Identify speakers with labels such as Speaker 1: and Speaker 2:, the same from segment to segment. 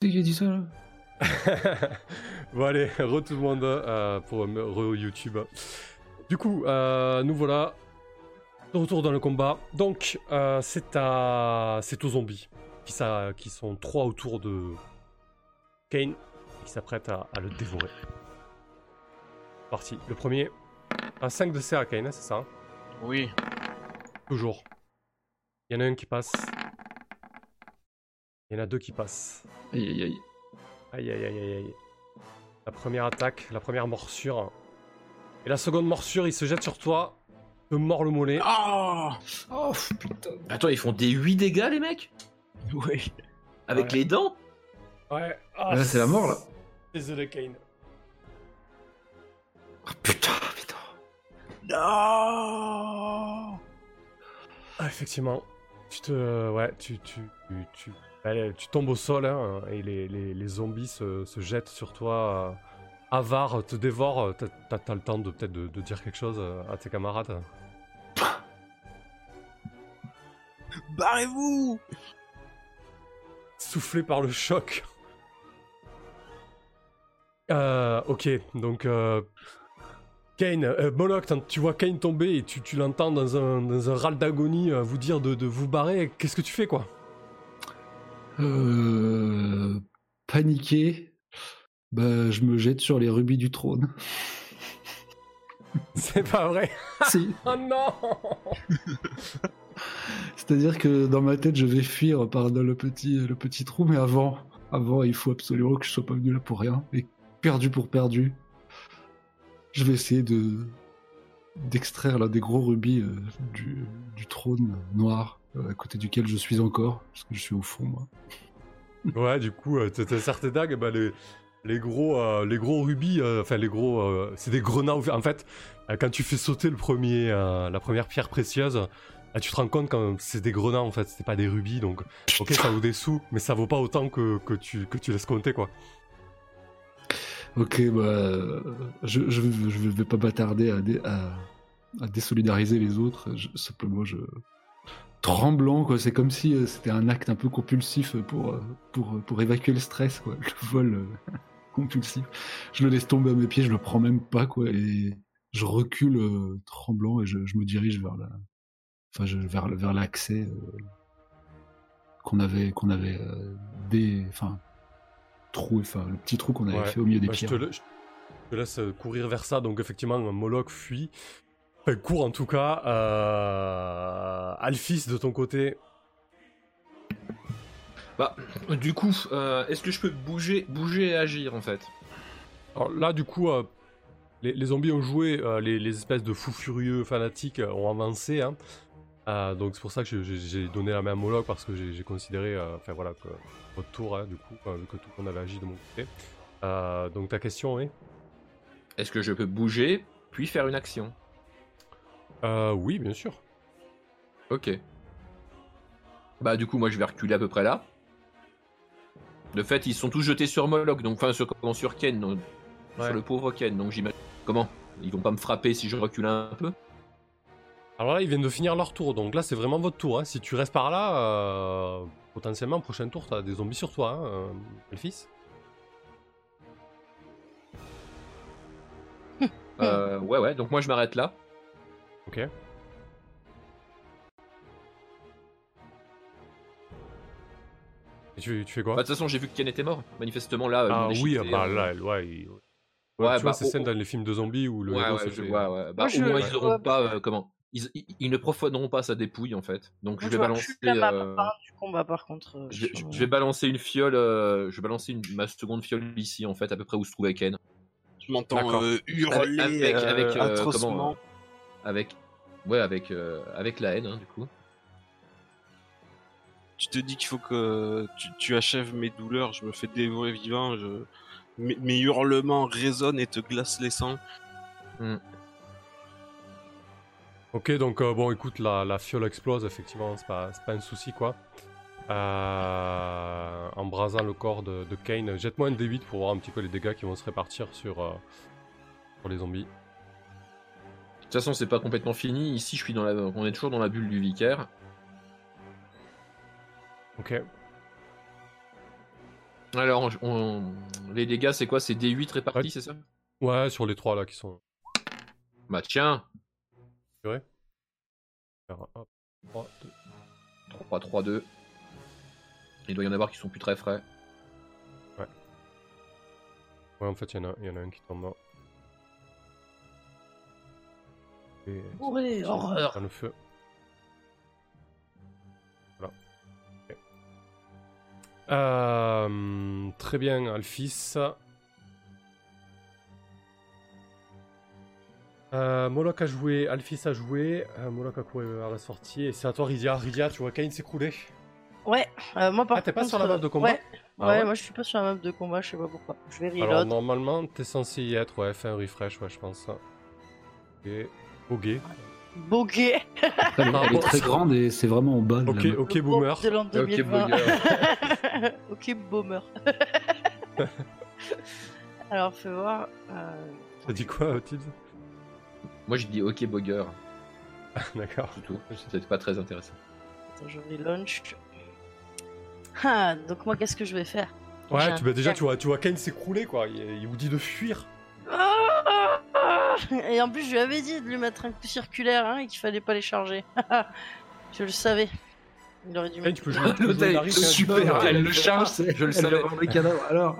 Speaker 1: Qui a dit ça là
Speaker 2: bon allez, re tout le monde euh, pour re YouTube. Du coup, euh, nous voilà de retour dans le combat. Donc, euh, c'est à... c'est aux zombies qui, ça... qui sont trois autour de Kane qui s'apprêtent à... le dévorer. Parti. Le premier. Un 5 de CA Kane, c'est ça hein?
Speaker 3: Oui.
Speaker 2: Toujours. Il y en a un qui passe. Il y en a deux qui passent.
Speaker 1: Aïe aïe aïe.
Speaker 2: Aïe aïe aïe aïe aïe. La première attaque, la première morsure. Et la seconde morsure, il se jette sur toi, te mord le mollet.
Speaker 3: Ah
Speaker 1: Oh putain.
Speaker 4: Attends, ils font des 8 dégâts, les mecs
Speaker 3: Oui.
Speaker 4: Avec
Speaker 2: Ouais.
Speaker 4: les dents
Speaker 2: Ouais.
Speaker 1: Ah, là, c'est la mort là.
Speaker 2: Désolé, Kane.
Speaker 1: Oh, putain, putain.
Speaker 3: Non
Speaker 2: Ah, effectivement. Tu te. Ouais, tu. Tu, tu, tu, tu tombes au sol hein, et les, les, les zombies se, se jettent sur toi. euh, avares, te dévorent. T'as- le temps de peut-être de, de dire quelque chose euh, à tes camarades.
Speaker 3: Barrez-vous
Speaker 2: Soufflé par le choc. Euh, ok, donc. Euh, Kane, euh, Moloch, tu vois Kane tomber et tu, tu l'entends dans un, dans un râle d'agonie euh, vous dire de, de vous barrer. Qu'est-ce que tu fais, quoi?
Speaker 1: Euh, paniqué, bah, je me jette sur les rubis du trône.
Speaker 2: C'est pas vrai
Speaker 1: si.
Speaker 2: Oh non
Speaker 1: C'est-à-dire que dans ma tête, je vais fuir par le petit, le petit trou, mais avant, avant, il faut absolument que je sois pas venu là pour rien. Et perdu pour perdu, je vais essayer de d'extraire l'un des gros rubis euh, du, du trône noir à côté duquel je suis encore, parce que je suis au fond, moi.
Speaker 2: Ouais, du coup, euh, t'as certaines dagues, bah, les, les, gros, euh, les gros rubis, euh, enfin les gros, euh, c'est des grenats. En fait, quand tu fais sauter le premier, la première pierre précieuse, tu te rends compte que c'est des grenats en fait, c'est pas des rubis. Donc, ok, ça vaut des sous, mais ça vaut pas autant que, que, tu, que tu laisses compter quoi.
Speaker 1: Ok, bah, je, je, je vais pas m'attarder à, dé- à, à désolidariser les autres. Je, simplement, je tremblant, quoi. C'est comme si euh, c'était un acte un peu compulsif pour euh, pour pour évacuer le stress, quoi. Le vol euh, compulsif. Je le laisse tomber à mes pieds, je le prends même pas, quoi, et je recule euh, tremblant et je, je me dirige vers la, enfin, je, vers vers l'accès euh, qu'on avait qu'on avait euh, des, enfin trou, enfin le petit trou qu'on avait
Speaker 2: Ouais.
Speaker 1: fait au milieu des
Speaker 2: Bah, je,
Speaker 1: pierres.
Speaker 2: te, je te laisse euh, courir vers ça. Donc, effectivement, Moloch fuit. Enfin, court en tout cas. Euh... Alphys, de ton côté,
Speaker 4: Bah, du coup, euh, est-ce que je peux bouger, bouger et agir en fait?
Speaker 2: Alors là, du coup, euh, les, les zombies ont joué, euh, les, les espèces de fous furieux fanatiques euh, ont avancé. hein. Euh, donc c'est pour ça que j'ai donné la main à Moloch parce que j'ai considéré, euh, enfin voilà, que votre tour, hein, du coup, euh, vu que tout le monde avait agi de mon côté. Euh, donc ta question est?
Speaker 4: Est-ce que je peux bouger puis faire une action?
Speaker 2: Euh, Oui, bien sûr.
Speaker 4: Ok. Bah du coup, moi je vais reculer à peu près là. De fait, ils sont tous jetés sur Moloch, donc enfin sur, comment, sur Ken, donc,
Speaker 2: Ouais.
Speaker 4: sur le pauvre Ken. Donc j'imagine comment? Ils vont pas me frapper si je recule un peu?
Speaker 2: Alors là, ils viennent de finir leur tour, donc là c'est vraiment votre tour. hein. Si tu restes par là, euh, potentiellement, prochain tour, t'as des zombies sur toi, hein, euh.
Speaker 4: Euh, ouais, ouais. Donc moi je m'arrête là.
Speaker 2: Ok. Et tu, tu fais quoi
Speaker 4: Bah, de toute façon, j'ai vu que Ken était mort. Manifestement là. ils
Speaker 2: Ah oui,
Speaker 4: déchiqueté,
Speaker 2: bah
Speaker 4: euh,
Speaker 2: là, elle- ouais, il-
Speaker 4: Ouais,
Speaker 2: tu vois
Speaker 4: bah,
Speaker 2: ces
Speaker 4: oh,
Speaker 2: scènes
Speaker 4: oh.
Speaker 2: dans les films de zombies où le
Speaker 4: Ouais,
Speaker 2: héros
Speaker 4: ouais,
Speaker 2: se
Speaker 4: je
Speaker 2: fait-
Speaker 4: vois, ouais. Bah,
Speaker 5: Moi, je-
Speaker 4: au moins,
Speaker 5: je
Speaker 4: ils auront
Speaker 5: vois-
Speaker 4: pas. euh, comment ils, ils- ils ne profaneront pas sa dépouille, en fait. Donc,
Speaker 5: Moi,
Speaker 4: je vais balancer.
Speaker 5: plus la map
Speaker 4: euh,
Speaker 5: hein, du combat par contre. euh,
Speaker 4: je, vais-
Speaker 5: sur-
Speaker 4: je vais balancer une fiole. euh, je vais balancer une, ma seconde fiole ici, en fait, à peu près où se trouvait Ken.
Speaker 3: Je m'entends
Speaker 2: D'accord.
Speaker 3: euh, hurler
Speaker 4: Avec-
Speaker 3: euh,
Speaker 4: avec, euh,
Speaker 3: atrocement.
Speaker 4: comment, Avec. Ouais, avec, euh, avec la haine, hein, du coup.
Speaker 3: Tu te dis qu'il faut que tu, tu achèves mes douleurs, je me fais dévorer vivant, je... mes, mes hurlements résonnent et te glacent les sangs.
Speaker 2: Ok, donc euh, bon, écoute, la, la fiole explose, effectivement, c'est pas, c'est pas un souci, quoi. Euh, embrasant le corps de, de Kane, jette-moi un D8 pour voir un petit peu les dégâts qui vont se répartir sur, euh, sur les zombies.
Speaker 4: De toute façon, c'est pas complètement fini. Ici, je suis dans la... on est toujours dans la bulle du vicaire.
Speaker 2: Ok.
Speaker 4: Alors, on- les dégâts, c'est quoi? C'est D8 répartis,
Speaker 2: Ouais.
Speaker 4: c'est ça?
Speaker 2: Ouais, sur les trois là qui sont.
Speaker 4: Bah tiens,
Speaker 2: Faire un- hop, trois, deux.
Speaker 4: 3, 3, 2. Il doit y en avoir qui sont plus très frais.
Speaker 2: Ouais, en fait, il y, en a- il y en a un qui tombe là. Et
Speaker 5: Ouais, horreur.
Speaker 2: dans le feu. Voilà. Euh, très bien, Alphys. Euh, Moloch a joué, Alphys a joué, euh, Moloch a couru vers la sortie, et c'est à toi Rydia. Rydia, tu vois Kane s'écrouler.
Speaker 5: Ouais, euh, moi par
Speaker 2: Ah, t'es pas
Speaker 5: contre,
Speaker 2: sur la map de combat
Speaker 5: Ouais,
Speaker 2: Ah
Speaker 5: ouais,
Speaker 2: ouais
Speaker 5: moi je suis pas sur la map de combat, je sais pas pourquoi. Je vais
Speaker 2: Alors
Speaker 5: reload.
Speaker 2: normalement, t'es censé y être, ouais, fais un refresh, ouais, je pense. Ok.
Speaker 5: Bogué
Speaker 1: Après, elle, elle est très grande et c'est vraiment en bas de
Speaker 2: ok, ok, boomer.
Speaker 5: De l'an 2020.
Speaker 4: bugger.
Speaker 5: ok, boomer. Alors, fais voir. euh,
Speaker 2: T'as dit quoi, Tibbs
Speaker 4: Moi, je dis ok, bugger.
Speaker 2: D'accord.
Speaker 4: C'est tout. C'est pas très intéressant.
Speaker 5: Attends, je relaunch. Ah, donc moi, qu'est-ce que je vais faire?
Speaker 2: Ouais, tu, bah, déjà, tu vois, tu vois Kane s'écrouler, quoi. Il, il vous dit de fuir.
Speaker 5: Ah Et en plus, je lui avais dit de lui mettre un coup circulaire hein, et qu'il fallait pas les charger. je le savais. Il aurait dû
Speaker 2: Kane,
Speaker 5: mettre.
Speaker 2: tu peux jouer,
Speaker 1: Super, elle le charge,
Speaker 4: Je le savais.
Speaker 1: le cadavre. Alors,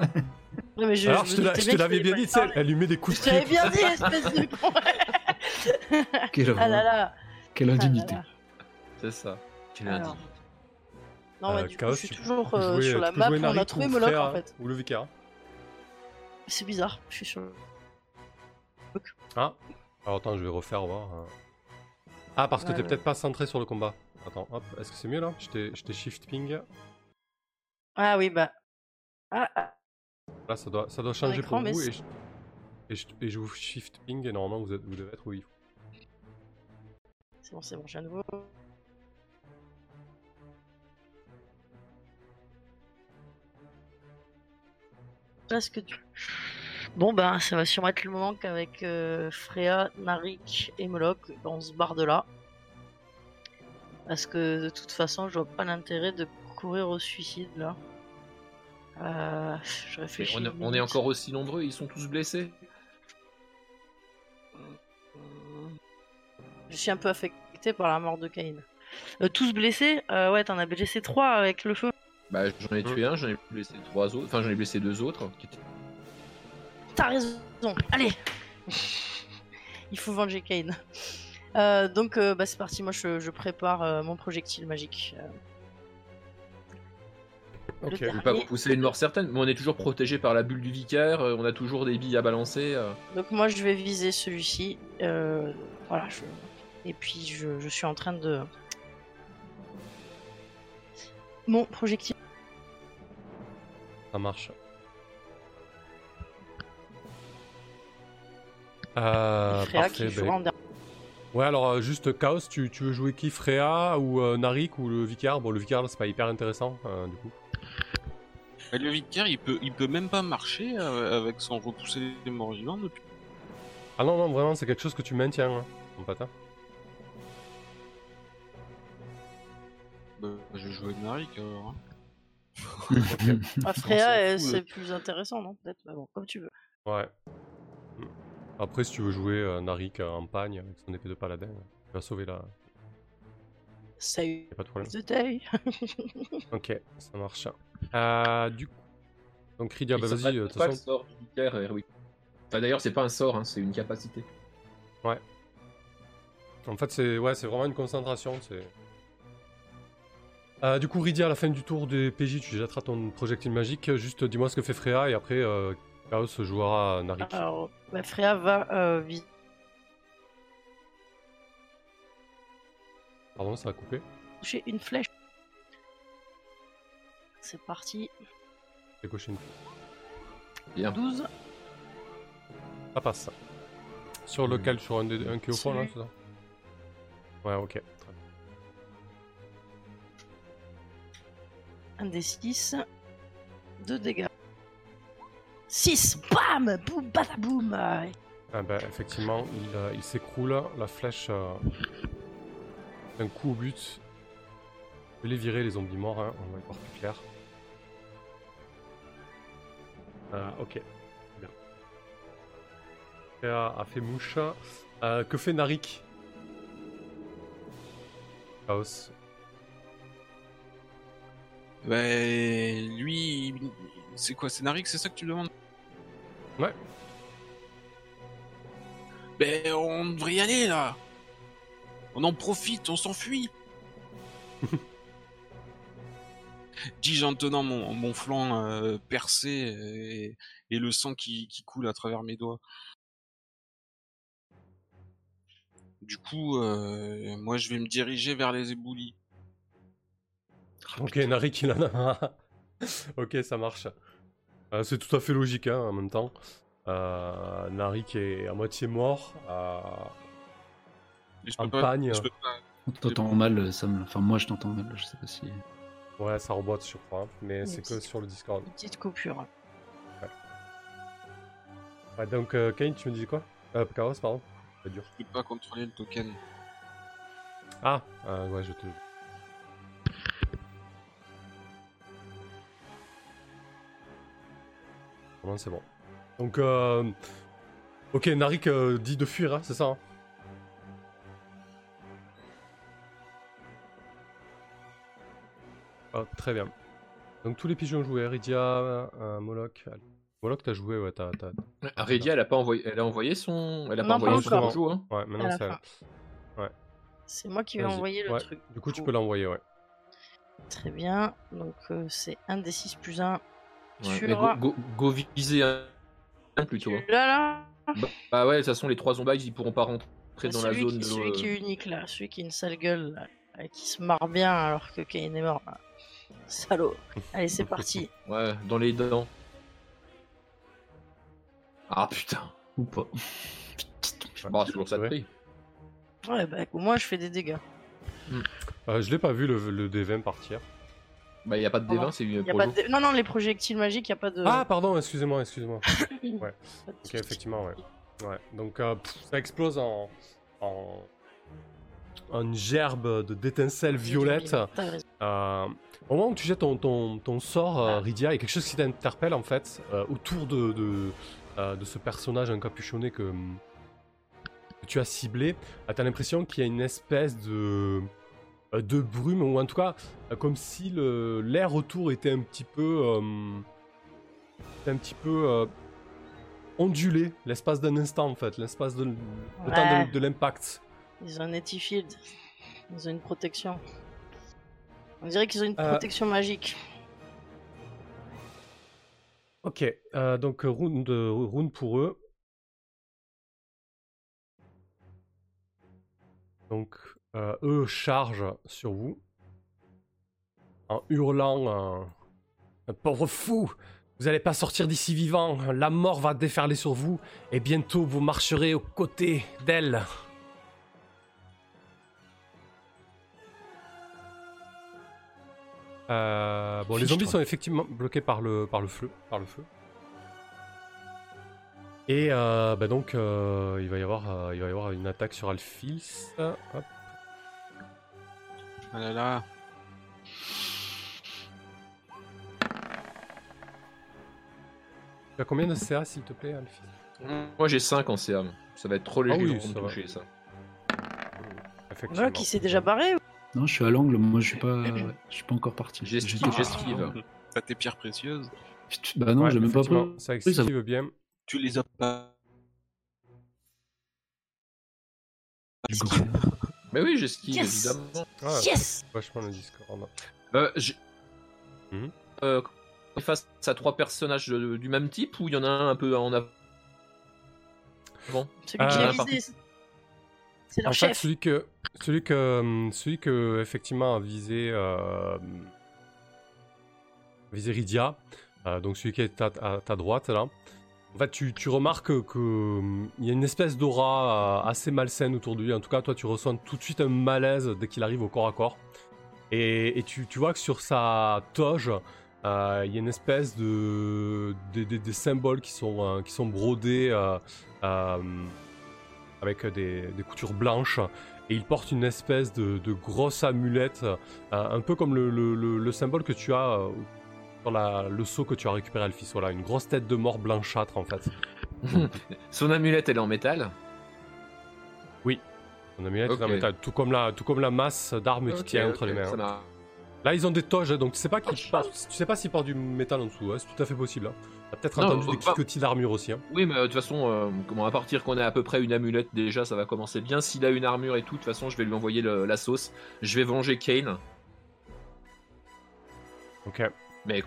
Speaker 5: mais je,
Speaker 2: Alors,
Speaker 5: je
Speaker 2: je te je l'avais bien dit, tu sais, elle lui met des coups
Speaker 5: Je
Speaker 2: de
Speaker 5: t'avais
Speaker 2: pied.
Speaker 5: bien dit, espèce de con
Speaker 1: quelle,
Speaker 5: Ah là là
Speaker 1: quelle
Speaker 5: ah
Speaker 1: indignité.
Speaker 4: C'est ça. Quel
Speaker 5: Alors.
Speaker 4: indigne.
Speaker 5: Non,
Speaker 2: Euh,
Speaker 5: du
Speaker 2: Chaos,
Speaker 5: coup, je suis toujours euh,
Speaker 2: jouer-
Speaker 5: sur la map, on a trouvé
Speaker 2: ou
Speaker 5: Moloch en fait.
Speaker 2: Ou le vicaire.
Speaker 5: C'est bizarre, je suis sur.
Speaker 2: Ah Alors attends, je vais refaire voir. hein. Ah, parce que
Speaker 5: Ouais,
Speaker 2: t'es
Speaker 5: ouais.
Speaker 2: peut-être pas centré sur le combat. Attends, hop, est-ce que c'est mieux là? Je t'ai shift ping.
Speaker 5: Ah oui, bah. Ah, ah,
Speaker 2: Là, ça doit, ça doit changer
Speaker 5: écran,
Speaker 2: pour vous. Et je, et, je, et je vous shift ping et normalement vous, êtes, vous devez être où il faut.
Speaker 5: c'est bon, c'est bon, j'ai un nouveau. Là, ce que tu. Bon, bah, ça va sûrement être le moment qu'avec euh, Freya, Narik et Moloch, on se barre de là. Parce que de toute façon, je vois pas l'intérêt de courir au suicide là. Euh, je réfléchis.
Speaker 4: on, est- on est
Speaker 5: minute.
Speaker 4: encore aussi nombreux, ils sont tous blessés.
Speaker 5: Je suis un peu affecté par la mort de Cain. Euh, tous blessés? Euh, Ouais, t'en as blessé trois avec le feu.
Speaker 4: Bah, j'en ai tué un, j'en ai blessé trois autres. Enfin, j'en ai blessé deux autres. qui étaient-
Speaker 5: T'as raison. Allez. Il faut venger Kane. Euh, donc euh, bah, c'est parti. Moi je, je prépare euh, mon projectile magique. Euh,
Speaker 2: Ok.
Speaker 4: Vais pas vous pousser une mort certaine, mais on est toujours protégé par la bulle du vicaire, euh, on a toujours des billes à balancer. euh.
Speaker 5: Donc moi je vais viser celui-ci. Euh, voilà. Je... Et puis je, je suis en train de mon projectile.
Speaker 2: Ça marche. Euh,
Speaker 5: Freya
Speaker 2: parfait,
Speaker 5: qui
Speaker 2: ben-
Speaker 5: jouera en dernier.
Speaker 2: Ouais, alors euh, juste Chaos, tu, tu veux jouer qui Freya ou euh, Narik ou le Vicaire? Bon, le Vicaire, là, c'est pas hyper intéressant euh, du coup.
Speaker 3: Et le vicaire, il peut, il peut même pas marcher euh, avec son repoussé des morts vivants depuis.
Speaker 2: Ah non, non, vraiment, c'est quelque chose que tu maintiens, hein, mon patin.
Speaker 3: Bah, je vais jouer Narik alors. hein.
Speaker 5: Ah, Freya, c'est plus intéressant, non Peut-être. Mais bon, comme tu veux.
Speaker 2: Ouais. Après, si tu veux jouer euh, Narik euh, en pagne avec son épée de paladin, tu vas sauver la.
Speaker 5: Save
Speaker 2: Y'a pas de problème.
Speaker 5: the day.
Speaker 2: Ok, ça marche. Euh, du coup. Donc, Rydia, bah vas-y, de toute
Speaker 4: pas le
Speaker 2: façon.
Speaker 4: sort du vicaire, Erwick. Enfin, d'ailleurs, c'est pas un sort, hein, c'est une capacité.
Speaker 2: En fait, c'est ouais, c'est vraiment une concentration. C'est. Euh, du coup, Rydia, à la fin du tour des PJ, tu jetteras ton projectile magique. Juste dis-moi ce que fait Freya et après, euh, Chaos jouera Narik.
Speaker 5: Alors, bah, Freya va euh, viser.
Speaker 2: Pardon, ça a coupé.
Speaker 5: toucher une flèche. C'est parti.
Speaker 2: J'ai coché une.
Speaker 4: Bien.
Speaker 5: 12.
Speaker 2: Ça passe. Sur lequel Sur un, des- un qui est au fond là, c'est ça Ouais, ok. Très bien.
Speaker 5: Un des 6. 2 dégâts. 6 Bam Boum badaboum Ouais.
Speaker 2: Ah bah, effectivement, il, euh, il s'écroule. La flèche. euh, un coup au but. Je vais les virer, les zombies morts, hein, on va y voir plus clair. Euh, ok. Bien. Freya a fait mouche. Euh, que fait Narik? Chaos.
Speaker 3: Ben, lui, c'est quoi, c'est Narik, c'est ça que tu me demandes?
Speaker 2: Ouais.
Speaker 3: Ben, on devrait y aller là. On en profite, on s'enfuit. Dis-je en tenant mon, mon flanc euh, percé et, et le sang qui, qui coule à travers mes doigts. Du coup, euh, moi je vais me diriger vers les éboulis.
Speaker 2: Ok, en a. ok, ça marche. Euh, c'est tout à fait logique hein, en même temps. Euh, Narik est à moitié mort. euh,
Speaker 3: je
Speaker 2: En
Speaker 3: peux pas-
Speaker 2: pagne.
Speaker 3: je peux pas-
Speaker 1: On t'entend mal, ça me... Enfin, moi, je t'entends mal, je sais pas si...
Speaker 2: Ouais, ça reboite sur crois, mais c'est que sur le Discord.
Speaker 5: Une petite coupure.
Speaker 2: Ouais, donc, euh, Kane, tu me dis quoi? Euh, Chaos, pardon. C'est dur.
Speaker 3: je peux pas contrôler le token.
Speaker 2: Ah, euh, ouais, je te. C'est bon. Donc, euh... ok, Narik euh, dit de fuir, hein, c'est ça hein Ah, très bien. Donc tous les pigeons joués, Ridia, euh, Moloch. allez. Moloch, t'as joué, ouais, t'as. t'as-
Speaker 4: Redia, elle a pas envoyé, elle a envoyé son, elle a
Speaker 5: Non,
Speaker 4: pas envoyé son jeu, hein.
Speaker 2: Ouais, maintenant c'est.
Speaker 5: fin. C'est moi qui vais envoyer le
Speaker 2: Ouais,
Speaker 5: truc.
Speaker 2: Du coup, tu peux l'envoyer, ouais.
Speaker 5: Très bien. Donc euh, c'est 1 des 6 plus 1.
Speaker 4: Ouais,
Speaker 5: Tu
Speaker 4: go, go, go viser un, plutôt. hein.
Speaker 5: Là, là
Speaker 4: Bah, bah ouais, de toute façon, les trois zombies, ils pourront pas rentrer dans la zone
Speaker 5: qui,
Speaker 4: de.
Speaker 5: celui qui est unique là, celui qui a une sale gueule, là, euh, qui se marre bien alors que Kane est mort. là. Salaud. Allez, c'est parti.
Speaker 4: Ouais, dans les dents. Ah putain.
Speaker 1: Ou pas.
Speaker 4: Bon, c'est toujours ça de
Speaker 2: Ouais.
Speaker 5: Ouais, bah au moins je fais des dégâts.
Speaker 2: Euh, je l'ai pas vu le, le D20 partir.
Speaker 4: Bah, y a pas de
Speaker 5: Comment
Speaker 4: D20, c'est
Speaker 5: Y a
Speaker 4: pour
Speaker 5: pas
Speaker 4: vous.
Speaker 5: de... Non, non, les projectiles magiques, y a pas de.
Speaker 2: Ah, pardon, excusez-moi, excusez-moi.
Speaker 5: De
Speaker 2: Ok, effectivement, ouais. Ouais, donc euh, pff, ça explose en, en, une gerbe de d'étincelles violettes.
Speaker 5: T'as raison.
Speaker 2: Euh, au moment où tu jettes ton, ton, ton sort, euh,
Speaker 5: Ah.
Speaker 2: Rydia, il y a quelque chose qui t'interpelle en fait euh, autour de, de, euh, de ce personnage encapuchonné que, que tu as ciblé. tu as l'impression qu'il y a une espèce de, euh, de brume, ou en tout cas, euh, comme si l'air autour était un petit peu. euh, un petit peu. euh, ondulé l'espace d'un instant en fait, l'espace de, le temps
Speaker 5: Ouais.
Speaker 2: de, de l'impact.
Speaker 5: Ils ont un Etifield. Ils ont une protection. On dirait qu'ils ont une
Speaker 2: Euh.
Speaker 5: protection magique.
Speaker 2: Ok, euh, donc euh, round, euh, round pour eux. Donc, euh, eux chargent sur vous en hurlant euh, Un Pauvre fou Vous n'allez pas sortir d'ici vivant, la mort va déferler sur vous, et bientôt vous marcherez aux côtés d'elle. Euh, bon, les zombies sont effectivement bloqués par le, par le feu. Par le feu. Et euh, bah donc, euh, il, va y avoir, il va y avoir une attaque sur Alphys. Hop.
Speaker 3: Ah là là.
Speaker 2: Tu as combien de CA, s'il te plaît, Alphys
Speaker 4: Moi, j'ai 5 en CA. Ça va être trop léger
Speaker 2: Ah oui,
Speaker 4: pour me toucher, ça.
Speaker 2: Effectivement.
Speaker 5: Voilà, qui s'est déjà barré
Speaker 1: Non, je suis à l'angle, moi je suis pas, je suis pas encore parti.
Speaker 4: J'esquive.
Speaker 3: T'as tes pierres précieuses.
Speaker 1: Bah non,
Speaker 2: Ouais,
Speaker 1: j'ai même pas pris.
Speaker 2: Ça
Speaker 1: Oui, ça-
Speaker 2: esquive bien.
Speaker 3: Tu les as pas.
Speaker 4: Mais oui, j'esquive,
Speaker 5: Yes
Speaker 4: évidemment.
Speaker 2: Ouais,
Speaker 5: Yes
Speaker 2: Vachement le Discord.
Speaker 4: Euh, j'ai-
Speaker 2: Mhm.
Speaker 4: Euh, face à trois personnages de- du même type ou il y en a un un peu en avant Bon.
Speaker 5: Celui qui
Speaker 2: Euh,
Speaker 5: est visé, c'est- leur
Speaker 2: En fait,
Speaker 5: chef.
Speaker 2: celui que, celui que, hum, celui que effectivement a visé, euh, visé Rydia, euh, donc celui qui est à, à ta droite là. En fait, tu, tu remarques que hum, il y a une espèce d'aura euh, assez malsaine autour de lui. En tout cas, toi, tu ressens tout de suite un malaise dès qu'il arrive au corps à corps. Et, tu, tu vois que sur sa toge, euh, il y a une espèce de des symboles qui sont euh, brodés. avec des, coutures blanches et il porte une espèce de, grosse amulette, un peu comme le, le- le- le symbole que tu as sur la, le seau que tu as récupéré, Alphys. Voilà, une grosse tête de mort blanchâtre en fait.
Speaker 4: Son amulette, elle est en métal?
Speaker 2: On a mis là,
Speaker 4: Ok.
Speaker 2: en métal, tout comme la, tout comme la masse d'armes qui
Speaker 4: Ok,
Speaker 2: tient entre les mains. hein. Là, ils ont des toges, donc tu sais pas qu'ils passent- tu sais pas s'ils portent du métal en dessous. hein, C'est tout à fait possible. Hein. T'as peut-être entendu des
Speaker 4: pas-
Speaker 2: cliquetis d'armure aussi. Hein.
Speaker 4: Oui, mais euh, de toute façon, euh, comment, à partir qu'on a à peu près une amulette, déjà, ça va commencer bien. S'il a une armure et tout, de toute façon, je vais lui envoyer le- la sauce. Je vais venger Kane.
Speaker 2: Ok.
Speaker 4: Mais.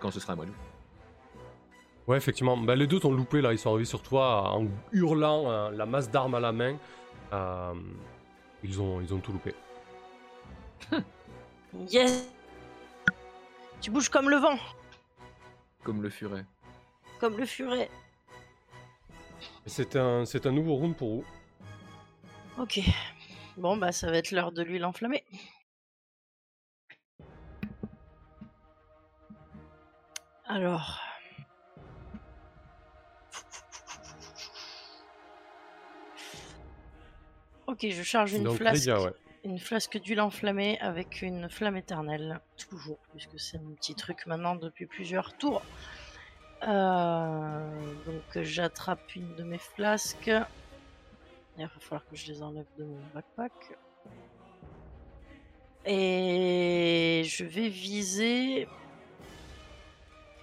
Speaker 4: Quand ce sera à moi, coup.
Speaker 2: Ouais, effectivement. Bah, les deux t'ont loupé là. Ils sont arrivés sur toi en hurlant, euh, la masse d'armes à la main. Euh, ils, ont, ils ont tout loupé.
Speaker 5: Yes Tu bouges comme le vent,
Speaker 4: Comme le furet.
Speaker 5: comme le furet.
Speaker 2: Et C'est un, c'est un nouveau round pour vous.
Speaker 5: Ok. Bon, bah, ça va être l'heure de l'huile enflammée. Alors. Ok, je charge une
Speaker 2: Donc,
Speaker 5: flasque,
Speaker 2: Lydia, ouais.
Speaker 5: une flasque d'huile enflammée avec une flamme éternelle, toujours, puisque c'est un petit truc maintenant depuis plusieurs tours. Euh, donc j'attrape une de mes flasques. Il va falloir que je les enlève de mon backpack. Et je vais viser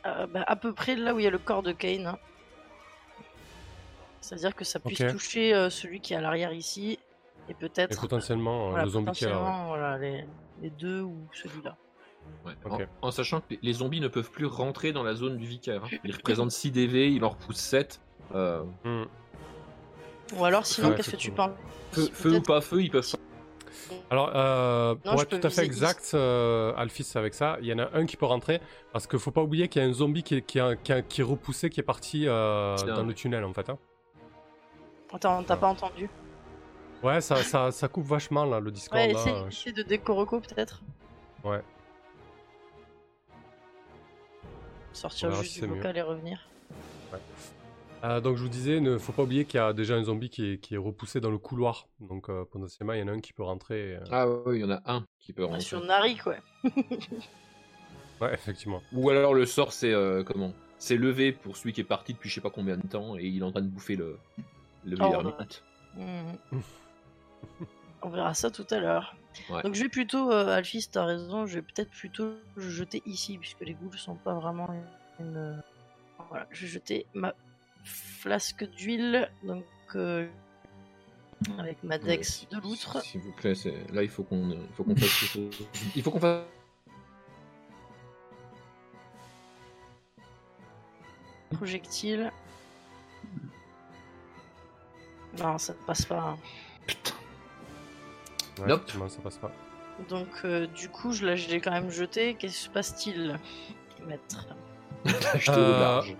Speaker 5: euh, bah, à peu près là où il y a le corps de Kane. hein. C'est-à-dire que ça puisse
Speaker 2: Ok.
Speaker 5: toucher euh, celui qui est à l'arrière ici. Et
Speaker 2: Et
Speaker 5: peut-être
Speaker 2: potentiellement, euh,
Speaker 5: voilà,
Speaker 2: le zombie qui est là. ouais.
Speaker 5: potentiellement, voilà, les, les deux ou celui-là.
Speaker 4: Ouais.
Speaker 2: Ok.
Speaker 4: En, en sachant que les zombies ne peuvent plus rentrer dans la zone du vicaire. hein. Ils représentent 6 DV, il en repousse 7. Euh,
Speaker 2: Hmm.
Speaker 5: Ou alors sinon,
Speaker 2: Ouais,
Speaker 5: qu'est-ce que tu
Speaker 2: effectivement.
Speaker 5: penses?
Speaker 4: Feu, feu ou pas feu, ils peuvent pas.
Speaker 2: Alors, euh,
Speaker 5: Non,
Speaker 2: pour être tout à fait exact, euh, Alphys, avec ça, il y en a un qui peut rentrer. Parce qu'il faut pas oublier qu'il y a un zombie qui est, qui est, qui est- qui est repoussé, qui est parti euh, dans le tunnel en fait. hein.
Speaker 5: Attends, t'as pas entendu
Speaker 2: Ouais, ça, ça, ça coupe vachement là, le Discord.
Speaker 5: Ouais,
Speaker 2: là,
Speaker 5: essaye,
Speaker 2: euh,
Speaker 5: essaye de décoroco peut-être.
Speaker 2: Ouais.
Speaker 5: Sortir juste du
Speaker 2: mieux.
Speaker 5: vocal et revenir.
Speaker 2: Euh, donc je vous disais, ne faut pas oublier qu'il y a déjà un zombie qui est, qui est repoussé dans le couloir. Donc euh, potentiellement, il y en a un qui peut rentrer. euh,
Speaker 4: Ah oui, il y en a un qui peut
Speaker 5: Ah,
Speaker 4: rentrer.
Speaker 5: sur Nari, quoi.
Speaker 2: Ouais, effectivement.
Speaker 4: Ou alors le sort, c'est euh, comment? C'est levé pour celui qui est parti depuis je sais pas combien de temps et il est en train de bouffer le, le
Speaker 5: Oh. Mhm. On verra ça tout à l'heure.
Speaker 4: Ouais.
Speaker 5: Donc je vais plutôt, euh, Alphys, t'as raison, je vais peut-être plutôt le jeter ici, puisque les ghouls sont pas vraiment une- Voilà, je vais jeter ma flasque d'huile, donc euh, avec ma dex de loutre.
Speaker 4: S'il vous plaît, c'est- là il faut qu'on il faut qu'on fasse quelque chose. Il faut qu'on fasse.
Speaker 5: projectile. Non, ça ne passe pas. hein.
Speaker 2: Ouais,
Speaker 4: Nope.
Speaker 2: effectivement, ça passe pas.
Speaker 5: Donc, euh, du coup, je l'ai je quand même jeté. Qu'est-ce qui se passe-t-il, maître?
Speaker 4: Au
Speaker 2: Euh,
Speaker 4: large.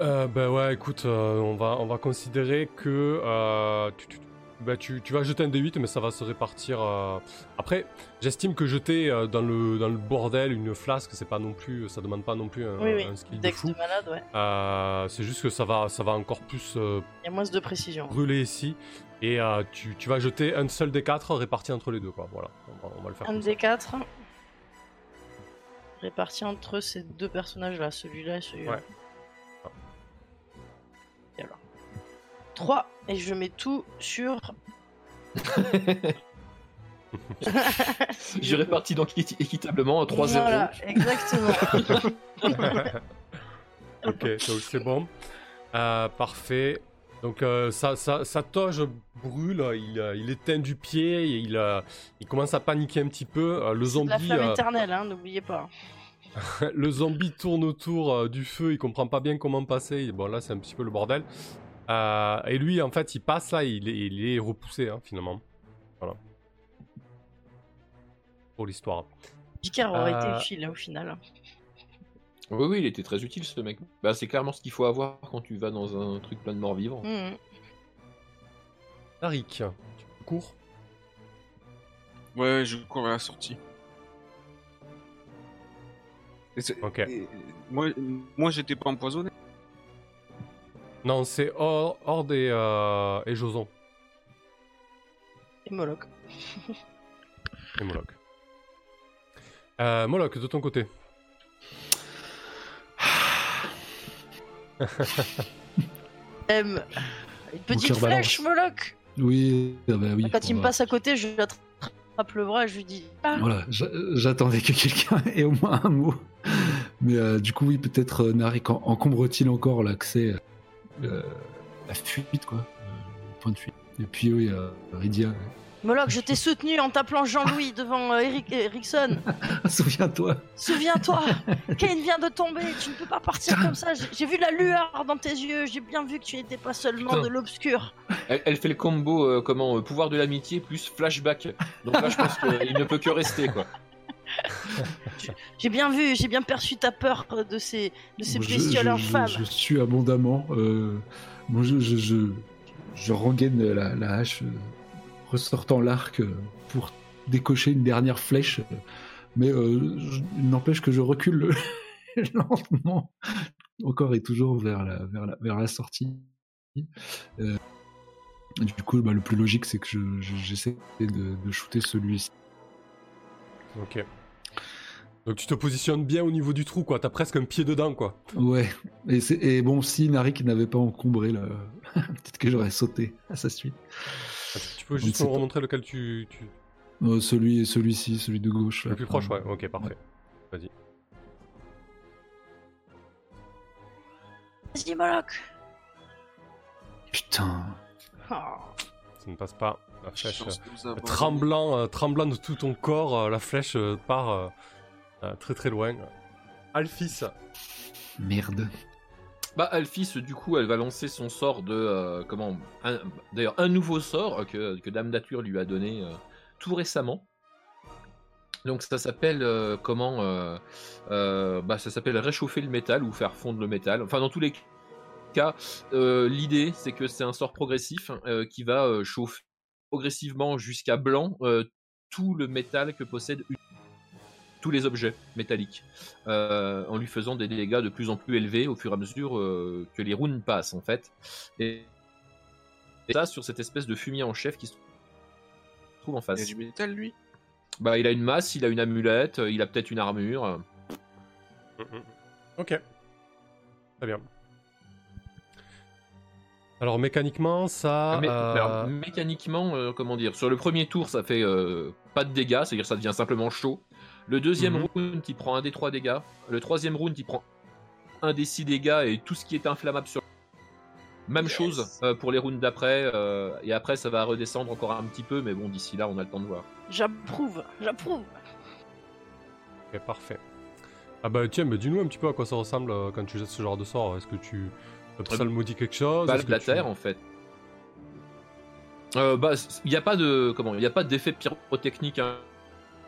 Speaker 2: Euh, bah ouais, écoute, euh, on, va, on va considérer que euh, tu, tu- bah, tu, tu vas jeter un D8, mais ça va se répartir. euh. Après, j'estime que jeter euh, dans, le, dans le bordel une flasque, c'est pas non plus, ça demande pas non plus un,
Speaker 5: Oui, oui.
Speaker 2: un skill de fou.
Speaker 5: de malade, ouais.
Speaker 2: C'est juste que ça va, ça va encore plus
Speaker 5: Il y a moins de précision.
Speaker 2: brûler ici. Et tu, tu vas jeter un seul des quatre réparti entre les deux, quoi. Voilà, on va, on va le faire
Speaker 5: Un
Speaker 2: comme ça.
Speaker 5: des quatre réparti entre ces deux personnages-là, celui-là et celui-là.
Speaker 2: Ouais.
Speaker 5: 3 et je mets tout sur.
Speaker 4: Je répartis donc équi- équitablement en 3-0.
Speaker 5: Voilà, exactement.
Speaker 2: Ok, donc c'est bon. Euh, parfait. Donc euh, sa, sa, sa toge brûle, il, euh, il éteint du pied, et il, euh, il commence à paniquer un petit peu. Euh, le
Speaker 5: de la
Speaker 2: zombie,
Speaker 5: flamme
Speaker 2: euh,
Speaker 5: éternelle, hein, n'oubliez pas.
Speaker 2: le zombie tourne autour euh, du feu, il comprend pas bien comment passer. Bon là c'est un petit peu le bordel. Euh, et lui en fait il passe là, il est, il est repoussé hein, finalement. Voilà. Pour l'histoire.
Speaker 5: Vicar aurait
Speaker 2: Euh,
Speaker 5: été utile hein, au final.
Speaker 4: Oui, oui, il était très utile ce mec. Bah, c'est clairement ce qu'il faut avoir quand tu vas dans un truc plein de morts vivants.
Speaker 5: Mhm.
Speaker 2: Tarik, tu cours?
Speaker 3: Ouais, je cours à la sortie. Et
Speaker 2: Ok.
Speaker 3: et- moi, moi j'étais pas empoisonné.
Speaker 2: Non, c'est Hor- Horde et, euh, et Joson.
Speaker 5: Et Moloch.
Speaker 2: Et Moloch. Euh, Moloch, de ton côté.
Speaker 5: M. Une petite flèche, Moloch
Speaker 1: Oui, ah bah oui.
Speaker 5: Quand il me
Speaker 1: va-
Speaker 5: passe à côté, je lui attrape le bras et je lui dis Ah,
Speaker 1: Voilà, j'a- j'attendais que quelqu'un ait au moins un mot. Mais euh, du coup, oui, peut-être euh, Narik en- encombre-t-il encore l'accès, euh, la fuite, quoi, euh, le point de fuite. Et puis, oui, euh, Rydia,
Speaker 5: Moloch, je t'ai soutenu en t'appelant Jean-Louis devant euh, Eric Erickson.
Speaker 1: souviens-toi.
Speaker 5: Souviens-toi, Kane vient de tomber, tu ne peux pas partir comme ça. J'ai- J'ai vu la lueur dans tes yeux, j'ai bien vu que tu n'étais pas seulement
Speaker 4: Putain.
Speaker 5: de l'obscur.
Speaker 4: Elle, elle fait le combo euh, comment euh, pouvoir de l'amitié plus flashback. Donc là, je pense qu'il ne peut que rester quoi.
Speaker 5: J'ai bien vu, j'ai bien perçu ta peur euh, de ces, de ces bestioles
Speaker 1: je,
Speaker 5: infâmes.
Speaker 1: Je, je suis abondamment. Euh, moi, je, je, je, je rengaine la, la hache, euh, ressortant l'arc euh, pour décocher une dernière flèche. Mais euh, n'empêche que je recule lentement, encore et toujours vers la, vers la, vers la sortie. Euh, du coup, bah, le plus logique, c'est que je- je- j'essaie de, de shooter celui-ci.
Speaker 2: Ok. Donc tu te positionnes bien au niveau du trou, quoi. T'as presque un pied dedans, quoi.
Speaker 1: Ouais, et, c'est- et bon, si Narik n'avait pas encombré, là, peut-être que j'aurais sauté à sa suite.
Speaker 2: Tu peux juste me remontrer lequel tu... tu...
Speaker 1: Euh, celui, celui-ci, celui de gauche.
Speaker 2: Le
Speaker 1: là,
Speaker 2: plus
Speaker 1: enfin,
Speaker 2: proche, ouais. Ok, parfait. Vas-y.
Speaker 5: Vas-y, Moloch.
Speaker 1: Putain.
Speaker 5: Oh.
Speaker 2: Ça ne passe pas. La flèche... Euh, Tremblant, euh, tremblant de tout ton corps, euh, la flèche euh, part euh, très très loin. Alphys,
Speaker 1: Merde.
Speaker 4: Bah Alphys, du coup, elle va lancer son sort de euh, comment D'ailleurs, un nouveau sort que, que Dame Nature lui a donné euh, tout récemment. Donc ça s'appelle euh, comment euh, euh, Bah ça s'appelle réchauffer le métal ou faire fondre le métal. Enfin dans tous les cas, euh, l'idée c'est que c'est un sort progressif euh, qui va euh, chauffer progressivement jusqu'à blanc euh, tout le métal que possède une- tous les objets métalliques euh, en lui faisant des dégâts de plus en plus élevés au fur et à mesure euh, que les runes passent en fait. Et, et ça sur cette espèce de fumier en chef qui se trouve en
Speaker 3: Il
Speaker 4: face.
Speaker 3: a du métal, lui?
Speaker 4: Bah il a une masse, il a une amulette, il a peut-être une armure.
Speaker 2: Mm, mm. Ok. Très bien. Alors mécaniquement, ça...
Speaker 4: Mais,
Speaker 2: euh,
Speaker 4: alors, mécaniquement, euh, comment dire, sur le premier tour ça fait euh, pas de dégâts, c'est-à-dire ça devient simplement chaud. Le deuxième
Speaker 2: Mhm.
Speaker 4: round il prend un des trois dégâts. Le troisième round il prend un des six dégâts et tout ce qui est inflammable sur Même
Speaker 5: Yes.
Speaker 4: chose euh, pour les rounds d'après, euh, et après ça va redescendre encore un petit peu, mais bon, d'ici là, on a le temps de voir.
Speaker 5: J'approuve, j'approuve.
Speaker 2: Ok, parfait. Ah bah tiens, mais dis-nous un petit peu à quoi ça ressemble euh, quand tu jettes ce genre de sort. Est-ce que tu... Ça le maudit quelque chose?
Speaker 4: Balle de
Speaker 2: que
Speaker 4: la
Speaker 2: tu-
Speaker 4: terre, en fait. Euh, bah, il n'y a pas de comment, il y a pas d'effet pyrotechnique. Hein.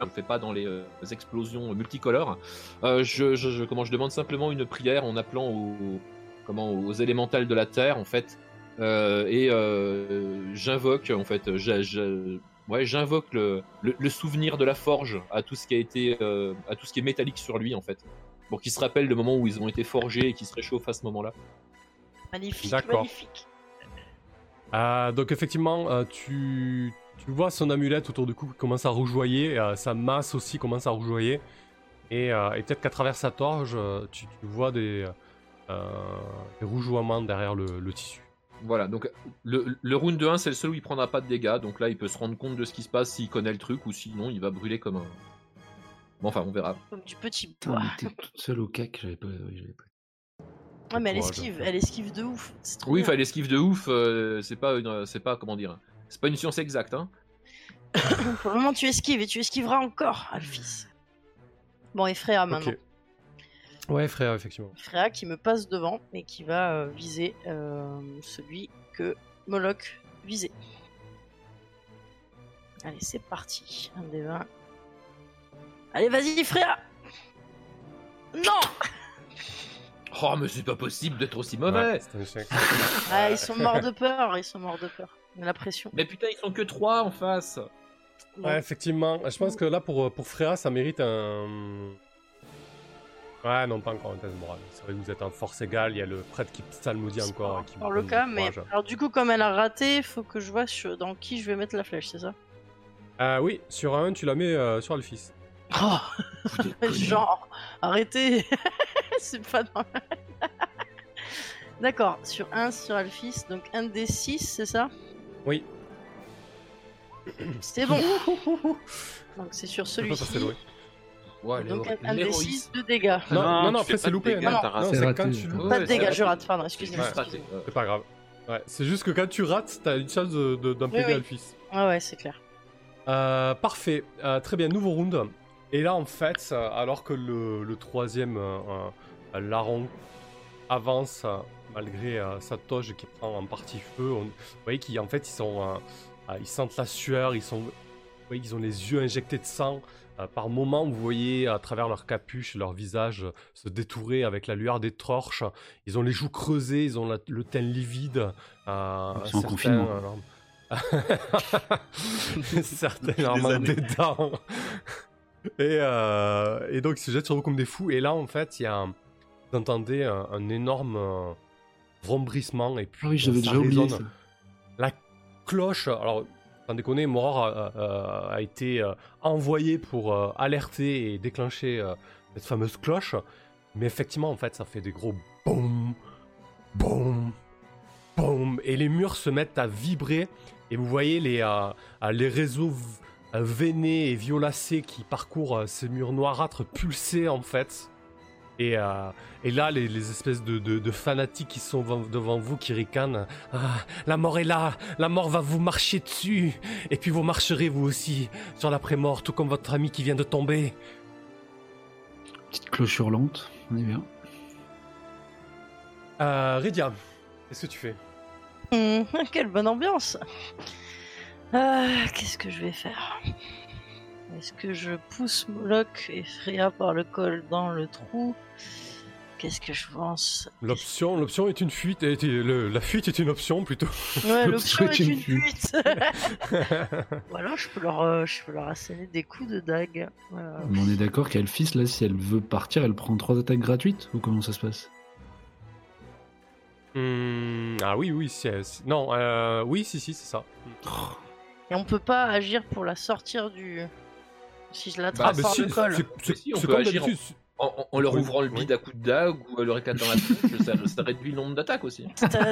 Speaker 4: On ne fait pas dans les euh, explosions multicolores. Euh, je, je, je- comment, je demande simplement une prière en appelant aux, comment, aux élémentales de la terre, en fait, Euh, et euh, j'invoque, en fait, ouais, j'invoque le, le, le souvenir de la forge à tout ce qui a été, euh, à tout ce qui est métallique sur lui, en fait, pour qu'il se rappelle le moment où ils ont été forgés et qu'il se réchauffe à ce moment-là.
Speaker 5: Magnifique,
Speaker 2: D'accord.
Speaker 5: magnifique.
Speaker 2: Donc effectivement, euh, tu... tu vois son amulette autour du cou qui commence à rougeoyer, euh, sa masse aussi commence à rougeoyer, et, euh, et peut-être qu'à travers sa torche, euh, tu, tu vois des, euh, des rougeoiements derrière le, le tissu.
Speaker 4: Voilà, donc le, le round de 1, c'est le seul où il prendra pas de dégâts, donc là il peut se rendre compte de ce qui se passe s'il connaît le truc, ou sinon il va brûler comme un. Bon, enfin, on verra.
Speaker 5: Comme du petit bois.
Speaker 1: t'es toute seule au cac, j'avais pas. oui, j'avais pas-
Speaker 5: Ouais, mais elle esquive, elle esquive de ouf. c'est trop
Speaker 4: Oui, enfin, l'esquive de ouf, euh, c'est pas une. C'est pas, comment dire. C'est pas une science exacte, hein.
Speaker 5: Pour le moment, tu esquives et tu esquiveras encore, Alphys. Bon, et Freya maintenant.
Speaker 2: Ok. Ouais, frère, effectivement.
Speaker 5: Freya qui me passe devant et qui va euh, viser euh, celui que Moloch visait. Allez, c'est parti. Un des 20. Allez, vas-y, Freya Non
Speaker 4: Oh, mais c'est pas possible d'être aussi mauvais!
Speaker 2: Ouais,
Speaker 5: ah, Ils sont morts de peur, ils sont morts de peur. On a la pression.
Speaker 4: Mais putain, ils sont que 3 en face!
Speaker 2: Ouais, effectivement. Je pense que là, pour, pour Freya, ça mérite un. Ouais, non, pas encore un test moral. C'est vrai que vous êtes en force égale, il y a le prêtre qui psalmodie
Speaker 5: c'est
Speaker 2: encore. qui
Speaker 5: encore le cas, mais alors du coup, comme elle a raté, il faut que je vois sur- dans qui je vais mettre la flèche, c'est ça?
Speaker 2: Ah oui, sur un, tu la mets euh, sur Alphys.
Speaker 5: Oh, genre, arrêtez C'est pas dans D'accord, sur 1 sur Alphys, donc 1 des 6, c'est ça?
Speaker 2: Oui.
Speaker 5: C'est bon Donc c'est sur celui-ci.
Speaker 4: Ouais,
Speaker 5: Donc un, un des
Speaker 4: l'héroïsme.
Speaker 5: 6 de dégâts.
Speaker 2: Non, non, non,
Speaker 3: tu
Speaker 2: après c'est
Speaker 3: pas de
Speaker 2: loupé.
Speaker 3: dégâts,
Speaker 2: Non,
Speaker 3: t'as
Speaker 2: non, c'est quand tu loupes.
Speaker 5: Pas de dégâts, je rate, pardon,
Speaker 4: C'est
Speaker 5: excusez-moi.
Speaker 2: C'est pas grave. Ouais, c'est juste que quand tu rates, t'as une chance de, de, d'en
Speaker 5: Oui, oui.
Speaker 2: à le fils.
Speaker 5: Ah ouais, c'est clair.
Speaker 2: Euh, parfait, Euh, très bien, nouveau round. Et là, en fait, euh, alors que le, le troisième euh, euh, larron avance euh, malgré euh, sa toge qui prend en partie feu, on- vous voyez qu'en fait, ils sont, euh, euh, ils sentent la sueur, ils sont, vous voyez qu'ils ont les yeux injectés de sang. Par moments, vous voyez à travers leur capuche, leur visage se détourer avec la lueur des torches. Ils ont les joues creusées, ils ont la- le teint livide.
Speaker 1: Ils sont
Speaker 2: certains, leur
Speaker 3: des
Speaker 2: dents. Et, euh, et donc ils se jettent sur vous comme des fous. Et là, en fait, il y a, vous entendez un, un énorme Et puis
Speaker 1: Ah oui, j'avais
Speaker 2: ça
Speaker 1: déjà oublié ça.
Speaker 2: La cloche, alors, sans déconner, Moror a, a- a été euh, envoyé pour euh, alerter et déclencher euh, cette fameuse cloche. Mais effectivement, en fait, ça fait des gros boum, boum, boum. Et les murs se mettent à vibrer. Et vous voyez les, euh, les réseaux veinés et violacés qui parcourent ces murs noirâtres pulsés, en fait. Et, euh, et là, les, les espèces de, de- de fanatiques qui sont devant, vous, qui ricanent. Ah, la mort est là, la mort va vous marcher dessus, et puis vous marcherez vous aussi sur l'après-mort, tout comme votre ami qui vient de tomber.
Speaker 1: Petite cloche hurlante, on est bien.
Speaker 2: Euh, Rydia, qu'est-ce que tu fais?
Speaker 5: Hum, quelle bonne ambiance Euh, Qu'est-ce que je vais faire? Est-ce que je pousse Moloch et Freya par le col dans le trou? Qu'est-ce que je pense?
Speaker 2: L'option, l'option est une fuite, le- la fuite est une option plutôt.
Speaker 5: Ouais,
Speaker 1: L'option est
Speaker 5: est
Speaker 1: une
Speaker 5: fuite alors je peux leur, euh, je peux leur asséner des coups de dague. Voilà.
Speaker 1: On est d'accord qu'Elphys, là, si elle veut partir, elle prend trois attaques gratuites Ou comment ça se passe?
Speaker 2: Hmm, ah oui, oui, c'est, c'est- non, euh, oui, si, si, c'est ça.
Speaker 5: Et on peut pas agir pour la sortir du... Si je l'attrape
Speaker 2: Ah, mais
Speaker 5: par
Speaker 2: si,
Speaker 5: le col.
Speaker 2: c'est,
Speaker 4: Si,
Speaker 2: comme
Speaker 4: agir en-
Speaker 2: d'habitude.
Speaker 4: En, en- en leur
Speaker 2: Oui,
Speaker 4: ouvrant le bide à coups de dague ou en leur éclatant la tronche, ça, ça réduit le nombre d'attaques aussi.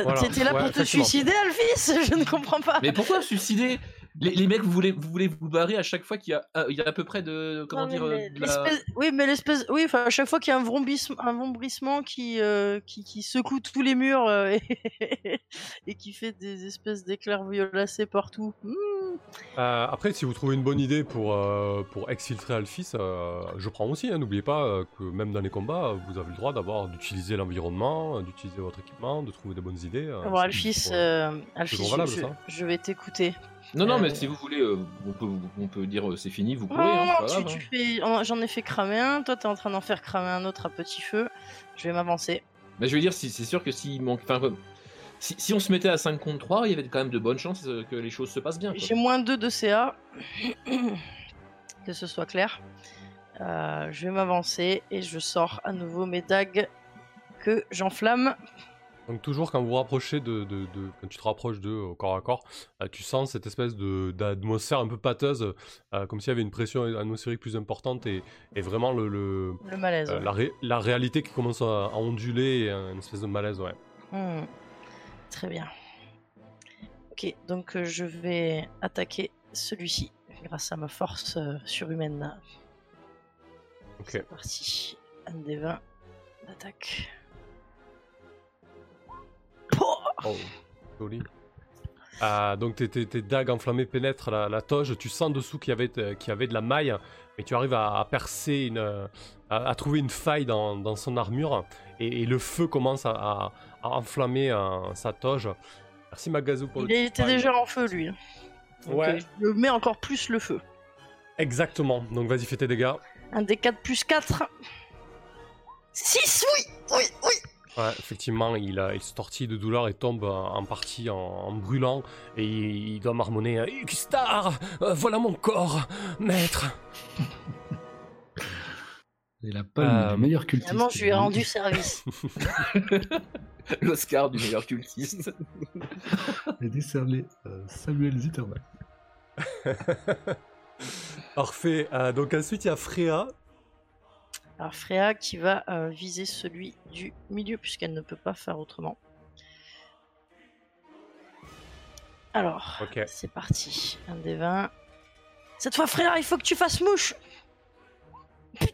Speaker 2: Voilà.
Speaker 5: T'étais là
Speaker 2: Ouais,
Speaker 5: pour te suicider, Alphys? Je ne comprends pas.
Speaker 4: Mais pourquoi suicider? Les, les mecs, vous voulez, vous voulez vous barrer à chaque fois qu'il y a, euh, il y a à peu près de. Comment
Speaker 5: Non,
Speaker 4: dire
Speaker 5: mais
Speaker 4: euh, de la-
Speaker 5: l'espèce- Oui, mais l'espèce. Oui, enfin, à chaque fois qu'il y a un vrombissement, un vrombissement qui, euh, qui, qui secoue tous les murs euh, et, et qui fait des espèces d'éclairs violacés partout. Hmm.
Speaker 2: Euh, après, si vous trouvez une bonne idée pour, euh, pour exfiltrer Alphys, euh, je prends aussi. hein. N'oubliez pas que même dans les combats, vous avez le droit d'avoir d'utiliser l'environnement, d'utiliser votre équipement, de trouver des bonnes idées. euh,
Speaker 5: Bon,
Speaker 2: c'est
Speaker 5: Alphys, euh, je vais t'écouter.
Speaker 4: Non, non, mais si vous voulez, euh, on, peut, on peut dire euh, c'est fini, vous courez.
Speaker 5: Non,
Speaker 4: hein,
Speaker 5: non,
Speaker 4: c'est pas
Speaker 5: tu,
Speaker 4: grave,
Speaker 5: tu fais. en- J'en ai fait cramer un. Toi, t'es en train d'en faire cramer un autre à petit feu. Je vais m'avancer.
Speaker 4: hein. Mais je veux dire, si, c'est sûr que s'il manque. Enfin, euh, si, si on se mettait à 5 contre 3, il y avait quand même de bonnes chances euh, que les choses se passent bien. quoi.
Speaker 5: J'ai moins 2 de CA. que ce soit clair. Euh, je vais m'avancer et je sors à nouveau mes dagues que j'enflamme.
Speaker 2: Donc toujours quand vous vous rapprochez de, de- de- quand tu te rapproches d'eux au corps à corps, euh, tu sens cette espèce de d'atmosphère un peu pâteuse, euh, comme s'il y avait une pression atmosphérique plus importante et, et vraiment le, le-
Speaker 5: Le malaise.
Speaker 2: euh, la, ré- la réalité qui commence à, à onduler et une espèce de malaise, ouais.
Speaker 5: Hmm. Très bien. Ok, donc euh, je vais attaquer celui-ci grâce à ma force euh, surhumaine.
Speaker 2: Ok.
Speaker 5: C'est parti. Un des 20 d'attaque. Oh
Speaker 2: Oh, joli. Ah, donc tes, tes- tes dagues enflammées pénètrent la, la toge, tu sens dessous qu'il y avait, euh, qu'il y avait de la maille, mais tu arrives à, à percer, une, euh, à, à trouver une faille dans, dans son armure, et, et le feu commence à, à- à enflammer euh, sa toge. Merci Magazou pour le
Speaker 5: Il était déjà en feu lui. Donc,
Speaker 2: Ouais.
Speaker 5: je mets encore plus le feu.
Speaker 2: Exactement, donc vas-y fais tes dégâts.
Speaker 5: Un des 4 plus 4. 6, oui, oui, oui.
Speaker 2: Ouais, effectivement, il, il se tortille de douleur et tombe en partie en, en brûlant, et il, il doit marmonner euh, Ikstar, euh, voilà mon corps, maître
Speaker 1: Et la palme
Speaker 2: Euh,
Speaker 1: du meilleur cultiste.
Speaker 5: Finalement, je lui ai rendu service.
Speaker 4: L'Oscar du meilleur cultiste.
Speaker 1: Et décerné euh, Samuel Zitterman.
Speaker 2: Parfait. Euh, donc ensuite, il y a Freya.
Speaker 5: Alors Freya qui va euh, viser celui du milieu puisqu'elle ne peut pas faire autrement. Alors, c'est parti. Un des 20. Cette fois, Freya, il faut que tu fasses mouche.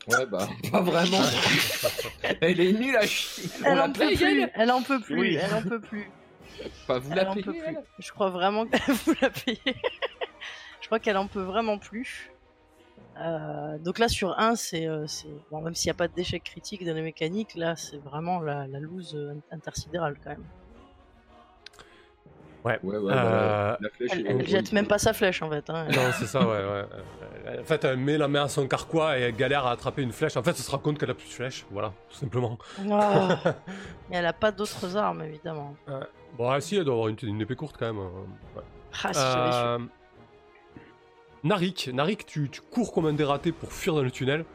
Speaker 4: Ouais, bah, pas vraiment. Elle est nulle à chier. On
Speaker 5: Elle
Speaker 4: la
Speaker 5: en peut plus.
Speaker 4: elle
Speaker 5: en peut plus.
Speaker 3: Oui.
Speaker 5: Elle en peut plus.
Speaker 4: Pas vous
Speaker 5: Elle
Speaker 4: la payez,
Speaker 5: Je crois vraiment que vous la payez. Je crois qu'elle en peut vraiment plus. Euh, donc là sur 1, c'est euh, c'est- bon, même s'il n'y a pas d'échec critique dans les mécaniques, là c'est vraiment la, la loose euh, intersidérale quand même.
Speaker 4: Ouais, ouais,
Speaker 2: Euh.
Speaker 4: La flèche
Speaker 5: Elle, elle jette même pas sa flèche en fait. hein.
Speaker 2: Non, c'est ça, ouais, ouais. En fait, elle met la main à son carquois et elle galère à attraper une flèche. En fait, elle se rend compte qu'elle a plus de flèche, voilà, tout simplement.
Speaker 5: Oh. Et elle a pas d'autres armes évidemment.
Speaker 2: Bon, ah, si, elle doit avoir une, une épée courte quand même. ouais.
Speaker 5: Ah, si.
Speaker 2: Euh, Narik, Narik tu, cours comme un dératé pour fuir dans le tunnel.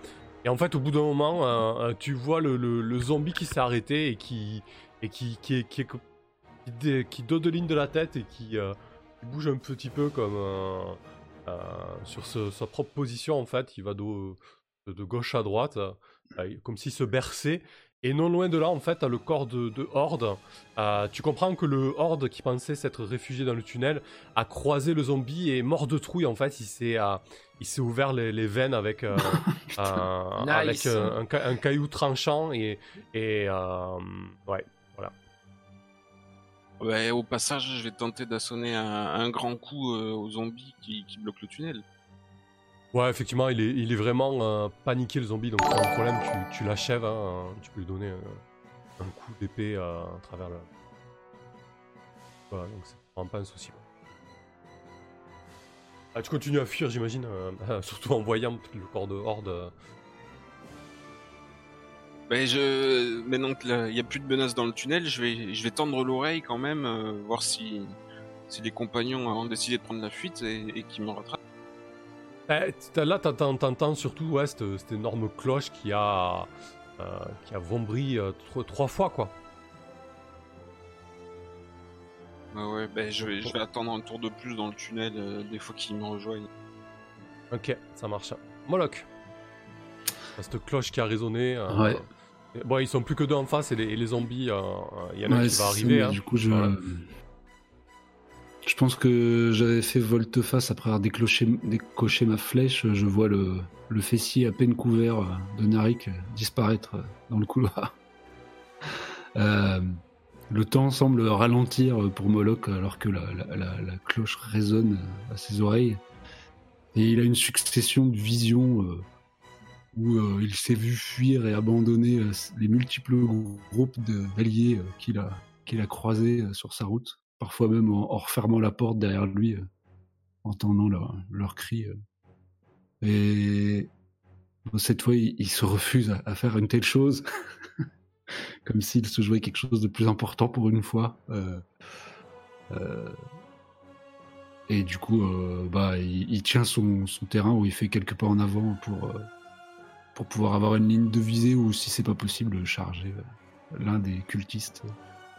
Speaker 2: Et en fait, au bout d'un moment, euh, euh, tu vois le, zombie qui s'est arrêté et qui, et qui, qui, de la tête et qui, euh, qui bouge un petit peu comme sur sa propre position. En fait, il va de, de, gauche à droite, comme s'il se berçait. Et non loin de là, en fait, t'as le corps de, de Horde. Euh, tu comprends que le Horde qui pensait s'être réfugié dans le tunnel a croisé le zombie et est mort de trouille. En fait, il s'est euh, il s'est ouvert les, les veines avec, euh, un,
Speaker 4: Nice.
Speaker 2: avec euh, un, ca- un caillou tranchant et, et euh, ouais.
Speaker 3: Ouais, au passage, je vais tenter d'assonner un, un grand coup euh, aux zombies qui, qui bloquent le tunnel.
Speaker 2: Ouais, effectivement, il est, il est vraiment paniqué le zombie, donc pas de problème, tu, tu l'achèves, hein, tu peux lui donner euh, un coup d'épée euh, à travers le. Voilà, donc c'est vraiment pas un souci. Ah, tu continues à fuir, j'imagine, euh, surtout en voyant le corps de Horde. euh.
Speaker 3: Ben je, maintenant qu'il n'y a plus de menaces dans le tunnel, je vais, je vais tendre l'oreille quand même, voir si, si les compagnons ont décidé de prendre la fuite et, et qu'ils me rattrapent.
Speaker 2: Eh, t'as- là, t'entends, t'entends surtout ouais, cette, cette énorme cloche qui a, euh, qui a vombri euh, trois, trois fois, quoi.
Speaker 3: Ouais, ouais, ben je vais, je vais attendre un tour de plus dans le tunnel euh, des fois qu'ils me rejoignent.
Speaker 2: Ok, ça marche. Moloch. T'as Cette cloche qui a résonné. euh,
Speaker 1: Ouais.
Speaker 2: Bon, ils sont plus que deux en face et les, et les zombies, euh, euh, il y en a
Speaker 1: Ouais,
Speaker 2: qui va arriver.
Speaker 1: mais
Speaker 2: hein.
Speaker 1: Du coup, je.
Speaker 2: Voilà.
Speaker 1: Je pense que j'avais fait volte-face après avoir décoché ma flèche. Je vois le, fessier à peine couvert de Narik disparaître dans le couloir. Euh, le temps semble ralentir pour Moloch alors que la, cloche résonne à ses oreilles. Et il a une succession de visions euh, où euh, il s'est vu fuir et abandonner les multiples groupes d'alliés qu'il a, croisés sur sa route, parfois même en, refermant la porte derrière lui, euh, entendant leur- leurs cris. euh. Et cette fois, il, se refuse à, faire une telle chose, comme s'il se jouait quelque chose de plus important pour une fois. Euh, et du coup, bah, il, tient son, terrain où il fait quelques pas en avant pour, pour pouvoir avoir une ligne de visée ou, si c'est pas possible, charger l'un des cultistes.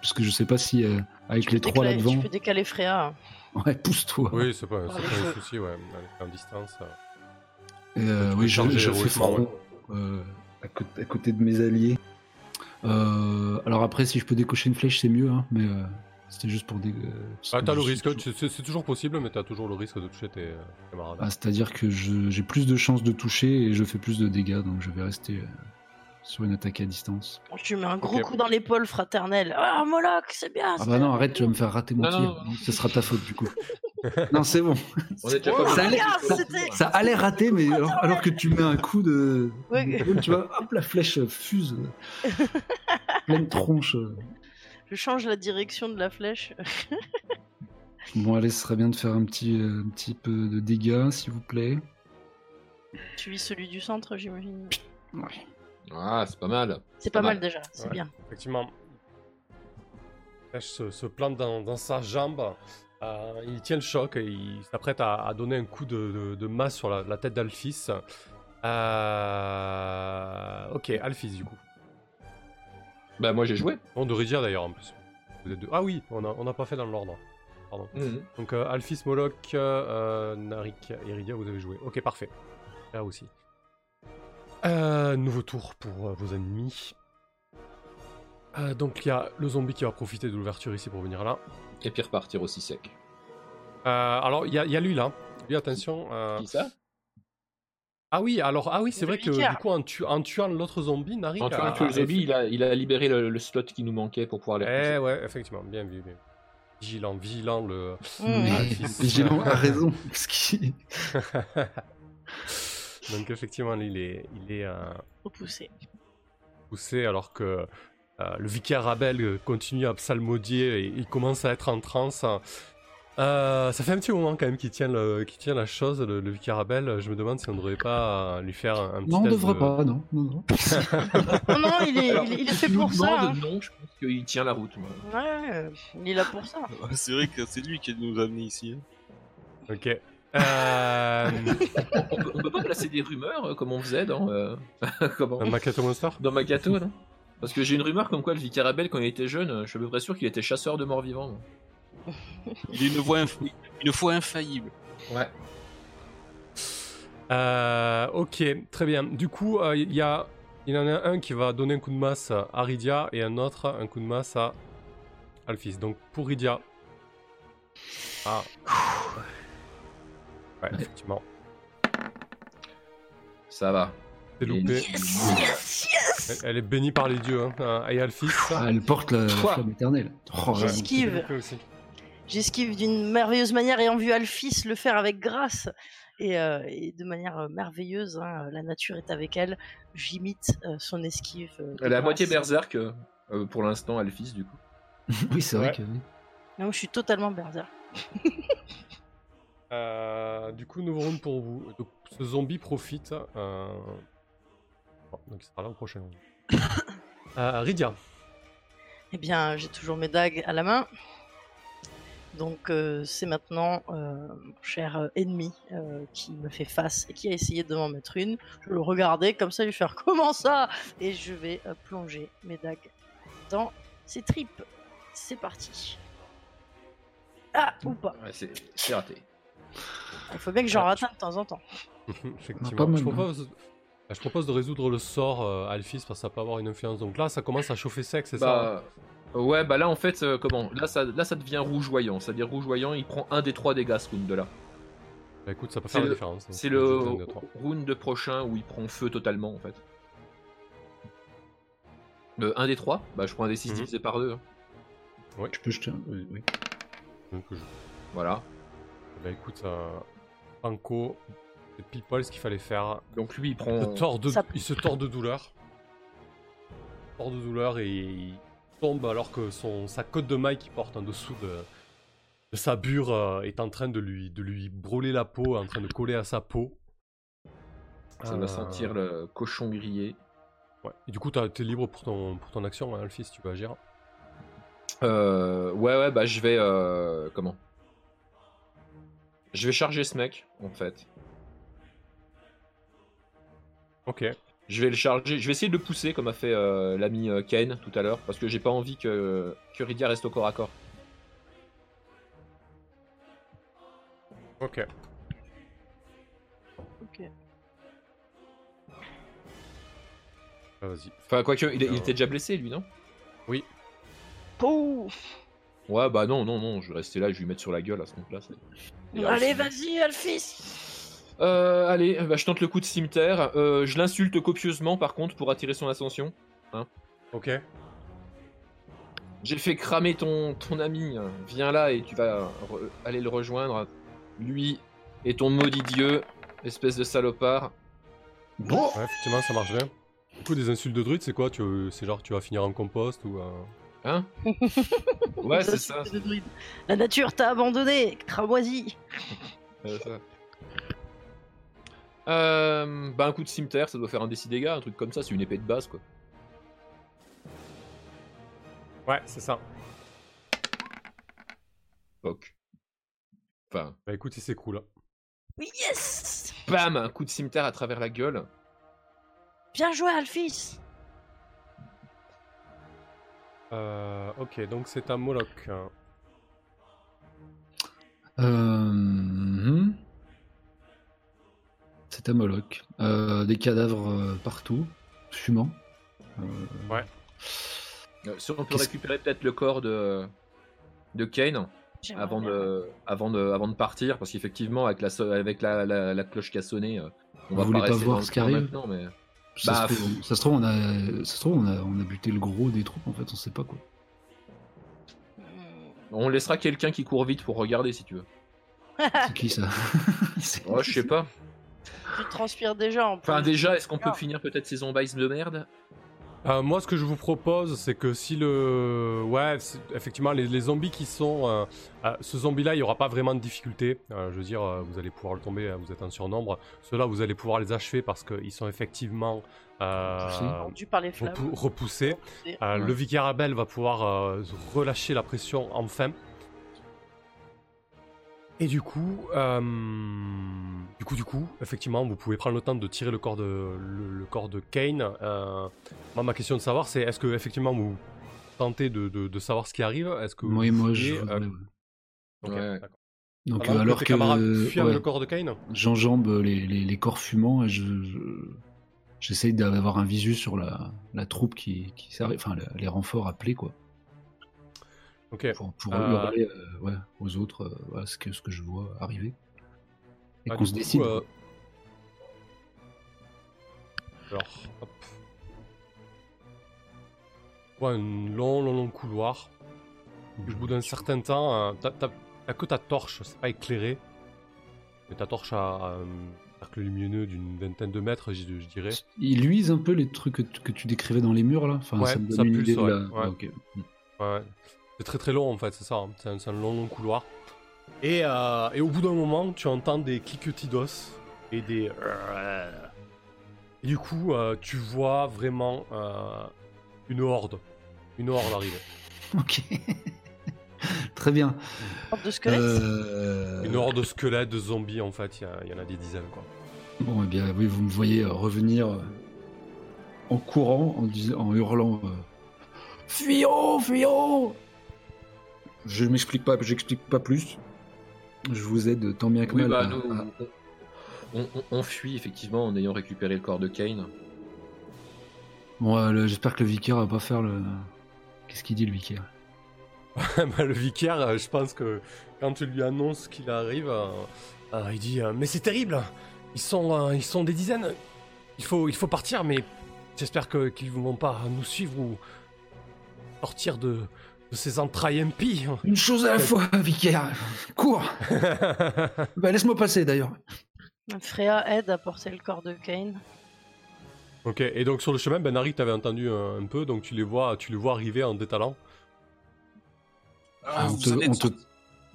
Speaker 1: Parce que je sais pas si euh, avec
Speaker 5: Tu
Speaker 1: les trois
Speaker 5: décaler-
Speaker 1: là-devant.
Speaker 5: Tu peux décaler Freya.
Speaker 1: Ouais, pousse-toi.
Speaker 2: Oui, c'est pas, c'est un souci, ouais. En distance. euh.
Speaker 1: Euh, oui, je, je fais front
Speaker 2: ouais.
Speaker 1: euh, à, côté, à côté de mes alliés. Euh, alors après, si je peux décocher une flèche, c'est mieux, hein, mais euh, c'était juste pour des. euh,
Speaker 2: Ah, t'as le risque, c'est c'est toujours possible, mais t'as toujours le risque de toucher tes camarades.
Speaker 1: Ah, C'est-à-dire que je- j'ai plus de chances de toucher et je fais plus de dégâts, donc je vais rester euh, sur une attaque à distance.
Speaker 5: Tu mets un gros coup dans l'épaule fraternel. Ah, Moloch, c'est bien.
Speaker 1: Ah bah non, arrête, tu vas me faire rater mon
Speaker 4: Non,
Speaker 1: tir.
Speaker 4: non, non.
Speaker 1: Donc, Ce sera ta faute du coup. non, c'est bon.
Speaker 4: On est déjà
Speaker 5: Oh,
Speaker 4: pas
Speaker 1: ça, allait, ça, ça allait rater, mais alors, alors que tu mets un coup de.
Speaker 5: Ouais.
Speaker 1: Tu vois, hop, la flèche fuse. Pleine tronche.
Speaker 5: Je change la direction de la flèche.
Speaker 1: Bon, allez, ce serait bien de faire un petit, euh, un petit peu de dégâts, s'il vous plaît.
Speaker 5: Tu vis celui du centre, j'imagine.
Speaker 1: Ouais.
Speaker 4: Ah, c'est pas mal.
Speaker 5: C'est pas
Speaker 4: Pas
Speaker 5: mal
Speaker 4: mal.
Speaker 5: déjà, c'est
Speaker 2: Ouais.
Speaker 5: bien.
Speaker 2: Effectivement. Se, se plante dans, dans sa jambe. euh, il tient le choc et il s'apprête à, à donner un coup de, de- de masse sur la, la tête d'Alphys. Euh, Ok, Alphys du coup.
Speaker 4: Bah, moi j'ai joué.
Speaker 2: Bon, de Rigia d'ailleurs en plus. Vous êtes deux. Ah oui, on n'a on n'a pas fait dans l'ordre. Pardon.
Speaker 4: Mhm.
Speaker 2: Donc euh, Alphys, Moloch, euh, Narik et Iridia, vous avez joué. Ok, parfait. Là aussi. Euh, nouveau tour pour euh, vos ennemis. Euh, donc il y a le zombie qui va profiter de l'ouverture ici pour venir là.
Speaker 4: Et puis repartir aussi sec.
Speaker 2: Euh, alors il y, a- il y a lui là. Lui attention. euh,
Speaker 4: Qui ça?
Speaker 2: Ah oui, alors ah oui, c'est vrai que du coup en, tu- en tuant l'autre zombie, Nari.
Speaker 4: En tuant
Speaker 2: a-
Speaker 4: le zombie, il a, il a libéré le, le slot qui nous manquait pour pouvoir les
Speaker 2: Eh ouais, effectivement, bien vu, bien. Vigilant, vigilant le.
Speaker 5: Mmh.
Speaker 2: Ah.
Speaker 1: Vigilant a raison.
Speaker 2: Donc effectivement, il est, il est euh,
Speaker 5: Repoussé.
Speaker 2: poussé alors que euh, le vicaire Abel euh, continue à psalmodier et il commence à être en transe. Euh, ça fait un petit moment quand même qu'il tient, le, tient la chose, le, le vicaire Abel. Je me demande si on ne devrait pas lui faire un, un petit
Speaker 1: Non, on
Speaker 2: test
Speaker 1: devrait
Speaker 2: de-
Speaker 1: pas, non. non, non.
Speaker 5: Non, non, il est,
Speaker 4: Alors,
Speaker 5: il, est- il est
Speaker 4: si
Speaker 5: fait pour ça. hein.
Speaker 4: Non, je pense qu'il tient la route. moi.
Speaker 5: Ouais, il est là pour ça.
Speaker 3: C'est vrai que c'est lui qui nous a amenés ici. hein.
Speaker 2: Ok. Euh,
Speaker 4: On peut, pas placer des rumeurs euh, comme on faisait dans, euh, comment
Speaker 2: un Makato Monster
Speaker 4: dans Makato, non? Parce que j'ai une rumeur comme quoi le vicaire Abel, quand il était jeune, je suis à peu près sûr qu'il était chasseur de morts vivants. moi.
Speaker 3: Il est une voix, inf- une foi infaillible.
Speaker 4: Ouais.
Speaker 2: Euh, ok, très bien. Du coup, euh, il y, a, il y en a un qui va donner un coup de masse à Rydia et un autre un coup de masse à Alphys. Donc pour Rydia. Ah. Ouais, effectivement.
Speaker 4: Ça va.
Speaker 2: C'est loupé.
Speaker 5: Yes, yes, yes
Speaker 2: Elle, elle est bénie par les dieux. Hein. euh, Et Alphys.
Speaker 1: Ah, elle porte la
Speaker 4: Quoi
Speaker 1: flamme éternelle. Oh,
Speaker 5: J'esquive. J'esquive d'une merveilleuse manière ayant vu Alphys le faire avec grâce et, euh, et de manière euh, merveilleuse. hein, La nature est avec elle. J'imite euh, son esquive. euh,
Speaker 4: Elle est à moitié berserk euh, euh, pour l'instant, Alphys, du coup.
Speaker 1: Oui, c'est vrai que.
Speaker 5: Non, je suis totalement berserk.
Speaker 2: Euh, du coup, nouveau round pour vous. Donc, ce zombie profite. euh, bon, donc il sera là au prochain round. Euh, Rydia.
Speaker 5: Eh bien, j'ai toujours mes dagues à la main. Donc, euh, c'est maintenant euh, mon cher ennemi euh, qui me fait face et qui a essayé de m'en mettre une. Je vais le regarder comme ça, lui faire comment ça? Et je vais euh, plonger mes dagues dans ses tripes. C'est parti. Ah, ou pas.
Speaker 4: Ouais, c'est c'est raté.
Speaker 5: Il faut bien que j'en
Speaker 2: Ah,
Speaker 5: rate un de temps en temps.
Speaker 2: Effectivement.
Speaker 1: pas mal,
Speaker 2: je,
Speaker 1: hein.
Speaker 2: propose, je propose de résoudre le sort euh, Alphys parce que ça peut avoir une influence. Donc là, ça commence à chauffer sec, c'est ça hein
Speaker 4: Bah, ouais, bah là en fait, euh, comment là ça, là ça devient rougeoyant. C'est-à-dire rougeoyant, il prend un des trois dégâts ce round de là.
Speaker 2: Bah écoute, ça peut
Speaker 4: C'est
Speaker 2: faire la
Speaker 4: le-
Speaker 2: différence. donc
Speaker 4: C'est le
Speaker 2: trois.
Speaker 4: round de prochain où il prend feu totalement en fait. Le 1 des 3, bah je prends un des 6
Speaker 2: Mhm.
Speaker 4: divisé par 2.
Speaker 1: Tu peux jeter un. Oui, oui.
Speaker 2: Donc, je-
Speaker 4: Voilà.
Speaker 2: Bah écoute, euh, Panko, c'est pile poil ce qu'il fallait faire.
Speaker 4: Donc lui il
Speaker 2: Il
Speaker 4: prend.
Speaker 2: se tord de,
Speaker 5: Ça-
Speaker 2: il se tord de douleur. Il se tord de douleur et il tombe alors que son, sa côte de maille qu'il porte en dessous de, de sa bure euh, est en train de lui, de lui brûler la peau, en train de coller à sa peau.
Speaker 4: Ça
Speaker 2: Euh,
Speaker 4: va sentir le cochon grillé.
Speaker 2: Ouais. Et du coup, t'as- t'es libre pour ton, pour ton action, hein, Alphys, si tu peux agir.
Speaker 4: Euh, ouais, ouais, bah je vais. euh, comment? Je vais charger ce mec, en fait.
Speaker 2: Ok.
Speaker 4: Je vais le charger. Je vais essayer de le pousser, comme a fait euh, l'ami euh, Kane tout à l'heure, parce que j'ai pas envie que, que Rydia reste au corps à corps.
Speaker 2: Ok.
Speaker 5: Ok.
Speaker 2: Ah, Vas-y.
Speaker 4: Enfin, quoique, il, il était déjà blessé, lui, non?
Speaker 5: Pouh
Speaker 4: Ouais, bah non, non, non, je vais rester là, je vais lui mettre sur la gueule à ce moment-là.
Speaker 5: Allez, vas-y, Alphys
Speaker 4: Euh, allez, bah, je tente le coup de cimetière. Euh, je l'insulte copieusement, par contre, pour attirer son attention.
Speaker 2: Ok.
Speaker 4: J'ai fait cramer ton, ton ami. Viens là et tu vas re- aller le rejoindre. Lui et ton maudit dieu, espèce de salopard.
Speaker 1: Bon
Speaker 2: Ouais, effectivement, ça marche bien. Du coup, des insultes de druide, c'est quoi? Tu, C'est genre tu vas finir en compost ou. euh,
Speaker 4: Hein Ouais, c'est ça.
Speaker 5: La nature t'a abandonné, cramoisi.
Speaker 4: Euh, bah un coup de cimetière, ça doit faire un décis dégâts, un truc comme ça, c'est une épée de base quoi.
Speaker 2: Ouais, c'est ça.
Speaker 4: Fuck. Enfin,
Speaker 2: Bah écoute, c'est cool. hein.
Speaker 5: Oui, yes
Speaker 4: bam, un coup de cimetière à travers la gueule.
Speaker 5: Bien joué, Alphys
Speaker 2: Euh, ok, donc c'est un Moloch.
Speaker 1: Euh... mhm. c'est à Moloch. Euh, des cadavres partout, fumants. Euh,
Speaker 2: Ouais.
Speaker 4: Euh, Si on peut récupérer peut-être le corps de, de Kane avant de, avant, de, avant de partir, parce qu'effectivement, avec, la, avec la, la, la cloche qui a sonné, on
Speaker 1: Vous
Speaker 4: va
Speaker 1: voulez
Speaker 4: pas rester
Speaker 1: voir ce qui arrive
Speaker 4: maintenant, mais...
Speaker 1: Ça,
Speaker 4: Bah,
Speaker 1: se trouve, ça se trouve, on a, ça se trouve, on a, on a buté le gros des troupes en fait, on sait pas quoi.
Speaker 5: Hmm.
Speaker 4: On laissera quelqu'un qui court vite pour regarder si tu veux.
Speaker 1: C'est qui ça C'est-
Speaker 4: Oh, je sais pas.
Speaker 5: Tu transpires déjà en plus.
Speaker 4: Enfin, déjà, est-ce qu'on peut finir peut-être ces zombies de merde?
Speaker 2: Euh, moi, ce que je vous propose, c'est que si le. Ouais, effectivement, les, les zombies qui sont. euh, euh, ce zombie-là, il n'y aura pas vraiment de difficulté. Euh, je veux dire, euh, vous allez pouvoir le tomber, euh, vous êtes en surnombre. Ceux-là, vous allez pouvoir les achever parce qu'ils sont effectivement. euh,
Speaker 1: Repoussés.
Speaker 5: Rendu par les flammes.
Speaker 2: repou- repoussés.
Speaker 5: Repoussés.
Speaker 2: Euh,
Speaker 4: Ouais.
Speaker 2: Le vicaire Abel va pouvoir euh, relâcher la pression enfin. Et du coup, euh, du coup, du coup, effectivement, vous pouvez prendre le temps de tirer le corps de, le, le corps de Kane. Euh, moi, ma question de savoir, c'est est-ce que effectivement vous tentez de, de- de savoir ce qui arrive? Est-ce que
Speaker 1: Moi,
Speaker 2: vous
Speaker 1: moi, je.
Speaker 2: euh,
Speaker 1: ouais.
Speaker 2: ok,
Speaker 4: Ouais.
Speaker 2: d'accord.
Speaker 1: Donc
Speaker 2: Pendant
Speaker 1: euh, alors que ouais,
Speaker 2: le corps de Kane?
Speaker 1: J'enjambe les, les, les corps fumants et je, je- j'essaye d'avoir un visu sur la, la troupe qui, qui s'arrive, enfin les renforts appelés quoi,
Speaker 2: Ok.
Speaker 1: pour, pour
Speaker 2: Euh,
Speaker 1: hurler euh, ouais, aux autres euh, voilà, ce que ce que je vois arriver et
Speaker 2: Ah,
Speaker 1: qu'on se décide.
Speaker 2: Alors, hop. Ouais, un long, long, long couloir. Puis, au bout d'un certain temps, t'as, que ta torche, c'est pas éclairé. Mais ta torche a un cercle lumineux d'une vingtaine de mètres, je, je dirais.
Speaker 1: Il luise un peu les trucs que, tu- que tu décrivais dans les murs là. Enfin,
Speaker 2: Ouais,
Speaker 1: ça me donne
Speaker 2: ça
Speaker 1: une
Speaker 2: pulse,
Speaker 1: idée de
Speaker 2: ouais,
Speaker 1: la-
Speaker 2: ouais.
Speaker 1: Ah, ok.
Speaker 2: Ouais. C'est très très long en fait, c'est ça. hein. C'est un, c'est un long, long couloir. Et, euh, et au bout d'un moment, tu entends des cliquetis d'os et des. Et du coup, euh, tu vois vraiment euh, une horde. Une horde arriver.
Speaker 1: Ok. Très bien.
Speaker 5: Horde de squelettes.
Speaker 1: Euh,
Speaker 2: Une horde de squelettes, de zombies en fait, il y en a des dizaines quoi.
Speaker 1: Bon, eh bien, oui, vous me voyez revenir en courant, en, dis- en hurlant euh, Fuyons, fuyons Je m'explique pas, j'explique pas plus. Je vous aide tant bien que
Speaker 4: Oui,
Speaker 1: mal.
Speaker 4: bah,
Speaker 1: à-
Speaker 4: nous,
Speaker 1: à-
Speaker 4: on, on- on fuit effectivement en ayant récupéré le corps de Kane.
Speaker 1: Bon, euh, j'espère que le vicaire va pas faire le. Qu'est-ce qu'il dit le vicaire?
Speaker 2: Bah, le vicaire, euh, je pense que quand tu lui annonces qu'il arrive, euh, euh, il dit euh, Mais c'est terrible Ils sont, euh, ils sont des dizaines Il faut, il faut partir, mais j'espère qu'ils ne vont pas nous suivre ou sortir de, de ces entrailles impies.
Speaker 1: Une chose à la fois, vicaire Cours Bah, laisse-moi passer d'ailleurs.
Speaker 5: Freya aide à porter le corps de Kane.
Speaker 2: ok, et donc sur le chemin, Ben Harry t'avais entendu un, un peu, donc tu les vois, tu les vois arriver en détalant.
Speaker 3: Ah,
Speaker 1: on, te, on, te,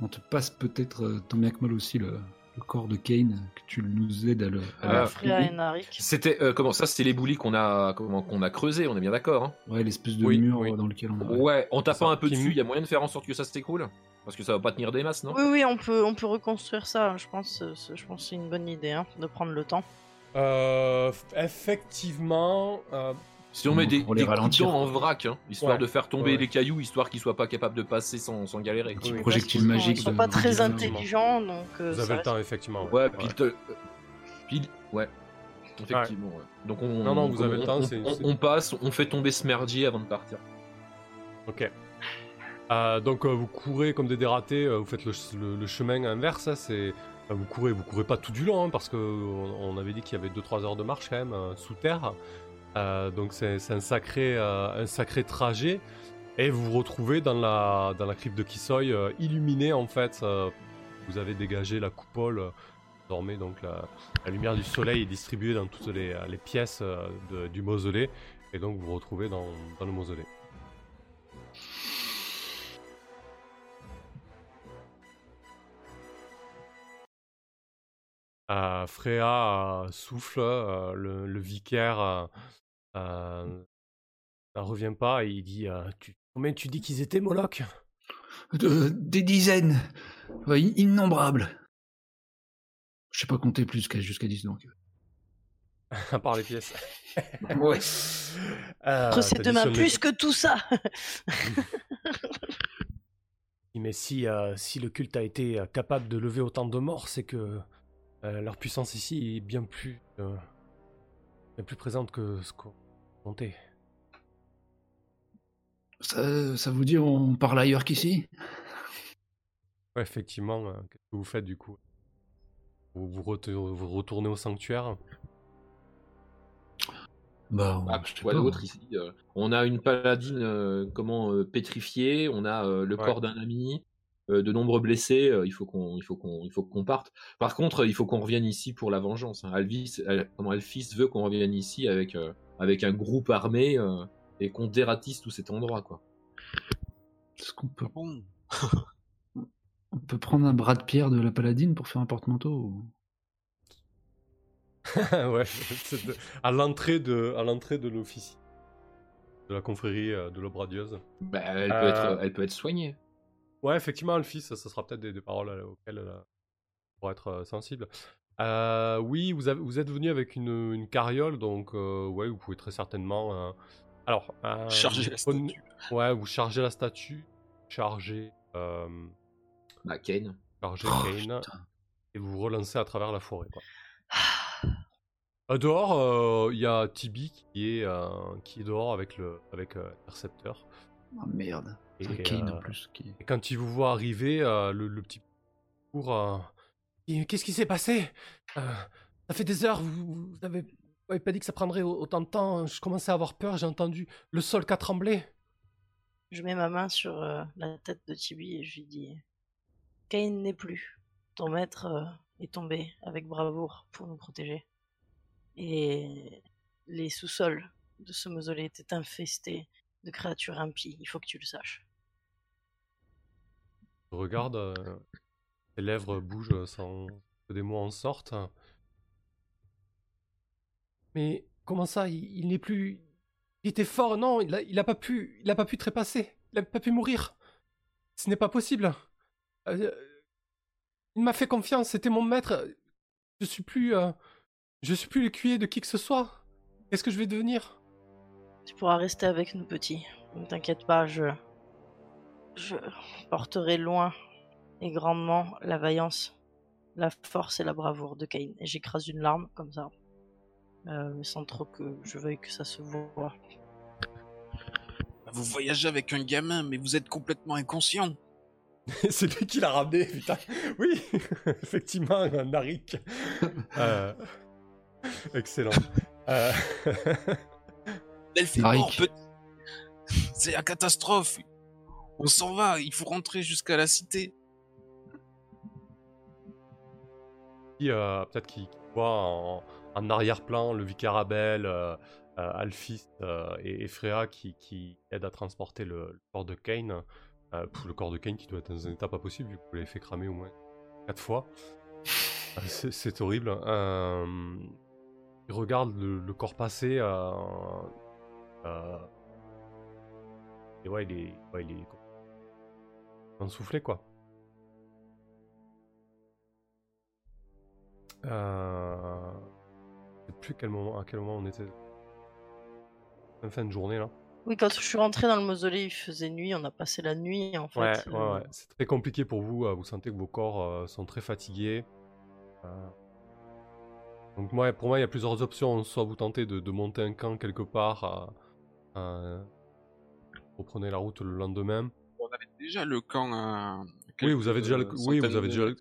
Speaker 1: on te passe peut-être euh, tant bien que mal aussi le, le corps de Kane, que tu nous aides à le. à
Speaker 4: Ah. C'était euh, comment ça C'était les boulis qu'on a comment qu'on a creusé. On est bien d'accord. Hein
Speaker 1: Ouais, l'espèce de
Speaker 2: Oui,
Speaker 1: mur
Speaker 2: oui.
Speaker 1: euh, dans lequel on a.
Speaker 4: ouais. En tapant un peu dessus, il y a moyen de faire en sorte que ça s'écroule Parce que ça va pas tenir des masses, non?
Speaker 5: Oui, oui, on peut, on peut reconstruire ça. Je pense, euh, je pense que c'est une bonne idée hein, de prendre le temps.
Speaker 2: Euh, effectivement, euh,
Speaker 4: Si on met des,
Speaker 1: les
Speaker 4: des coups de
Speaker 1: ralentir.
Speaker 4: dents en vrac, hein, histoire
Speaker 2: Ouais.
Speaker 4: de faire tomber
Speaker 2: Ouais.
Speaker 4: les cailloux, histoire qu'ils soient pas capables de passer sans, sans galérer.
Speaker 1: Petit
Speaker 2: Oui.
Speaker 1: projectile magique.
Speaker 5: Ils sont
Speaker 1: de-
Speaker 5: pas très intelligents, donc. euh,
Speaker 2: vous
Speaker 5: ça
Speaker 2: avez le temps, effectivement.
Speaker 4: Ouais, te- euh, puis- ouais. Effectivement, ouais. Donc on,
Speaker 2: Non, non, vous avez le
Speaker 4: on-
Speaker 2: temps,
Speaker 4: on-
Speaker 2: c'est-
Speaker 4: on-
Speaker 2: c'est-
Speaker 4: on passe, on fait tomber ce merdier avant de partir.
Speaker 2: Ok. Euh, donc euh, vous courez comme des dératés, euh, vous faites le, le- le chemin inverse, hein, c'est vous courez, vous courez pas tout du long hein, parce que on, on avait dit qu'il y avait 2-3 heures de marche quand même euh, sous terre, donc c'est un sacré euh, un sacré trajet et vous vous retrouvez dans la dans la crypte de Kisoy euh, illuminée en fait. euh, vous avez dégagé la coupole. euh, Désormais, donc la, lumière du soleil est distribuée dans toutes les, pièces euh, du mausolée, et donc vous vous retrouvez dans, dans le mausolée. Euh, Freya euh, souffle, euh, le, le vicaire euh, euh, ne revient pas et il dit euh, tu, Combien tu dis qu'ils étaient, Moloch?
Speaker 1: Euh, des dizaines. Ouais, in- innombrables. Je sais pas compter plus jusqu'à jusqu'à 10 donc.
Speaker 2: À part les pièces.
Speaker 1: Ouais.
Speaker 2: Euh,
Speaker 5: Entre ces deux mains,
Speaker 2: t'additionnes les-
Speaker 5: plus que tout ça.
Speaker 2: Mais si, euh, si le culte a été euh, capable de lever autant de morts, c'est que Euh, leur puissance ici est bien plus, euh, bien plus présente que ce qu'on
Speaker 1: Ça, ça vous dit on parle ailleurs qu'ici?
Speaker 2: Ouais, effectivement, euh, qu'est-ce que vous faites du coup? Vous, vous, rete- vous retournez au sanctuaire?
Speaker 1: Bah,
Speaker 4: Ah,
Speaker 1: sais
Speaker 4: quoi
Speaker 1: pas.
Speaker 4: d'autre ici euh, On a une paladine euh, comment euh, pétrifiée, on a euh, le
Speaker 2: Ouais.
Speaker 4: corps d'un ami, euh, de nombreux blessés. euh, il faut qu'on, il faut qu'on, il faut qu'on parte. Par contre, euh, il faut qu'on revienne ici pour la vengeance. hein. Alvis, Al- comment Alphys veut qu'on revienne ici avec euh, avec un groupe armé euh, et qu'on dératisse tout cet endroit, quoi.
Speaker 1: Est-ce qu'on peut,
Speaker 3: bon
Speaker 1: on peut prendre un bras de pierre de la paladine pour faire un porte-manteau ou-
Speaker 2: Ouais, de- à l'entrée de, à l'entrée de l'office, de la confrérie euh, de l'Aube radieuse.
Speaker 4: Bah, elle peut
Speaker 2: Euh.
Speaker 4: être, elle peut être soignée.
Speaker 2: Ouais, effectivement, Alphys, ça, ça sera peut-être des, des paroles euh, auxquelles elle euh, pourra être euh, sensible. Euh, oui, vous, avez- vous êtes venu avec une, une carriole, donc euh, ouais, vous pouvez très certainement. euh, Alors, euh,
Speaker 3: Charger la statue.
Speaker 2: Ouais, vous chargez la statue, chargez, euh,
Speaker 4: Bah, Kane.
Speaker 2: chargez
Speaker 1: Oh,
Speaker 2: Kane,
Speaker 1: putain.
Speaker 2: et vous relancez à travers la forêt. Quoi. Euh, dehors, euh, il y a Tibi qui est, euh, qui est dehors avec le avec euh, l'intercepteur.
Speaker 1: Ah merde.
Speaker 2: Et,
Speaker 1: Kane
Speaker 2: euh,
Speaker 1: en plus. Qui...
Speaker 2: Et quand il vous voit arriver, euh, le, le petit court, euh, qu'est-ce qui s'est passé? Euh, Ça fait des heures, vous, vous avez, vous avez pas dit que ça prendrait au- autant de temps. Je commençais à avoir peur, j'ai entendu le sol qui a tremblé.
Speaker 5: Je mets ma main sur euh, la tête de Tibi et je lui dis Kane n'est plus. Ton maître euh, est tombé avec bravoure pour nous protéger. Et les sous-sols de ce mausolée étaient infestés de créatures impies. Il faut que tu le saches.
Speaker 2: Je regarde, euh, ses lèvres bougent sans que des mots en sortent. Mais comment ça, il, il n'est plus. Il était fort, non, il a, il a pas pu, il a pas pu trépasser, il a pas pu mourir. Ce n'est pas possible. Euh, il m'a fait confiance, c'était mon maître. Je suis plus, euh, je suis plus l'écuyer de qui que ce soit. Qu'est-ce que je vais devenir?
Speaker 5: Tu pourras rester avec nous, petit. Ne t'inquiète pas, je. Je porterai loin et grandement la vaillance, la force et la bravoure de Kane. Et j'écrase une larme, comme ça. Euh, mais sans trop que je veuille que ça se voit.
Speaker 3: Vous voyagez avec un gamin, mais vous êtes complètement inconscient.
Speaker 2: C'est lui qui l'a ramené, putain. Oui, effectivement, un Narik. Euh, Excellent. Euh.
Speaker 3: C'est la catastrophe. On s'en va, il faut rentrer jusqu'à la cité.
Speaker 2: Euh, Peut-être qu'il voit en, en arrière-plan le vicaire Abel, euh, euh, Alphys euh, et, et Freya qui, qui aident à transporter le, corps de Kane. Le corps de Kane qui doit être dans un état pas possible, vu que vous l'avez fait cramer au moins quatre fois. Euh, c'est- horrible. Il regarde le, corps passé. euh, et ouais, il est, ouais, il est ensoufflé, quoi. Euh... Je sais plus quel moment, à quel moment on était. En fin de journée là.
Speaker 5: Oui, quand je suis rentrée dans le mausolée, il faisait nuit. On a passé la nuit, en fait.
Speaker 2: Ouais, ouais,
Speaker 5: euh,
Speaker 2: ouais. C'est très compliqué pour vous. euh, Vous sentez que vos corps euh, sont très fatigués. Euh, Donc moi, pour moi, il y a plusieurs options. Soit vous tentez de, de monter un camp quelque part. euh, euh, Vous prenez la route le lendemain.
Speaker 3: On avait déjà le camp à.
Speaker 2: Oui, vous avez déjà le, oui, vous avez déjà, le-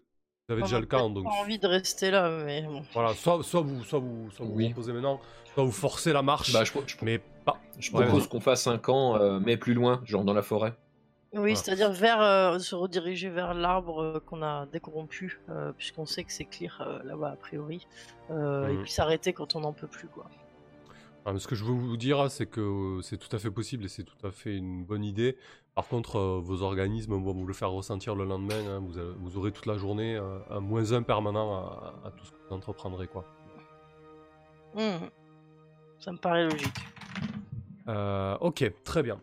Speaker 2: vous avez déjà le camp. Donc
Speaker 5: pas envie de rester là, mais bon.
Speaker 2: voilà, soit, soit vous, soit vous, soit vous
Speaker 4: Oui.
Speaker 2: reposez maintenant, soit vous forcez la marche.
Speaker 4: Bah, je, je-
Speaker 2: mais pas.
Speaker 4: je propose qu'on fasse un camp, euh, mais plus loin, genre dans la forêt.
Speaker 5: Oui,
Speaker 2: Voilà.
Speaker 5: c'est-à-dire vers euh, se rediriger vers l'arbre euh, qu'on a décorrompu, euh, puisqu'on sait que c'est clear euh, là-bas a priori, euh, et
Speaker 2: Mhm.
Speaker 5: puis s'arrêter quand on n'en peut plus, quoi.
Speaker 2: Ah, mais ce que je veux vous dire, c'est que c'est tout à fait possible et c'est tout à fait une bonne idée. Par contre, euh, vos organismes vont vous le faire ressentir le lendemain. hein. Vous, avez- vous aurez toute la journée euh, un moins un permanent à, à tout ce que vous entreprendrez. Quoi.
Speaker 5: Mhm. Ça me paraît logique.
Speaker 2: Euh, ok, très bien.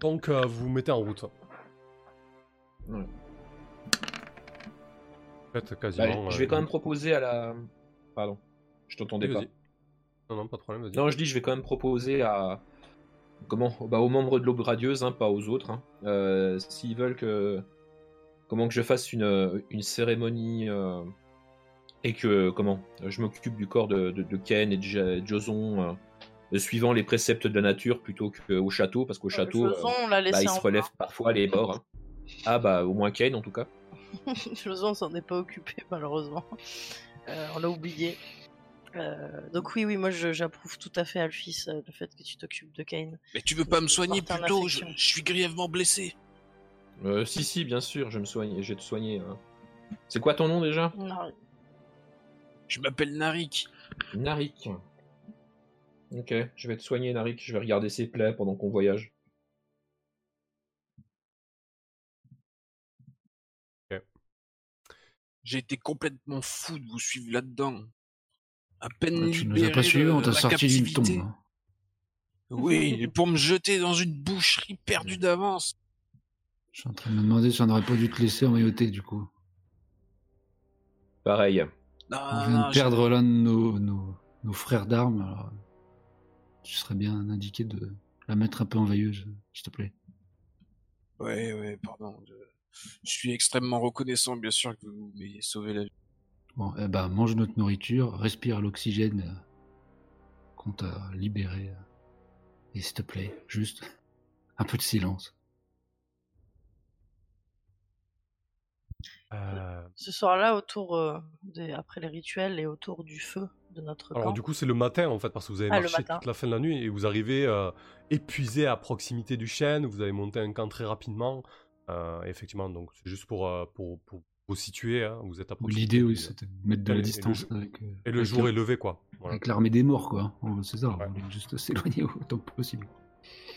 Speaker 2: Donc, euh, vous vous mettez en route.
Speaker 4: Ouais.
Speaker 2: Faites
Speaker 4: Bah,
Speaker 2: quasiment.
Speaker 4: je vais
Speaker 2: euh,
Speaker 4: quand même proposer à la. Pardon, je t'entendais
Speaker 2: vas-y,
Speaker 4: pas.
Speaker 2: vas-y. Non, non, pas de problème, vas-y.
Speaker 4: Non, je dis, je vais quand même proposer à. Comment bah, Aux membres de l'aube radieuse, hein, pas aux autres. hein. Euh, S'ils veulent que. Comment que je fasse une, une cérémonie. euh, et que comment je m'occupe du corps de, de, de Ken et de Joson euh, suivant les préceptes de la nature plutôt qu'au château parce qu'au château
Speaker 5: Joson, on
Speaker 4: bah, il se relève parfois les bords. hein. Ah bah au moins Ken en tout cas.
Speaker 5: Joson s'en est pas occupé, malheureusement. On l'a oublié. Euh, donc oui, oui, moi je- j'approuve tout à fait, Alphys, euh, le fait que tu t'occupes de Kane.
Speaker 3: Mais tu veux pas me soigner
Speaker 5: Porte un
Speaker 3: plus tôt je, suis grièvement blessé.
Speaker 4: Euh, si si bien sûr je me soigne, je vais te soigner. hein. C'est quoi ton nom déjà?
Speaker 5: Non,
Speaker 3: Je m'appelle Narik.
Speaker 4: Narik. Ok, je vais te soigner Narik, je vais regarder ses plaies pendant qu'on voyage.
Speaker 3: J'ai été complètement fou de vous suivre là-dedans. À peine
Speaker 1: tu nous as pas suivis,
Speaker 3: de-
Speaker 1: on t'a sorti d'une tombe.
Speaker 3: Oui, pour me jeter dans une boucherie perdue d'avance.
Speaker 1: Je suis en train de me demander si on n'aurait pas dû te laisser emmailloter du coup.
Speaker 4: Pareil.
Speaker 3: Non,
Speaker 1: On vient
Speaker 3: non,
Speaker 1: de
Speaker 3: je-
Speaker 1: perdre l'un de nos, nos, nos frères d'armes. alors, Tu serais bien indiqué de la mettre un peu en veilleuse, s'il te plaît.
Speaker 3: Ouais, ouais, pardon. Je, je suis extrêmement reconnaissant, bien sûr, que vous m'ayez sauvé la vie.
Speaker 1: Bon, eh ben, mange notre nourriture, respire l'oxygène qu'on t'a libéré. Et s'il te plaît, juste un peu de silence.
Speaker 2: Euh,
Speaker 5: ce soir-là, autour euh, des- après les rituels et autour du feu de notre
Speaker 2: Alors
Speaker 5: camp.
Speaker 2: du coup c'est le matin en fait parce que vous avez
Speaker 5: Ah,
Speaker 2: marché toute la fin de la nuit et vous arrivez euh, épuisé à proximité du chêne, vous avez monté un camp très rapidement. Euh, effectivement donc c'est juste pour, euh, pour, pour vous situer, hein, vous êtes à proximité.
Speaker 1: L'idée, oui, c'était de mettre de
Speaker 2: Et
Speaker 1: la
Speaker 2: le-
Speaker 1: distance avec, euh,
Speaker 2: Et le
Speaker 1: avec
Speaker 2: jour
Speaker 1: la-
Speaker 2: est levé quoi. Voilà.
Speaker 1: avec l'armée des morts, quoi. C'est ça,
Speaker 2: Ouais.
Speaker 1: on juste s'éloigner autant que possible.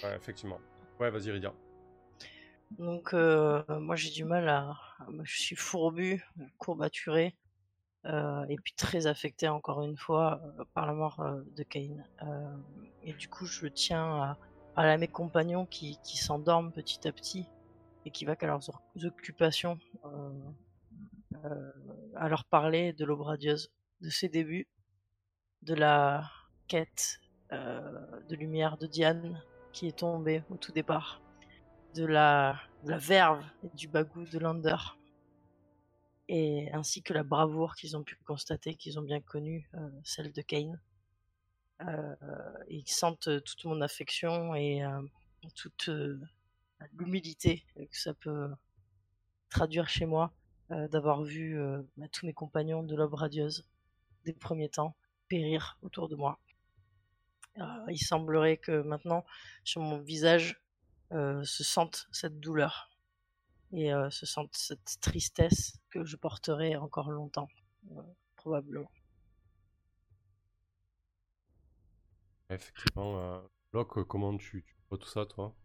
Speaker 2: Ouais, effectivement. Ouais vas-y Rydia.
Speaker 5: Donc euh, moi j'ai du mal à, je suis fourbu, courbaturé euh, et puis très affecté encore une fois par la mort de Cain. Euh, et du coup je tiens à à mes compagnons qui, qui s'endorment petit à petit et qui vaquent à leurs occupations, à leur parler de l'aube radieuse, de ses débuts, de la quête euh, de lumière de Diane qui est tombée au tout départ de la, verve et du bagou de Lander, et ainsi que la bravoure qu'ils ont pu constater, qu'ils ont bien connue, euh, celle de Kane. Euh, ils sentent euh, toute mon affection et euh, toute euh, l'humilité que ça peut traduire chez moi euh, d'avoir vu euh, bah, tous mes compagnons de l'aube radieuse des premiers temps périr autour de moi. Euh, il semblerait que maintenant, sur mon visage, se sente cette douleur et se sente cette tristesse que je porterai encore longtemps, probablement.
Speaker 2: Effectivement. Locke, comment tu vois tout ça toi?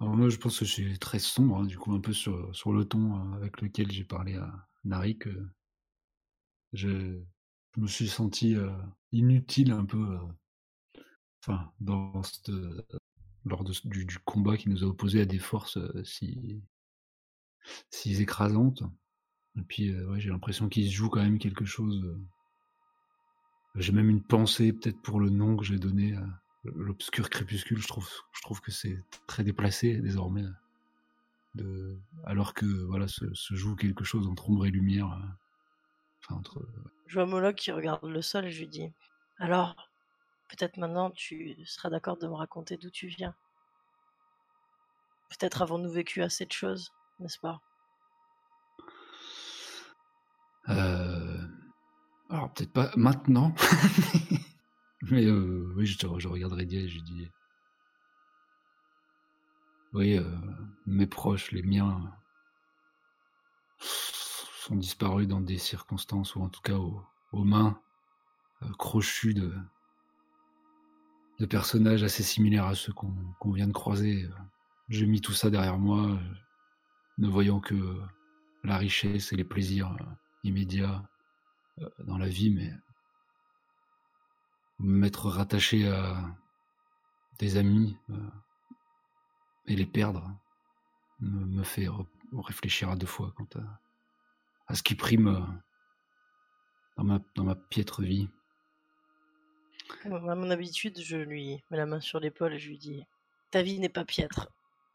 Speaker 1: Alors moi, je pense que c'est très sombre, hein, du coup, un peu sur, sur le ton euh, avec lequel j'ai parlé à Narik. euh, je, je me suis senti euh, inutile un peu, euh, enfin, dans lors de, du, combat qui nous a opposés à des forces si, si écrasantes. Et puis, ouais, j'ai l'impression qu'il se joue quand même quelque chose. j'ai même une pensée peut-être pour le nom que j'ai donné à l'obscur crépuscule. Je trouve, je trouve que c'est très déplacé désormais. De, alors que voilà se, se joue quelque chose entre ombre et lumière. euh, Enfin entre.
Speaker 5: Je vois Moloch qui regarde le sol et je lui dis Alors, peut-être maintenant tu seras d'accord de me raconter d'où tu viens. Peut-être avons-nous vécu assez de choses, n'est-ce pas?
Speaker 1: Euh, alors peut-être pas maintenant, mais euh, oui, je, Dia et je dis oui, euh, mes proches, les miens, sont disparus dans des circonstances ou en tout cas aux, mains euh, crochues de personnages assez similaires à ceux qu'on vient de croiser. J'ai mis tout ça derrière moi, ne voyant que la richesse et les plaisirs immédiats dans la vie, mais m'être rattaché à des amis euh, et les perdre me, fait réfléchir à deux fois quant à, à ce qui prime euh, dans ma, dans ma piètre vie.
Speaker 5: À mon habitude, je lui mets la main sur l'épaule et je lui dis Ta vie n'est pas piètre.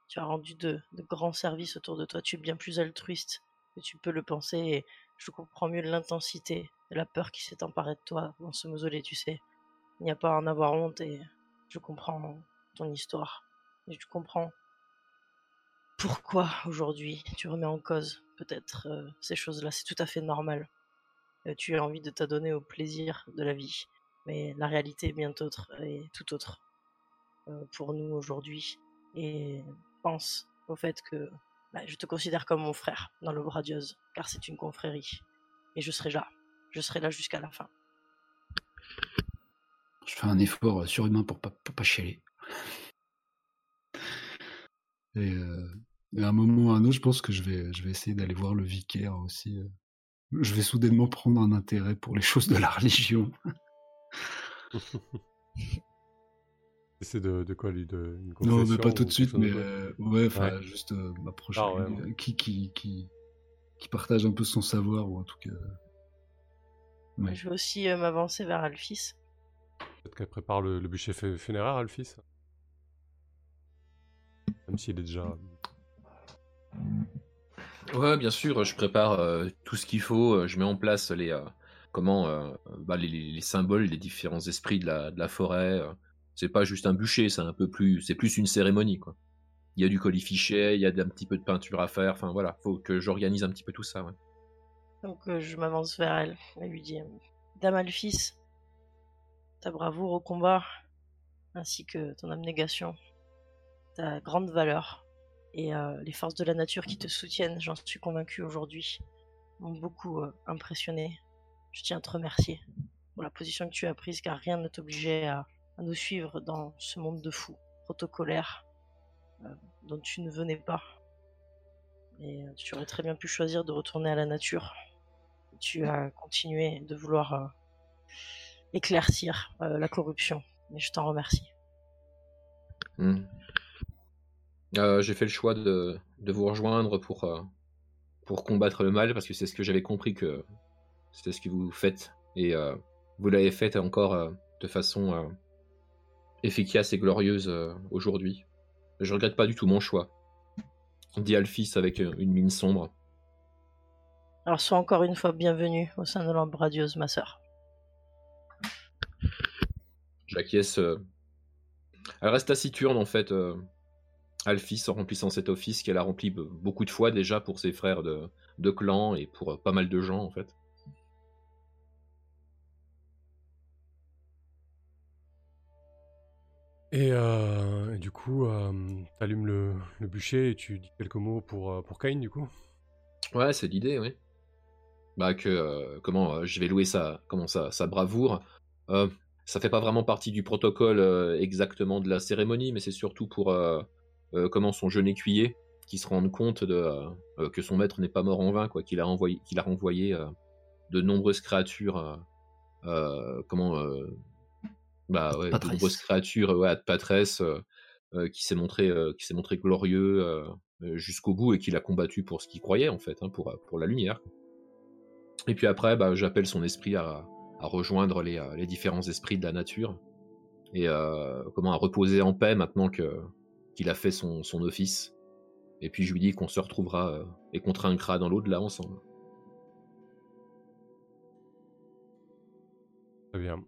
Speaker 5: Tu as rendu de, de grands services autour de toi. Tu es bien plus altruiste que tu peux le penser. Et je comprends mieux l'intensité et la peur qui s'est emparée de toi dans ce mausolée, tu sais. Il n'y a pas à en avoir honte et je comprends ton histoire. Et je comprends pourquoi aujourd'hui tu remets en cause peut-être euh, ces choses-là. C'est tout à fait normal. Euh, tu as envie de t'adonner au plaisir de la vie. Mais la réalité est bien autre et tout autre euh, pour nous aujourd'hui. Et pense au fait que bah, je te considère comme mon frère dans le Bradieuse, car c'est une confrérie. Et je serai là. Je serai là jusqu'à la fin.
Speaker 1: Je fais un effort surhumain pour pas, pour pas chialer. Et, euh, et à un moment ou à un autre, je pense que je vais, je vais essayer d'aller voir le vicaire aussi. euh. Je vais soudainement prendre un intérêt pour les choses de la religion.
Speaker 2: C'est de, de quoi lui de, une
Speaker 1: Non, mais pas tout
Speaker 2: ou
Speaker 1: de suite, mais euh, ouais, enfin,
Speaker 2: Ouais.
Speaker 1: juste euh, m'approcher
Speaker 2: Ah ouais,
Speaker 1: lui,
Speaker 2: ouais.
Speaker 1: euh, qui, qui, qui, qui partage un peu son savoir, ou en tout cas. Ouais.
Speaker 5: Je vais aussi euh, m'avancer vers Alphys.
Speaker 2: Peut-être qu'elle prépare le, le bûcher funéraire, Alphys. Même s'il est déjà.
Speaker 4: Ouais, bien sûr, je prépare euh, tout ce qu'il faut, euh, je mets en place les, euh, comment, euh, bah, les, les- les symboles, les différents esprits de la, de la forêt. C'est pas juste un bûcher, c'est un peu plus, c'est plus une cérémonie, quoi. Il y a du colifichet, il y a un petit peu de peinture à faire, enfin voilà, faut que j'organise un petit peu tout ça, ouais.
Speaker 5: Donc euh, je m'avance vers elle et lui dis Dame Alphys, ta bravoure au combat, ainsi que ton abnégation, ta grande valeur et euh, les forces de la nature qui te soutiennent, j'en suis convaincu aujourd'hui, m'ont beaucoup euh, impressionné. Je tiens à te remercier pour la position que tu as prise, car rien ne t'obligeait à, nous suivre dans ce monde de fous, protocolaire, euh, dont tu ne venais pas. Et tu aurais très bien pu choisir de retourner à la nature tu as continué de vouloir éclaircir euh, la corruption. Mais je t'en remercie.
Speaker 4: Hmm. Euh, j'ai fait le choix de, de vous rejoindre pour, euh, pour combattre le mal, parce que c'est ce que j'avais compris que c'était ce que vous faites. Et vous l'avez fait encore de façon efficace et glorieuse euh, aujourd'hui. Je regrette pas du tout mon choix. Dit Alphys avec une mine sombre.
Speaker 5: Alors sois encore une fois bienvenue au sein de l'ombre radieuse, ma sœur.
Speaker 4: J'acquiesce. euh. Elle reste taciturne en fait, euh, Alphys, en remplissant cet office qu'elle a rempli be- beaucoup de fois déjà pour ses frères de, de clan et pour euh, pas mal de gens en fait.
Speaker 2: Et, euh, et du coup, euh, t'allumes le, le bûcher et tu dis quelques mots pour, pour Kane, du coup?
Speaker 4: Ouais, c'est l'idée, oui. Bah que euh, comment je vais louer sa comment sa, sa bravoure. Ça fait pas vraiment partie du protocole euh, exactement de la cérémonie, mais c'est surtout pour euh, euh, comment son jeune écuyer qui se rende compte de que son maître n'est pas mort en vain, quoi, qu'il a renvoyé qu'il a renvoyé de nombreuses créatures, comment bah ouais, de nombreuses créatures, ouais, patresse, qui s'est montré qui s'est montré glorieux. jusqu'au bout et qu'il a combattu pour ce qu'il croyait en fait, hein, pour, pour la lumière. Et puis après, bah, j'appelle son esprit à, à rejoindre les, euh, les différents esprits de la nature et euh, comment à reposer en paix maintenant que qu'il a fait son, son office. Et puis je lui dis qu'on se retrouvera euh, et qu'on trinquera dans l'au-delà ensemble.
Speaker 2: Très bien.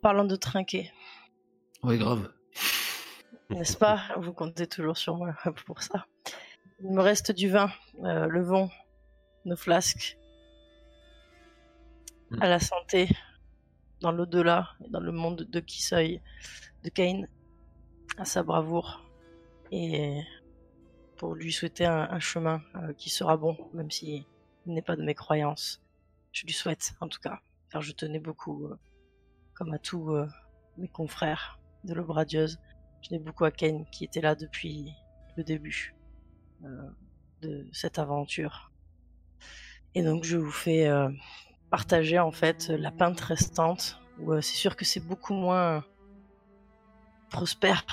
Speaker 5: Parlant de trinquer,
Speaker 1: Ouais, grave.
Speaker 5: n'est-ce pas? Vous comptez toujours sur moi pour ça. Il me reste du vin, euh, le vin, nos flasques.
Speaker 4: Mm.
Speaker 5: À la santé, dans l'au-delà, dans le monde de Kisoi, de Kane, à sa bravoure. Et pour lui souhaiter un, chemin euh, qui sera bon, même s'il n'est pas de mes croyances. Je lui souhaite, en tout cas, car je tenais beaucoup, euh, comme à tous euh, mes confrères de l'Aube je tenais beaucoup à Kane qui était là depuis le début de cette aventure. Et donc je vous fais partager en fait la pinte restante, où euh, c'est sûr que c'est beaucoup moins prospère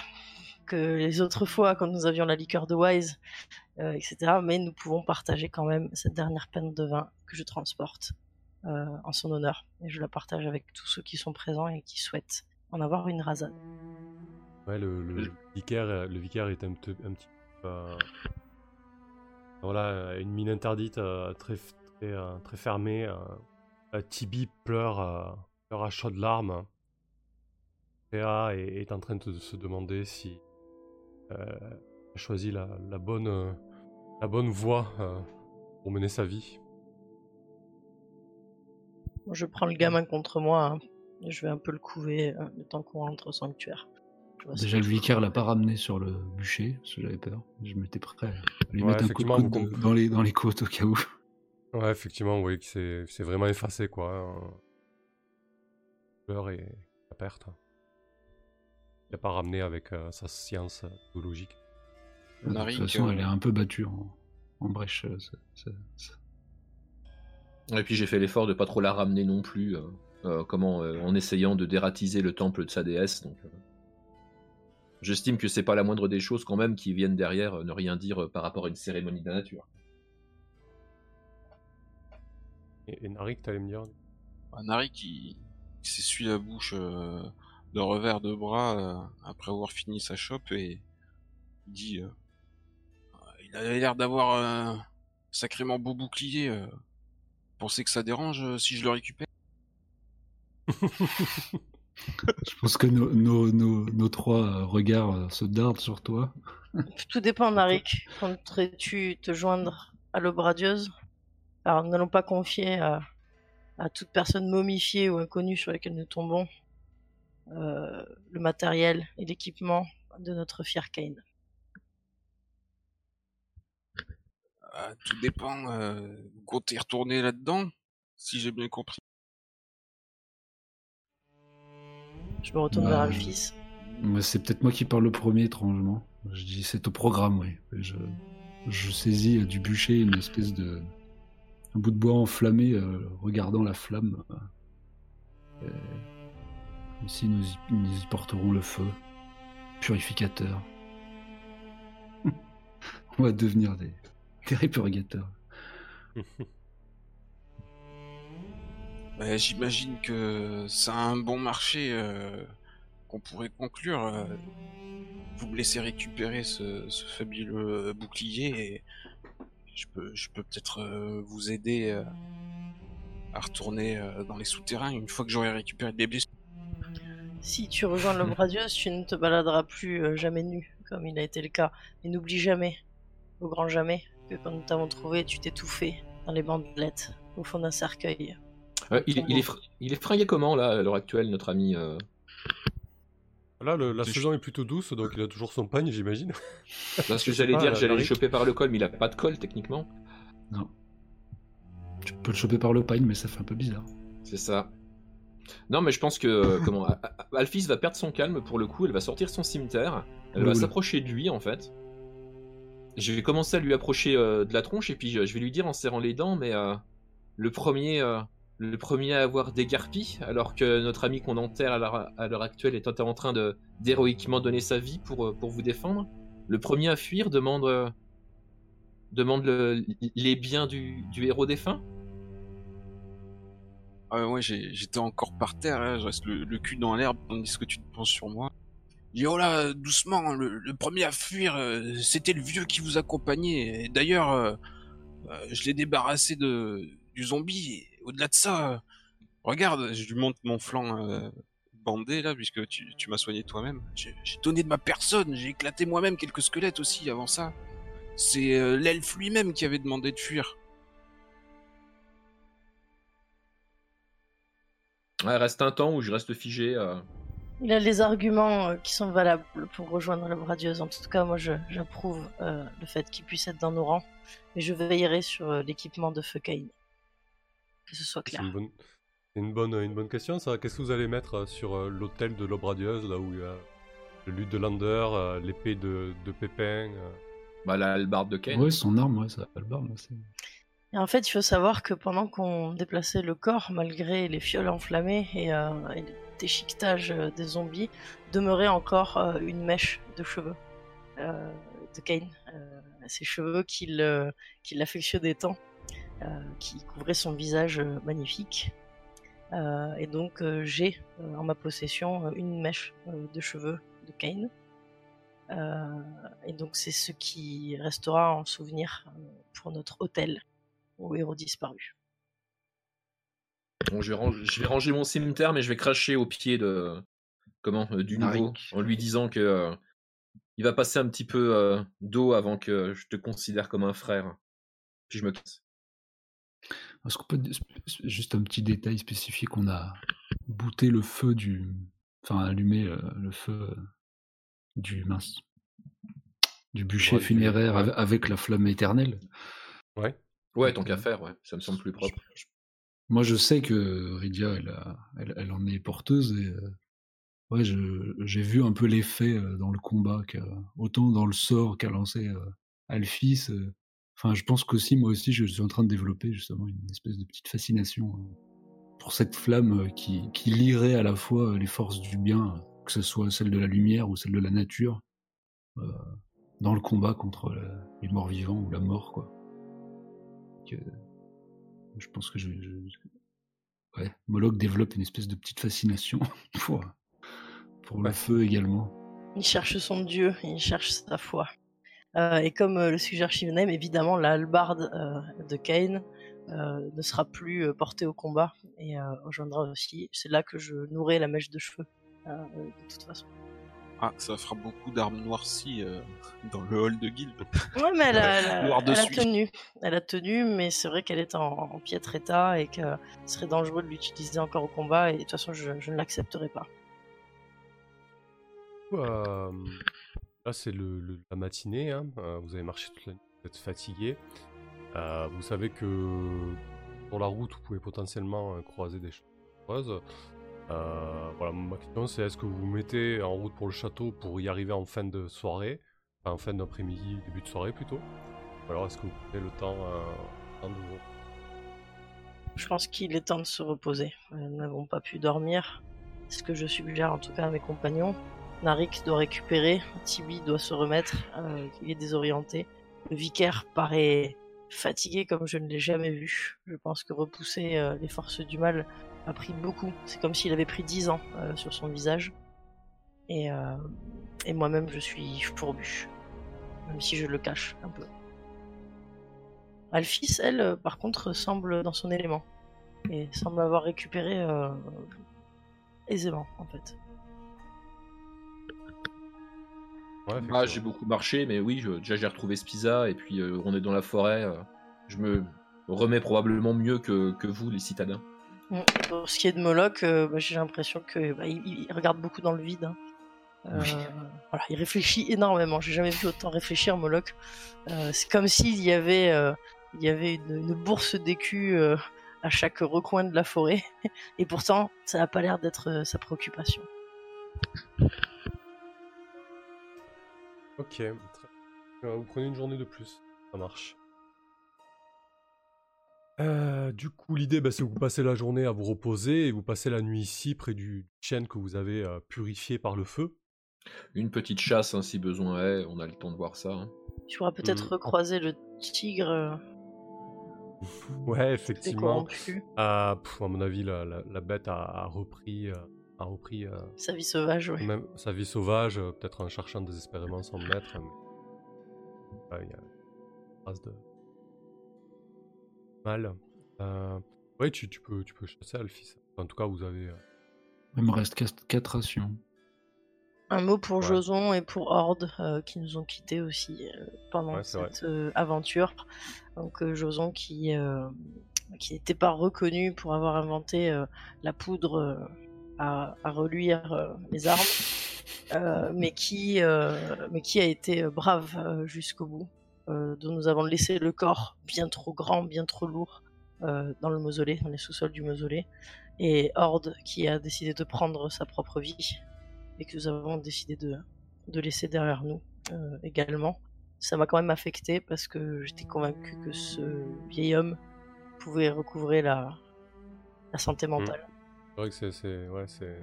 Speaker 5: que les autres fois quand nous avions la liqueur de Wise, euh, etc. Mais nous pouvons partager quand même cette dernière pinte de vin que je transporte euh, en son honneur. Et je la partage avec tous ceux qui sont présents et qui souhaitent en avoir une rasade.
Speaker 2: Ouais, le, le vicaire, euh, le vicaire est un, petit peu. euh, voilà, euh, une mine interdite, euh, très, euh, très fermé. Euh, Tibi pleure, euh, pleure à chaudes larmes. Théa est, est en train de se demander si euh, elle a choisi la, la bonne, la bonne voie euh, pour mener sa vie.
Speaker 5: Je prends le gamin contre moi. hein. et Je vais un peu le couver euh, le temps qu'on rentre au sanctuaire.
Speaker 1: Déjà, le vicaire l'a pas ramené sur le bûcher, parce que j'avais peur. Je m'étais prêt à lui
Speaker 2: Ouais,
Speaker 1: mettre un coup de coude dans, les, dans les côtes au cas où.
Speaker 2: Ouais, effectivement, vous voyez que c'est c'est vraiment effacé, quoi. hein. Peur et la perte. Il n'a pas ramené avec euh, sa science euh, biologique.
Speaker 1: De toute façon,
Speaker 3: euh,
Speaker 1: elle est un peu battue en, en brèche. euh, ça- ça- ça-
Speaker 4: Et puis j'ai fait l'effort de pas trop la ramener non plus, euh, euh, comment, euh, en essayant de dératiser le temple de sa déesse. Donc, euh, j'estime que c'est pas la moindre des choses quand même qui viennent derrière euh, ne rien dire euh, par rapport à une cérémonie de la nature.
Speaker 2: Et, et Narik, t'allais me dire
Speaker 3: Un Nari qui, qui s'essuie la bouche euh, d'un revers de bras euh, après avoir fini sa chope et il dit euh, Il avait l'air d'avoir un sacrément beau bouclier. Euh. Pensez que ça dérange euh, si je le récupère?
Speaker 1: Je pense que nos, nos, nos, nos trois regards se dardent sur toi.
Speaker 5: Tout dépend, Narik. Compterais-tu te joindre à l'aube radieuse Alors, nous n'allons pas confier à, à toute personne momifiée ou inconnue sur laquelle nous tombons euh, le matériel et l'équipement de notre fier Kane.
Speaker 3: Ah, Tout dépend. Euh, vous comptez retourner là-dedans Si j'ai bien compris.
Speaker 5: Je me retourne
Speaker 1: Bah,
Speaker 5: vers Alphys.
Speaker 1: C'est peut-être moi qui parle le premier, étrangement. Je dis c'est au programme, oui. Je, je saisis euh, du bûcher une espèce de. Bout de bois enflammé, euh, regardant la flamme. Euh, comme si nous y, porterons le feu. Purificateur. On va devenir des, répurgateurs.
Speaker 3: J'imagine que c'est un bon marché euh, qu'on pourrait conclure. euh. Vous me laissez récupérer ce, ce fabuleux bouclier et je peux, je peux peut-être euh, vous aider euh, à retourner euh, dans les souterrains une fois que j'aurai récupéré des blessures.
Speaker 5: Si tu rejoins l'aube radieuse, tu ne te baladeras plus euh, jamais nu, comme il a été le cas. Mais n'oublie jamais, au grand jamais, que quand nous t'avons trouvé, tu t'étouffais dans les bandelettes, au fond d'un cercueil.
Speaker 4: Euh, il, il est fr- il est fringué comment là à l'heure actuelle, notre ami euh?
Speaker 2: Là, le- la saison est plutôt douce, donc il a toujours son pagne, j'imagine.
Speaker 4: Parce que j'allais dire,
Speaker 2: euh,
Speaker 4: j'allais le choper par le col, mais il a pas de col techniquement.
Speaker 1: Non. Tu peux le choper par le pagne, mais ça fait un peu bizarre.
Speaker 4: C'est ça. Non, mais je pense que euh, comment Alphys va perdre son calme pour le coup. Elle va sortir son cimetière. Elle va s'approcher de lui en fait. Je vais commencer à lui approcher euh, de la tronche et puis je, je vais lui dire en serrant les dents, mais euh, le premier, euh, le premier à avoir dégarpi, alors que notre ami qu'on enterre à l'heure actuelle est en train de d'héroïquement donner sa vie pour euh, vous défendre. Le premier à fuir demande euh, le- les biens du, héros défunt.
Speaker 3: Ah ouais, j'étais encore par terre, je reste le, cul dans l'herbe, tandis que tu penses sur moi. Il dit, oh là, doucement, le, le premier à fuir, euh, c'était le vieux qui vous accompagnait. D'ailleurs, je l'ai débarrassé du zombie. Et Au-delà de ça, euh, regarde, je lui montre mon flanc euh, bandé, là, puisque tu, tu m'as soigné toi-même. J'ai donné de ma personne, j'ai éclaté moi-même quelques squelettes aussi avant ça. C'est euh, l'elfe lui-même qui avait demandé de fuir.
Speaker 4: Ouais, reste un temps où je reste figé. euh.
Speaker 5: Il a les arguments euh, qui sont valables pour rejoindre l'aube radieuse. En tout cas, moi, je- j'approuve euh, le fait qu'il puisse être dans nos rangs. Mais je veillerai sur euh, l'équipement de feu Kane. Que ce soit
Speaker 2: C'est
Speaker 5: clair.
Speaker 2: une bonne, c'est une bonne, une bonne question, ça. Qu'est-ce que vous allez mettre euh, sur euh, l'hôtel de l'aube radieuse, là où il y a le lutte de Lander, euh, l'épée de, de Pépin euh,
Speaker 4: Bah, la hallebarde de Ken.
Speaker 1: Ouais, son arme, ouais, ça va le barbe. c'est-
Speaker 5: Et en fait, il faut savoir que pendant qu'on déplaçait le corps, malgré les fioles enflammées et, euh, et le déchiquetage des zombies, demeurait encore euh, une mèche de cheveux euh, de Kane. Euh, ces cheveux qu'il euh, qu'il affectionnait tant, qui couvraient son visage euh, magnifique. Euh, et donc, euh, j'ai euh, en ma possession euh, une mèche euh, de cheveux de Kane. Euh, et donc, c'est ce qui restera en souvenir euh, pour notre hôtel. au héros disparu.
Speaker 4: Bon, je, vais ranger, je vais ranger mon cimetière, mais je vais cracher au pied de comment euh, du nouveau
Speaker 1: Narik.
Speaker 4: en lui disant que euh, il va passer un petit peu euh, d'eau avant que je te considère comme un frère. Puis je me casse.
Speaker 1: Est-ce qu'on peut juste un petit détail spécifique On a bouté le feu du, enfin allumé euh, le feu du mince, du bûcher
Speaker 2: Ouais,
Speaker 1: funéraire
Speaker 2: ouais.
Speaker 1: avec la flamme éternelle?
Speaker 2: Ouais.
Speaker 4: Ouais, tant qu'à faire, ouais, ça me semble plus propre.
Speaker 1: Moi, je sais que Rydia, elle, a- elle, elle en est porteuse et euh, ouais, j'ai vu un peu l'effet euh, dans le combat, que, autant dans le sort qu'a lancé euh, Alphys. Enfin, je pense qu'aussi, moi aussi, je suis en train de développer justement une espèce de petite fascination euh, pour cette flamme euh, qui, qui lierait à la fois euh, les forces du bien, que ce soit celle de la lumière ou celle de la nature, euh, dans le combat contre la- les morts vivants ou la mort, quoi. Je pense que je, je- ouais, Moloch développe une espèce de petite fascination pour, pour le feu également.
Speaker 5: Il cherche son dieu, il cherche sa foi. Euh, et comme euh, le suggère Shivanem, évidemment, la hallebarde euh, de Cain euh, ne sera plus euh, portée au combat et euh, rejoindra aussi. C'est là que je nourrai la mèche de cheveux, de toute façon.
Speaker 3: Ah, ça fera beaucoup d'armes noircies euh, dans le hall de guilde.
Speaker 5: Ouais, mais elle a, elle a- elle tenu. Elle a tenu, mais c'est vrai qu'elle est en, en piètre état et que ce serait dangereux de l'utiliser encore au combat. Et de toute façon, je, je ne l'accepterai pas.
Speaker 2: Euh, là, c'est le, le- la matinée. hein. Euh, vous avez marché toute la nuit, vous êtes fatigué. Euh, vous savez que sur la route, vous pouvez potentiellement euh, croiser des choses. Voilà, ma question c'est est-ce que vous vous mettez en route pour le château pour y arriver en fin de soirée, en fin d'après-midi, début de soirée plutôt? Ou alors est-ce que vous prenez le temps, euh, de
Speaker 5: Je pense qu'il est temps de se reposer. Nous n'avons pas pu dormir. C'est ce que je suggère en tout cas à mes compagnons. Narik doit récupérer, Tibi doit se remettre, euh, il est désorienté. Le vicaire paraît fatigué comme je ne l'ai jamais vu. Je pense que repousser euh, les forces du mal a pris beaucoup. C'est comme s'il avait pris 10 ans euh, sur son visage. Et, euh, et moi-même je suis fourbu. Même si je le cache un peu. Alphys, elle, par contre, semble dans son élément. Et semble avoir récupéré aisément, en fait.
Speaker 2: Ouais,
Speaker 4: Ah, j'ai beaucoup marché, mais oui, je- déjà j'ai retrouvé Spiza et puis euh, on est dans la forêt. euh, je me remets probablement mieux que, que vous, les citadins.
Speaker 5: Mm. Pour ce qui est de Moloch, euh, bah, j'ai l'impression que bah, il, il regarde beaucoup dans le vide. hein. Euh, voilà, il réfléchit énormément. J'ai jamais vu autant réfléchir Moloch. Euh, c'est comme s'il y avait, euh, il y avait une, une bourse d'écus euh, à chaque recoin de la forêt, et pourtant, ça n'a pas l'air d'être euh, sa préoccupation.
Speaker 2: Ok, très- Euh, vous prenez une journée de plus, ça marche. Euh, du coup, l'idée, bah, c'est que vous passez la journée à vous reposer et vous passez la nuit ici, près du chêne que vous avez euh, purifié par le feu.
Speaker 4: Une petite chasse, hein, si besoin est, on a le temps de voir ça. hein.
Speaker 5: Tu pourras peut-être
Speaker 2: Mm.
Speaker 5: recroiser le tigre euh,
Speaker 2: Ouais, effectivement. Euh, pff, à mon avis, la, la- la bête a, a repris, euh, a repris euh,
Speaker 5: sa vie sauvage, ouais.
Speaker 2: même sa vie sauvage, euh, peut-être en cherchant désespérément son maître. mais- il y a une trace de mal. Euh, ouais, tu, tu peux, tu peux chasser Alphys. En tout cas, vous avez. euh,
Speaker 1: Il me reste 4 rations.
Speaker 5: Un mot pour
Speaker 2: Ouais.
Speaker 5: Joson et pour Horde euh, qui nous ont quittés aussi euh, pendant
Speaker 2: Ouais,
Speaker 5: cette euh, aventure. Donc euh, Joson qui euh, qui n'était pas reconnu pour avoir inventé euh, la poudre euh, à, à reluire euh, les armes, euh, mais qui euh, mais qui a été brave jusqu'au bout. dont nous avons laissé le corps bien trop grand, bien trop lourd dans le mausolée, dans les sous-sols du mausolée, et Horde qui a décidé de prendre sa propre vie et que nous avons décidé de, de laisser derrière nous euh, également. Ça m'a quand même affecté parce que j'étais convaincu que ce vieil homme pouvait recouvrer la, la santé mentale.
Speaker 2: C'est vrai que c'est, c'est, ouais, c'est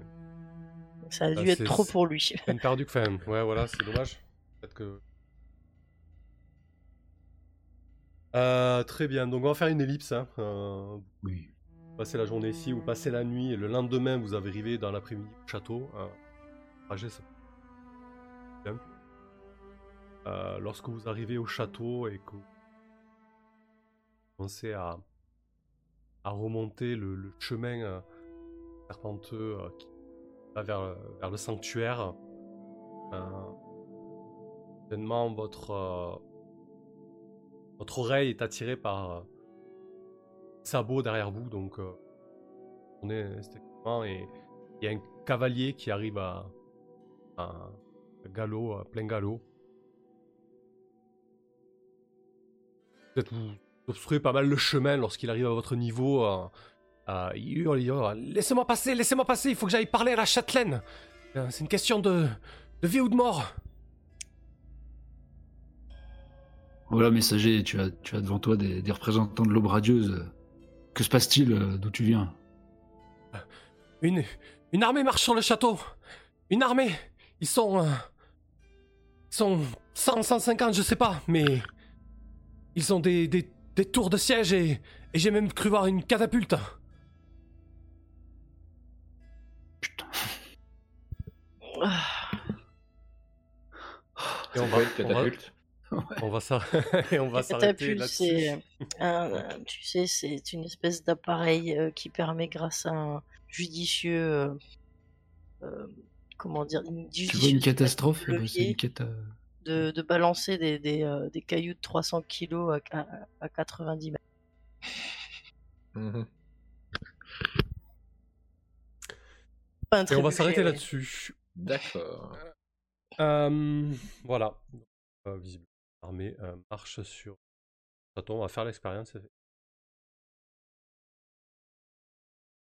Speaker 5: Ça a dû
Speaker 2: Ah,
Speaker 5: être trop pour lui.
Speaker 2: peine perdue. Enfin, ouais, voilà, c'est dommage. Peut-être que. Euh, très bien, donc on va faire une ellipse. Hein. Euh,
Speaker 1: Oui.
Speaker 2: vous passez la journée ici, vous passez la nuit, et le lendemain, vous arrivez dans l'après-midi au château. Euh, trajet, c'est bien. Euh, lorsque vous arrivez au château et que commencez à, à remonter le, le chemin euh, serpenteux euh, qui va vers, vers le sanctuaire. Euh, soudainement, votre, euh, votre oreille est attirée par euh, sabot derrière vous, donc euh, on est et il y a un cavalier qui arrive à, galop, à plein galop. Peut-être vous obstruez pas mal le chemin lorsqu'il arrive à votre niveau. euh, euh, il hurle, il hurle, Laissez-moi passer, laissez-moi passer, il faut que j'aille parler à la châtelaine. Euh, C'est une question de, de vie ou de mort.
Speaker 1: Voilà, messager, tu as, tu as devant toi des, des représentants de l'aube radieuse. Que se passe-t-il euh, D'où tu viens?
Speaker 2: Une, une armée marche sur le château. Une armée. Ils sont. euh, ils sont 100, 150, je sais pas, mais. Ils ont des, des, des tours de siège et, et j'ai même cru voir une catapulte. Et on va, on
Speaker 4: catapulte
Speaker 2: on va s'ar- et on va s'arrêter
Speaker 5: c'est un- tu sais, c'est une espèce d'appareil euh, qui permet, grâce à un judicieux, euh, euh, comment dire, une
Speaker 1: Tu vois une catastrophe
Speaker 5: levier
Speaker 1: C'est une cata...
Speaker 5: de, de balancer des, des, euh, des cailloux de 300 kilos à, à, à 90 mètres.
Speaker 4: Mhm.
Speaker 5: Un
Speaker 2: Et on va s'arrêter
Speaker 5: ouais.
Speaker 2: là-dessus.
Speaker 4: D'accord.
Speaker 2: Euh, voilà. Euh, visible. L'armée euh, marche sur. Attends, on va faire l'expérience.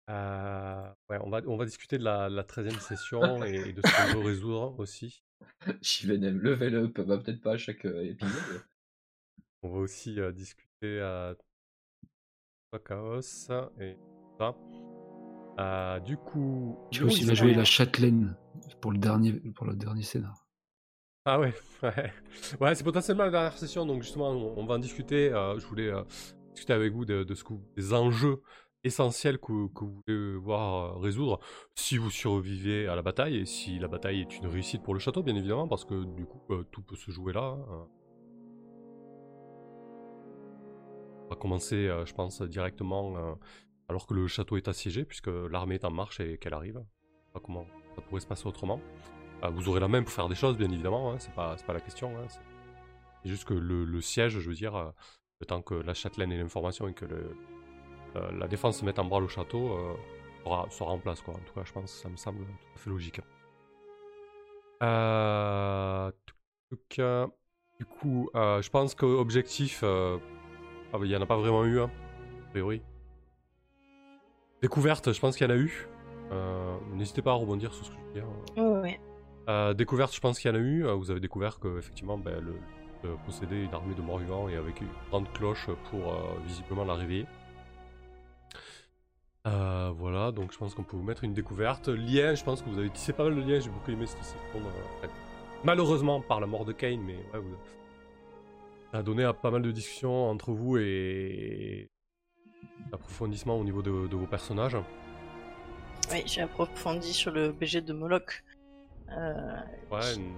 Speaker 2: Euh, ouais, on va, on va discuter de la, la 13e session et, et de ce qu'on veut résoudre aussi.
Speaker 4: Shivenem level up, bah peut-être pas à chaque épisode.
Speaker 2: On va aussi discuter à Chaos et ça. Euh, du coup.
Speaker 1: Tu
Speaker 2: coup,
Speaker 1: aussi la jouer la châtelaine pour le dernier, pour le dernier scénar.
Speaker 2: Ah ouais, ouais. Ouais, c'est potentiellement la dernière session, donc justement, on, on va en discuter. euh, je voulais euh, discuter avec vous de, de ce que des enjeux essentiels que, que vous voulez voir résoudre si vous survivez à la bataille et si la bataille est une réussite pour le château, bien évidemment, parce que du coup, tout peut se jouer là. hein. On va commencer, je pense, directement alors que le château est assiégé, puisque l'armée est en marche et qu'elle arrive. Pas comment ça pourrait se passer autrement. Ah, vous aurez la main pour faire des choses, bien évidemment, hein, c'est pas, pas la question. hein, c'est juste que le, le siège, je veux dire, euh, le temps que la châtelaine ait l'information et que le- euh, la défense se mette en branle au château, euh, sera, sera en place, quoi. En tout cas, je pense que ça me semble tout à fait logique. Tuc, euh, du coup, je pense qu'objectif, euh, ah, bah, il n'y en a pas vraiment eu, hein, a priori. Découverte, je pense qu'il y en a eu. Euh, N'hésitez pas à rebondir sur ce que je veux dire.
Speaker 5: Ouais, ouais.
Speaker 2: Euh, découverte, je pense qu'il y en a eu. Euh, Vous avez découvert que effectivement, ben, le, de posséder une armée de morts-vivants et avec une grande cloche pour euh, visiblement la réveiller. Voilà, donc je pense qu'on peut vous mettre une découverte. Lien, je pense que vous avez tissé pas mal de liens. J'ai beaucoup aimé cette enfin, malheureusement, par la mort de Kane, mais ouais, vous- ça a donné à pas mal de discussions entre vous et d'approfondissement au niveau de, de vos personnages.
Speaker 5: Oui, j'ai approfondi sur le BG de Moloch. Euh,
Speaker 2: Ouais, une-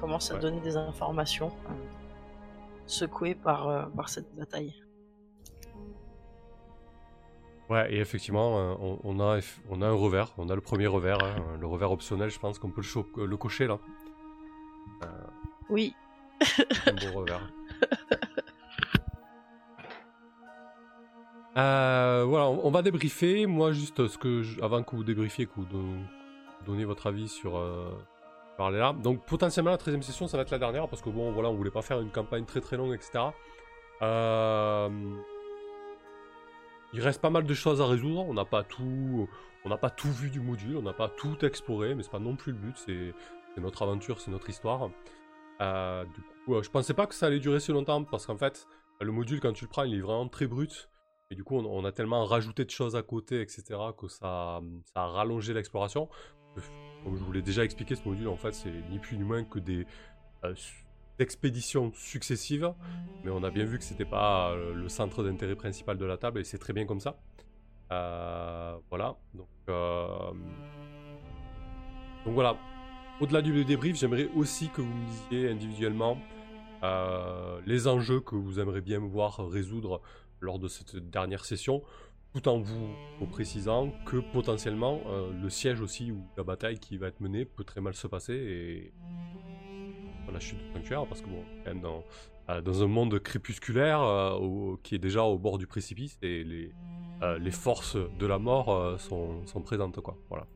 Speaker 5: commence à
Speaker 2: Ouais.
Speaker 5: donner des informations euh, secouées par, euh, par cette bataille.
Speaker 2: Ouais, et effectivement, euh, on, on a, on a un revers, on a le premier revers, hein, le revers optionnel, je pense qu'on peut le, le cocher là.
Speaker 5: Oui,
Speaker 2: Un beau revers. Euh, voilà, on, va débriefer. Moi, juste ce que avant que vous débriefiez, que vous don- donniez votre avis sur euh, parler là. Donc, potentiellement, la 13 session, ça va être la dernière parce que bon, voilà, on voulait pas faire une campagne très très longue, etc. Euh, il reste pas mal de choses à résoudre. On n'a pas tout, on n'a pas tout vu du module, on n'a pas tout exploré, mais c'est pas non plus le but. C'est notre aventure, c'est notre histoire. Euh, du coup, euh, je pensais pas que ça allait durer si longtemps parce qu'en fait, le module, quand tu le prends, il est vraiment très brut. Et du coup, on, a tellement rajouté de choses à côté, etc., que ça, a rallongé l'exploration. Comme je vous l'ai déjà expliqué, ce module, en fait, c'est ni plus ni moins que des euh, expéditions successives. Mais on a bien vu que c'était pas euh, le centre d'intérêt principal de la table, et c'est très bien comme ça. Euh, voilà. Donc, voilà. Au-delà du débrief, j'aimerais aussi que vous me disiez individuellement les enjeux que vous aimeriez bien voir résoudre lors de cette dernière session, tout en vous, précisant que potentiellement euh, le siège aussi ou la bataille qui va être menée peut très mal se passer et la chute de sanctuaire parce que bon, euh, dans un monde crépusculaire euh, qui est déjà au bord du précipice et les, forces de la mort sont, présentes quoi. Voilà.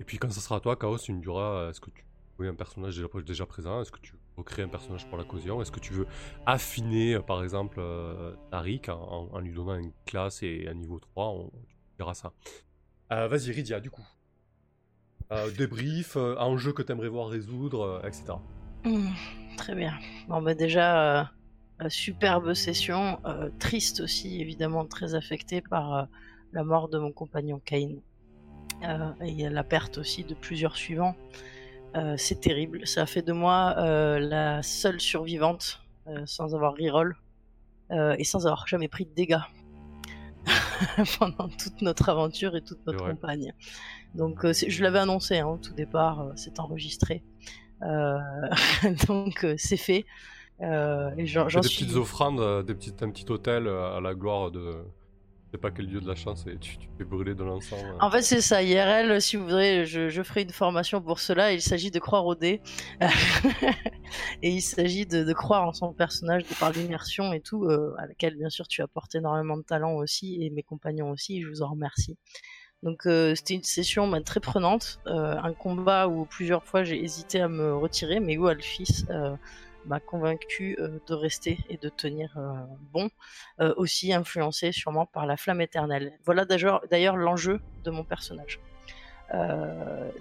Speaker 2: Et puis quand ça sera à toi, Chaos, tu me diras est-ce que tu veux un personnage déjà, déjà présent Est-ce que tu veux créer un personnage pour la caution Est-ce que tu veux affiner euh, par exemple euh, Tarik en, en- en lui donnant une classe et un niveau 3 On tu verras ça. Euh, Vas-y, Rydia, du coup. Euh, débrief, euh, enjeux que tu aimerais voir résoudre, euh, etc.
Speaker 5: Hmm, très bien. Bon, bah déjà, superbe session. euh, triste aussi, évidemment, très affecté par euh, la mort de mon compagnon Kane. Euh, et la perte aussi de plusieurs suivants. Euh, c'est terrible. Ça a fait de moi euh, la seule survivante euh, sans avoir reroll et sans avoir jamais pris de dégâts pendant toute notre aventure et toute notre campagne. Donc, je l'avais annoncé hein, au tout départ, c'est enregistré. Donc c'est fait. Euh, j'en
Speaker 2: des
Speaker 5: suis.
Speaker 2: petites offrandes, des petites, un petit hôtel à la gloire de. Sais pas quel dieu de la chance et tu, tu fais brûler de l'encens. euh.
Speaker 5: En fait, c'est ça. IRL, si vous voudrez, je, je ferai une formation pour cela. Il s'agit de croire au dé. et il s'agit de, de croire en son personnage, de par l'immersion et tout, euh, à laquelle, bien sûr, tu apportes énormément de talent aussi, et mes compagnons aussi. Je vous en remercie. Donc, euh, c'était une session très prenante. euh, un combat où plusieurs fois j'ai hésité à me retirer, mais où Alphys m'a convaincu euh, de rester et de tenir euh, bon. euh, aussi influencé sûrement par la flamme éternelle. Voilà d'ailleurs l'enjeu de mon personnage.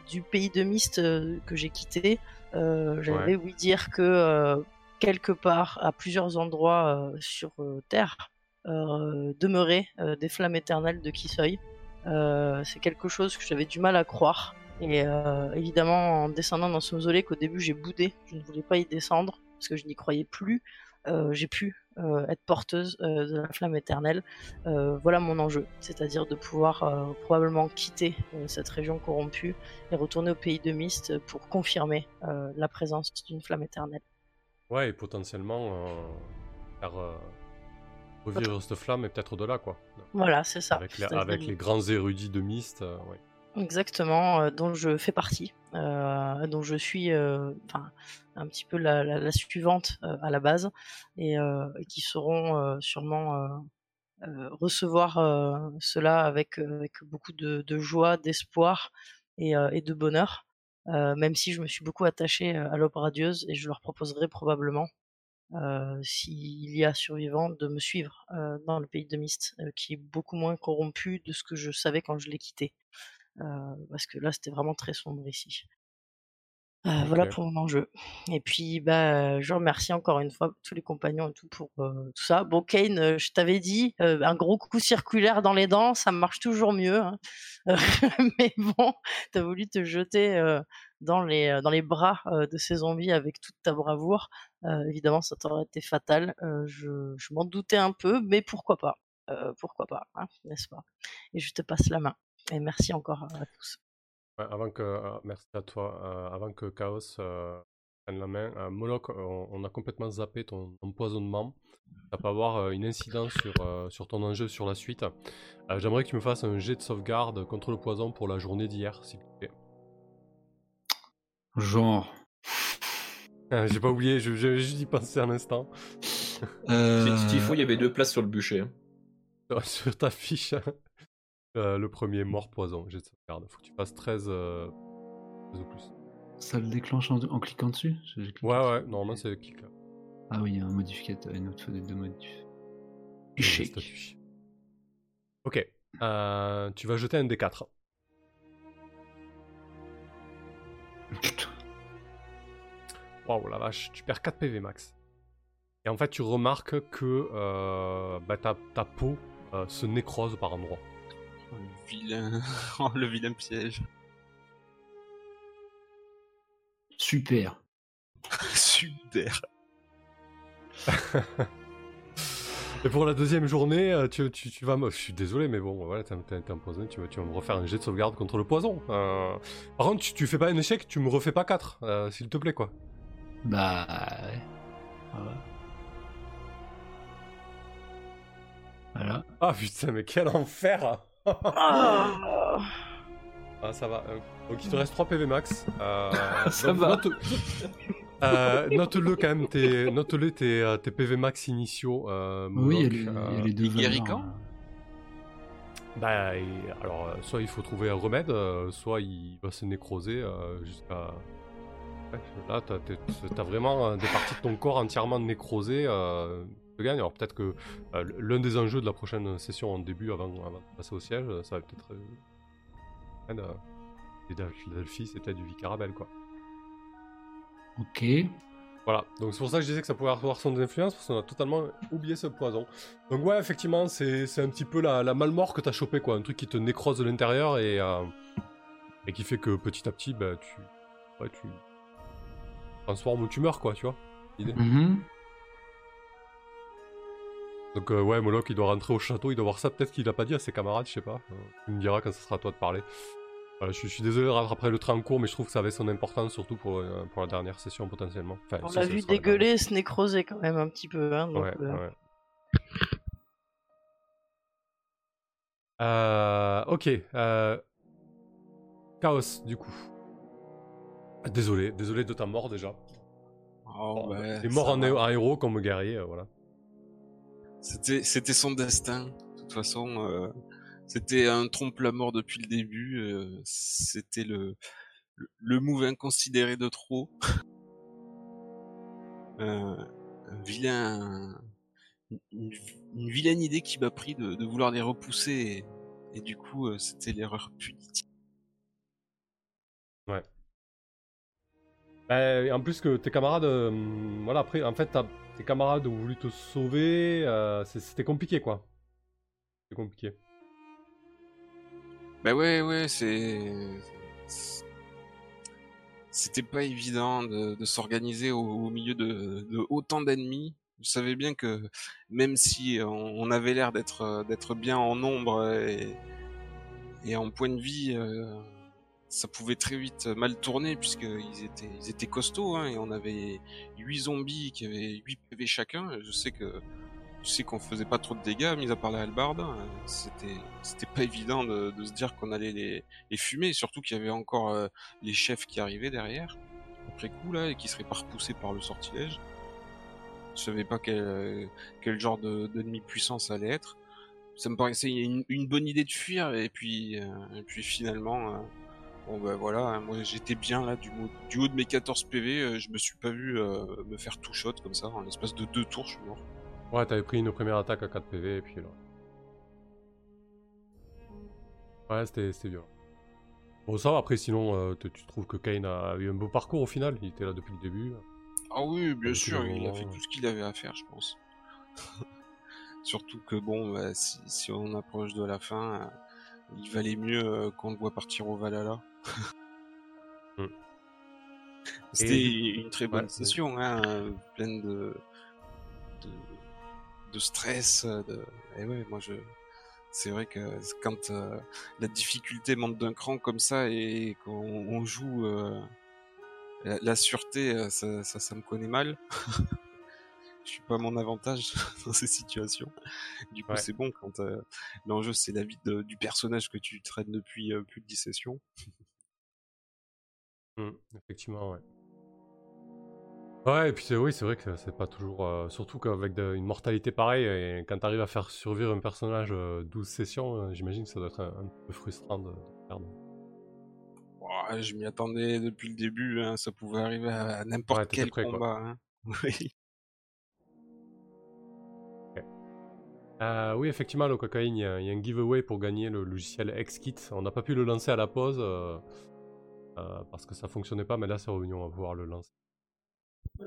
Speaker 5: Du pays de Mist que j'ai quitté, j'avais oui dire que quelque part, à plusieurs endroits sur Terre, demeuraient des flammes éternelles de Kisoi. C'est quelque chose que j'avais du mal à croire. Et euh, évidemment, en descendant dans ce mausolée qu'au début j'ai boudé, je ne voulais pas y descendre parce que je n'y croyais plus, euh, j'ai pu euh, être porteuse euh, de la flamme éternelle. Voilà mon enjeu, c'est-à-dire de pouvoir probablement quitter cette région corrompue et retourner au pays de Mist pour confirmer la présence d'une flamme éternelle.
Speaker 2: Ouais, et potentiellement faire revivre cette flamme et peut-être au-delà, quoi.
Speaker 5: Voilà, c'est ça.
Speaker 2: Avec, les,
Speaker 5: C'est-à-dire
Speaker 2: avec les grands érudits de Myst, euh, ouais.
Speaker 5: Exactement, euh, dont je fais partie, euh, dont je suis euh, un petit peu la, la- la suivante à la base, et, qui sauront euh, sûrement recevoir cela avec, avec beaucoup de, joie, d'espoir et, de bonheur, même si je me suis beaucoup attachée euh, à l'aube radieuse, et je leur proposerai probablement, s'il y a survivants, de me suivre dans le pays de Mist, qui est beaucoup moins corrompu de ce que je savais quand je l'ai quitté. Euh, parce que là c'était vraiment très sombre ici. Euh, Voilà pour mon enjeu. Et puis bah je remercie encore une fois tous les compagnons et tout pour euh, tout ça. Bon Kane, euh, je t'avais dit euh, un gros coup circulaire dans les dents, ça marche toujours mieux. hein. Mais bon, t'as voulu te jeter euh, dans les euh, dans les bras euh, de ces zombies avec toute ta bravoure. Euh, évidemment, ça t'aurait été fatal. Euh, je je m'en doutais un peu, mais pourquoi pas? Euh, Pourquoi pas, hein, n'est-ce pas? Et je te passe la main. Et merci encore à tous.
Speaker 2: Ouais, avant que, euh, merci à toi. euh, avant que Chaos euh, prenne la main, euh, Moloch, on, on a complètement zappé ton empoisonnement. Ça peut avoir euh, une incidence sur, euh, sur ton enjeu sur la suite. Euh, J'aimerais que tu me fasses un jet de sauvegarde contre le poison pour la journée d'hier, s'il te plaît.
Speaker 1: Genre.
Speaker 2: Euh, J'ai pas oublié, je- j'ai juste y pensé un instant.
Speaker 1: Euh,
Speaker 4: S'il faut, il y avait deux places sur le bûcher. hein.
Speaker 2: Sur- Sur ta fiche, euh, le premier mort poison, jet de sauvegarde. Faut que tu fasses 13, euh, 13 ou plus.
Speaker 1: Ça le déclenche en, en cliquant dessus? J'ai
Speaker 2: Ouais,
Speaker 1: dessus.
Speaker 2: ouais, normalement c'est le clic là.
Speaker 1: Ah oui, il y a un modificateur, une autre fenêtre de modif. Échec.
Speaker 2: Ok, euh, tu vas jeter un D4.
Speaker 1: Putain.
Speaker 2: Waouh, la vache, tu perds 4 PV max. Et en fait, tu remarques que euh, bah, ta, ta peau euh, se nécrose par endroits.
Speaker 3: Oh, le vilain piège.
Speaker 1: Super.
Speaker 3: Super.
Speaker 2: Et pour la deuxième journée, euh, tu, tu, vas me... Je suis désolé, mais bon, voilà, t'es empoisonné, tu, tu vas me refaire un jet de sauvegarde contre le poison. Euh, par contre, tu, fais pas un échec, tu me refais pas 4, euh, s'il te plaît, quoi.
Speaker 1: Bah... Voilà. voilà.
Speaker 2: Ah putain, mais quel enfer
Speaker 5: ah.
Speaker 2: Ah, ça va. euh, Donc il te reste 3 PV max. Euh,
Speaker 1: Ça
Speaker 2: donc,
Speaker 1: va.
Speaker 2: Note, euh, note-le quand même, tes, note-le tes, euh, tes PV max initiaux. Euh,
Speaker 1: Oui, il y a les, il y a
Speaker 2: euh,
Speaker 1: les deux
Speaker 3: il guérit
Speaker 1: valeurs,
Speaker 3: quand
Speaker 1: hein.
Speaker 2: Bah, et- alors, euh, soit il faut trouver un remède, euh, soit il va se nécroser euh, jusqu'à. Ouais, là, t'as, t'as vraiment euh, des parties de ton corps entièrement nécrosées. Gagnes. Alors, peut-être que euh, l'un des enjeux de la prochaine session en début, avant, avant de passer au siège, ça va peut-être. Euh, et Delphi, c'était du Vicarabel, quoi.
Speaker 1: Ok.
Speaker 2: Voilà, donc c'est pour ça que je disais que ça pouvait avoir son influence, parce qu'on a totalement oublié ce poison. Donc ouais, effectivement, c'est c'est un petit peu la, la malmort que t'as chopé, quoi. Un truc qui te nécrose de l'intérieur et, euh, et qui fait que petit à petit, bah, tu... Ouais, tu... Transformes ou tu meurs, quoi, tu vois. l'idée.
Speaker 1: Mhm.
Speaker 2: Donc euh, ouais, Moloch, il doit rentrer au château, il doit voir ça, peut-être qu'il a pas dit à ses camarades, je sais pas. Euh, tu me diras quand ce sera à toi de parler. Voilà, je, suis- je suis désolé de rattraper le train en cours, mais je trouve que ça avait son importance, surtout pour, euh, pour la dernière session, potentiellement. Enfin,
Speaker 5: On l'a vu dégueuler, se nécroser quand même un petit peu. Hein, donc,
Speaker 2: Ouais,
Speaker 5: euh,
Speaker 2: ouais. Euh, ok. euh, Chaos, du coup. Désolé, désolé de ta mort déjà.
Speaker 3: Oh, ouais,
Speaker 2: T'es mort en, en héros comme guerrier, euh, voilà.
Speaker 3: C'était, c'était son destin. De toute façon, euh, c'était un trompe-la-mort depuis le début. euh, c'était le, le, le move de trop. Euh, un vilain, une, vilaine idée qui m'a pris de, de vouloir les repousser. Et, du coup, c'était l'erreur punitive.
Speaker 2: Bah, et en plus que tes camarades, voilà, après, en fait, t'as- tes camarades ont voulu te sauver, euh, c'était compliqué, quoi. C'était compliqué.
Speaker 3: Bah ouais, ouais, c'est. C'était pas évident de, s'organiser au, milieu de, autant d'ennemis. Je savais bien que même si on, avait l'air d'être bien en nombre et, et en point de vie, euh, ça pouvait très vite mal tourner puisqu'ils étaient ils étaient costauds hein, et on avait huit zombies qui avaient 8 PV chacun. Je sais que je sais qu'on faisait pas trop de dégâts, mis à part la hallebarde. hein. C'était, c'était pas évident de, de se dire qu'on allait les, les fumer, surtout qu'il y avait encore euh, les chefs qui arrivaient derrière, après coup là, et qui seraient pas repoussés par le sortilège. Je savais pas quel, euh, quel genre de, d'ennemi puissant ça allait être. Ça me paraissait une, une bonne idée de fuir, et puis, euh, et puis finalement, euh, bon ben voilà, hein, moi j'étais bien là du, haut de mes 14 PV, euh, je me suis pas vu euh, me faire tout shot comme ça, en l'espace de deux tours, je suis mort.
Speaker 2: Ouais, t'avais pris une première attaque à 4 PV, et puis là. Ouais, c'était violent. Bon, ça, après, sinon, euh, tu tu trouves que Kane a eu un beau parcours au final, il était là depuis le début.
Speaker 3: Ah oui, bien sûr, il a fait tout ce qu'il avait à faire, je pense. Surtout que bon, bah, si, si on approche de la fin, il valait mieux euh, qu'on le voit partir au Valhalla.
Speaker 2: Mm.
Speaker 3: C'était
Speaker 2: Et
Speaker 3: une très bonne
Speaker 2: ouais,
Speaker 3: session, hein, pleine de, de, de stress. De... Et ouais, moi je, c'est vrai que quand euh, la difficulté monte d'un cran comme ça et qu'on on joue euh, la, la sûreté, ça, ça, ça me connaît mal. Je suis pas à mon avantage dans ces situations. Du coup,
Speaker 2: Ouais.
Speaker 3: c'est bon quand euh, l'enjeu c'est la vie de- du personnage que tu traînes depuis euh, plus de 10 sessions.
Speaker 2: Hmm, effectivement, ouais. Ouais, et puis c'est oui, c'est vrai que c'est pas toujours. euh, surtout qu'avec de- une mortalité pareille, et quand t'arrives à faire survivre un personnage euh, 12 sessions, j'imagine que ça doit être un, un peu frustrant de, de perdre.
Speaker 3: Je m'y attendais depuis le début, hein, ça pouvait arriver à n'importe
Speaker 2: Ouais,
Speaker 3: quel
Speaker 2: prêt,
Speaker 3: combat. Hein. Oui.
Speaker 2: Euh, oui, effectivement, le cocaïne, il y, a il y a un giveaway pour gagner le logiciel XKit. On n'a pas pu le lancer à la pause euh, euh, parce que ça fonctionnait pas, mais là c'est revenu, on va pouvoir le lancer.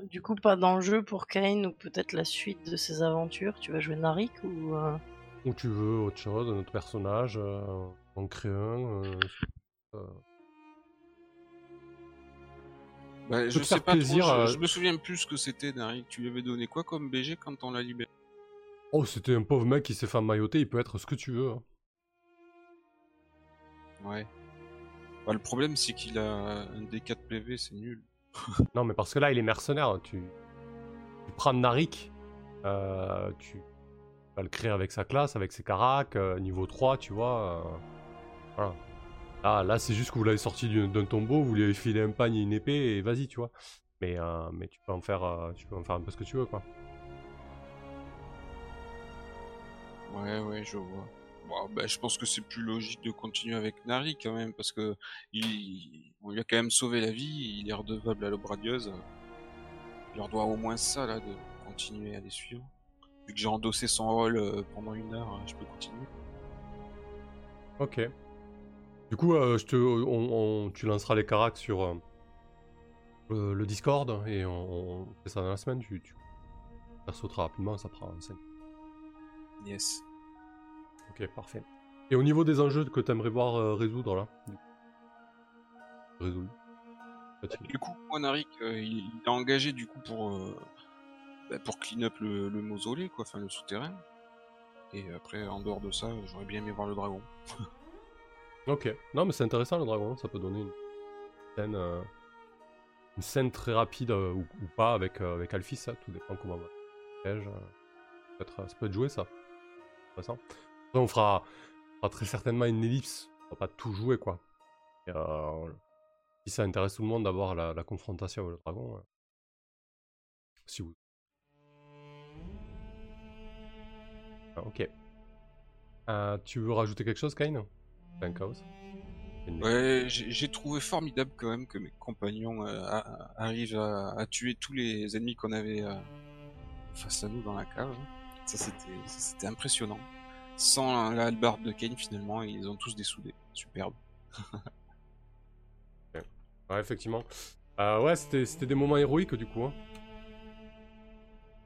Speaker 5: Du coup, pas d'enjeu pour Kane ou peut-être la suite de ses aventures. Tu vas jouer Narik ou. euh,
Speaker 2: Ou tu veux autre chose, un autre personnage, euh, en créer un. euh, euh,
Speaker 3: Bah, je sais pas
Speaker 2: plaisir,
Speaker 3: trop, je,
Speaker 2: euh,
Speaker 3: je me souviens plus ce que c'était, Derek. Tu lui avais donné quoi comme BG quand on l'a libéré?
Speaker 2: Oh, c'était un pauvre mec qui s'est fait mailloter, il peut être ce que tu veux. hein.
Speaker 3: Ouais. Bah, le problème, c'est qu'il a un D4 PV, c'est nul.
Speaker 2: Non, mais parce que là, il est mercenaire. Tu, tu prends Narik, euh, tu vas va le créer avec sa classe, avec ses caracs, euh, niveau 3, tu vois. euh, voilà. Là, là c'est juste que vous l'avez sorti du- d'un tombeau, vous lui avez filé un pagne et une épée, et vas-y, tu vois. Mais, euh, mais tu, peux en faire, euh, tu peux en faire un peu ce que tu veux, quoi.
Speaker 3: Ouais, ouais, je vois. Bah, je pense que c'est plus logique de continuer avec Nari quand même, parce que il... lui a quand même sauvé la vie, il est redevable à l'aube radieuse. Il leur doit au moins ça, là, de continuer à les suivre. Vu que j'ai endossé son rôle euh, pendant une heure, je peux continuer.
Speaker 2: Ok. Du coup, euh, je te, tu lanceras les caracs sur euh, le, Discord et on, fait ça dans la semaine. Tu, tu très rapidement, ça prend 5.
Speaker 3: Yes.
Speaker 2: Ok, parfait. Et au niveau des enjeux que tu aimerais voir euh, résoudre là? Du coup Résolu. Fatigué.
Speaker 3: Du coup, moi, Narik, euh, il, il est engagé du coup pour, euh, bah, pour clean up le, le mausolée, quoi, enfin le souterrain. Et après, en dehors de ça, j'aurais bien aimé voir le dragon.
Speaker 2: Ok. Non, mais c'est intéressant le dragon. Ça peut donner une scène, euh, une scène très rapide euh, ou, ou pas avec, euh, avec Alphys. Ça, tout dépend comment on va. ça peut être joué ça. Intéressant. On fera, on fera très certainement une ellipse. On va pas tout jouer quoi. Et, euh, si ça intéresse tout le monde d'avoir la, la confrontation avec le dragon. euh, si vous. Ah, ok. Euh, tu veux rajouter quelque chose, Kain un chaos?
Speaker 3: Ouais, j'ai trouvé formidable quand même que mes compagnons euh, a- arrivent à, à tuer tous les ennemis qu'on avait euh, face à nous dans la cave. Ça c'était impressionnant. Sans la hallebarde de Kane finalement, ils ont tous dessoudé. Superbe.
Speaker 2: Ouais, effectivement. Euh, ouais, c'était des moments héroïques du coup. hein.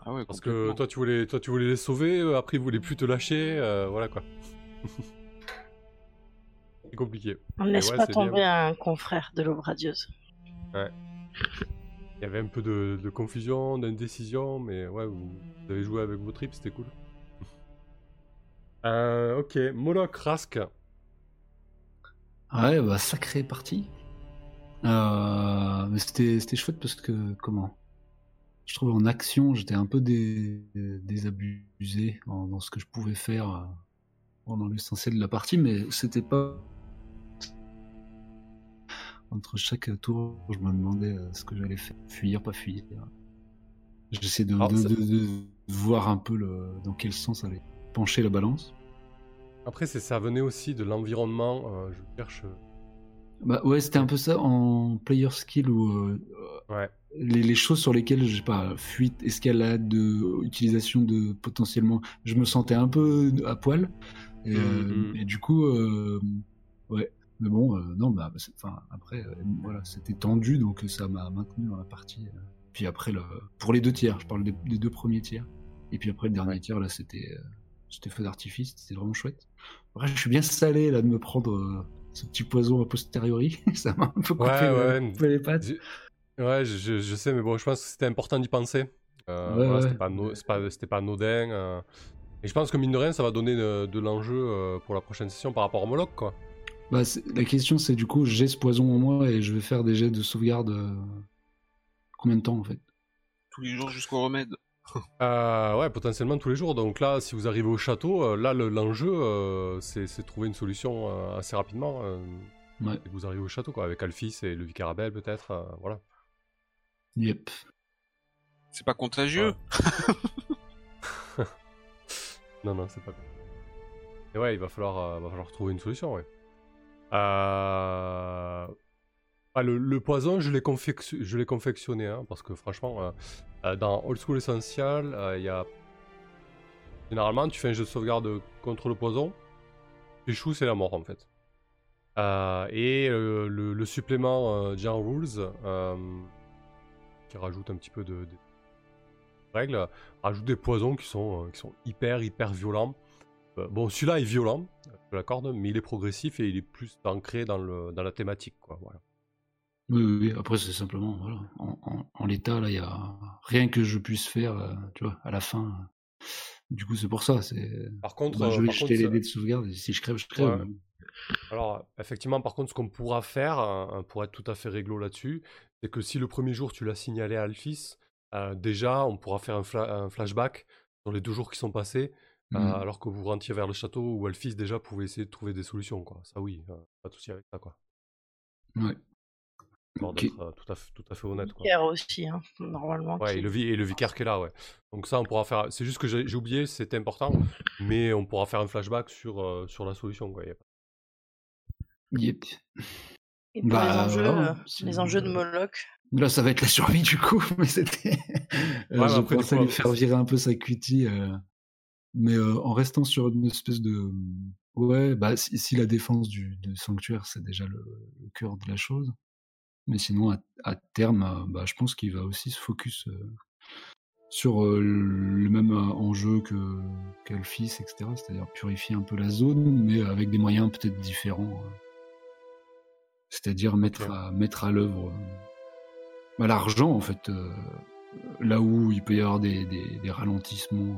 Speaker 3: Ah ouais,
Speaker 2: Parce que toi tu, voulais, toi, tu voulais les sauver, eux, après ils voulaient plus te lâcher. euh, voilà quoi. c'est compliqué.
Speaker 5: On ne laisse
Speaker 2: ouais,
Speaker 5: pas tomber un confrère de l'aube radieuse.
Speaker 2: Il y avait un peu de, de confusion, d'indécision, mais ouais, vous, vous avez joué avec vos tripes, c'était cool. Euh, ok, Moloch, Rask.
Speaker 1: Ouais, bah sacrée partie. Euh, mais c'était c'était chouette parce que comment? Je trouve en action j'étais un peu dé- désabusé dans, dans ce que je pouvais faire euh, pendant l'essentiel de la partie, mais c'était pas entre chaque tour je me demandais euh, ce que j'allais faire, fuir, pas fuir. J'essaie de,
Speaker 2: Alors,
Speaker 1: de-
Speaker 2: ça-
Speaker 1: de- de voir un peu le, dans quel sens allait pencher la balance.
Speaker 2: Après, ça venait aussi de l'environnement. euh, je cherche.
Speaker 1: Bah ouais, c'était un peu ça en player skill où euh,
Speaker 2: Ouais.
Speaker 1: les, les choses sur lesquelles, je sais pas, fuite, escalade, de, utilisation de potentiellement, je me sentais un peu à poil. Et, euh,
Speaker 2: Mhm.
Speaker 1: et du coup, euh, ouais. Mais bon, euh, non, bah, enfin, après, euh, voilà, c'était tendu, donc ça m'a maintenu dans la partie. euh. Puis après, le, pour les deux tiers, je parle des, des deux premiers tiers. Et puis après, le dernier tiers, là, c'était euh, c'était feu d'artifice, c'était vraiment chouette. Après, je suis bien salé, là, de me prendre euh, ce petit poison a posteriori. ça m'a un peu coupé,
Speaker 2: Ouais, ouais.
Speaker 1: coupé les pattes.
Speaker 2: J'ai- Ouais, je, je- je sais, mais bon, je pense que c'était important d'y penser. Euh,
Speaker 1: Ouais,
Speaker 2: voilà. C'était pas, no- pas, anodin. euh. Et je pense que mine de rien, ça va donner de, de l'enjeu euh, pour la prochaine session par rapport au Moloch, quoi.
Speaker 1: Bah, la question, c'est du coup, j'ai ce poison en moi et je vais faire des jets de sauvegarde. euh, Combien de temps, en fait?
Speaker 3: Tous les jours jusqu'au remède.
Speaker 2: Euh, ouais, potentiellement tous les jours. Donc là, si vous arrivez au château, euh, là, le- l'enjeu, euh, c'est trouver une solution euh, assez rapidement. euh,
Speaker 1: Ouais.
Speaker 2: vous arrivez au château, quoi, avec Alphys et le Vicarabel, peut-être. euh, voilà.
Speaker 1: Yep.
Speaker 3: C'est pas contagieux.
Speaker 2: Non, non, c'est pas. Et ouais, il va falloir, euh, va falloir trouver une solution, ouais. Euh... ah, le, poison, je l'ai confectionné, hein, parce que franchement, euh, euh, dans Old School Essential, il y a... Généralement, tu fais un jeu de sauvegarde contre le poison, tu échoues, c'est la mort, en fait. Et le, supplément Gen Rules, qui rajoute un petit peu de- règles, rajoute des poisons qui sont hyper, hyper violents. Euh, bon, celui-là est violent, je l'accorde, mais il est progressif et il est plus ancré dans, le, dans la thématique, quoi. Voilà.
Speaker 1: Oui, oui. Après, c'est simplement, voilà. En, en- en l'état, là, il y a rien que je puisse faire, euh, tu vois, à la fin. euh. Du coup, c'est pour ça. C'est.
Speaker 2: Par contre,
Speaker 1: Bah, je vais
Speaker 2: par
Speaker 1: jeter
Speaker 2: contre,
Speaker 1: les dés de sauvegarde et si je crève, je crève.
Speaker 2: Ouais. Alors, effectivement, par contre, ce qu'on pourra faire, hein, pour être tout à fait réglo là-dessus, c'est que si le premier jour tu l'as signalé à Alphys, euh, déjà, on pourra faire un, fla- un flashback sur les deux jours qui sont passés euh,
Speaker 1: Mm.
Speaker 2: alors que vous rentiez vers le château où Alphys déjà pouvait essayer de trouver des solutions. Quoi. Ça, oui, euh, pas de souci avec ça. Quoi.
Speaker 1: Ouais.
Speaker 2: D'être, euh, tout, à fait, tout à fait honnête. Quoi.
Speaker 5: Pierre aussi, hein, normalement.
Speaker 2: Ouais,
Speaker 5: qui-
Speaker 2: et le, et le vicaire qui est là, ouais. Donc ça, on pourra faire. C'est juste que j'ai j'ai oublié, c'était important, mais on pourra faire un flashback sur, euh, sur la solution. Quoi.
Speaker 1: Yep.
Speaker 5: Et pour
Speaker 1: Bah,
Speaker 5: les, enjeux,
Speaker 1: voilà,
Speaker 5: euh,
Speaker 1: c'est-
Speaker 5: les enjeux de Moloch,
Speaker 1: Là, ça va être la survie du coup, mais c'était. Euh,
Speaker 2: Ouais,
Speaker 1: J'ai
Speaker 2: après, du
Speaker 1: pensé à
Speaker 2: coup,
Speaker 1: lui faire virer un peu sa cutie, euh, mais euh, en restant sur une espèce de. Ouais, bah si, si la défense du, du sanctuaire c'est déjà le, le cœur de la chose, mais sinon à, à terme, euh, bah, je pense qu'il va aussi se focus euh, sur euh, le même enjeu que qu'Alphys, etc. C'est-à-dire purifier un peu la zone, mais avec des moyens peut-être différents. C'est-à-dire mettre à mettre à l'œuvre bah, l'argent en fait là où il peut y avoir des, des, des ralentissements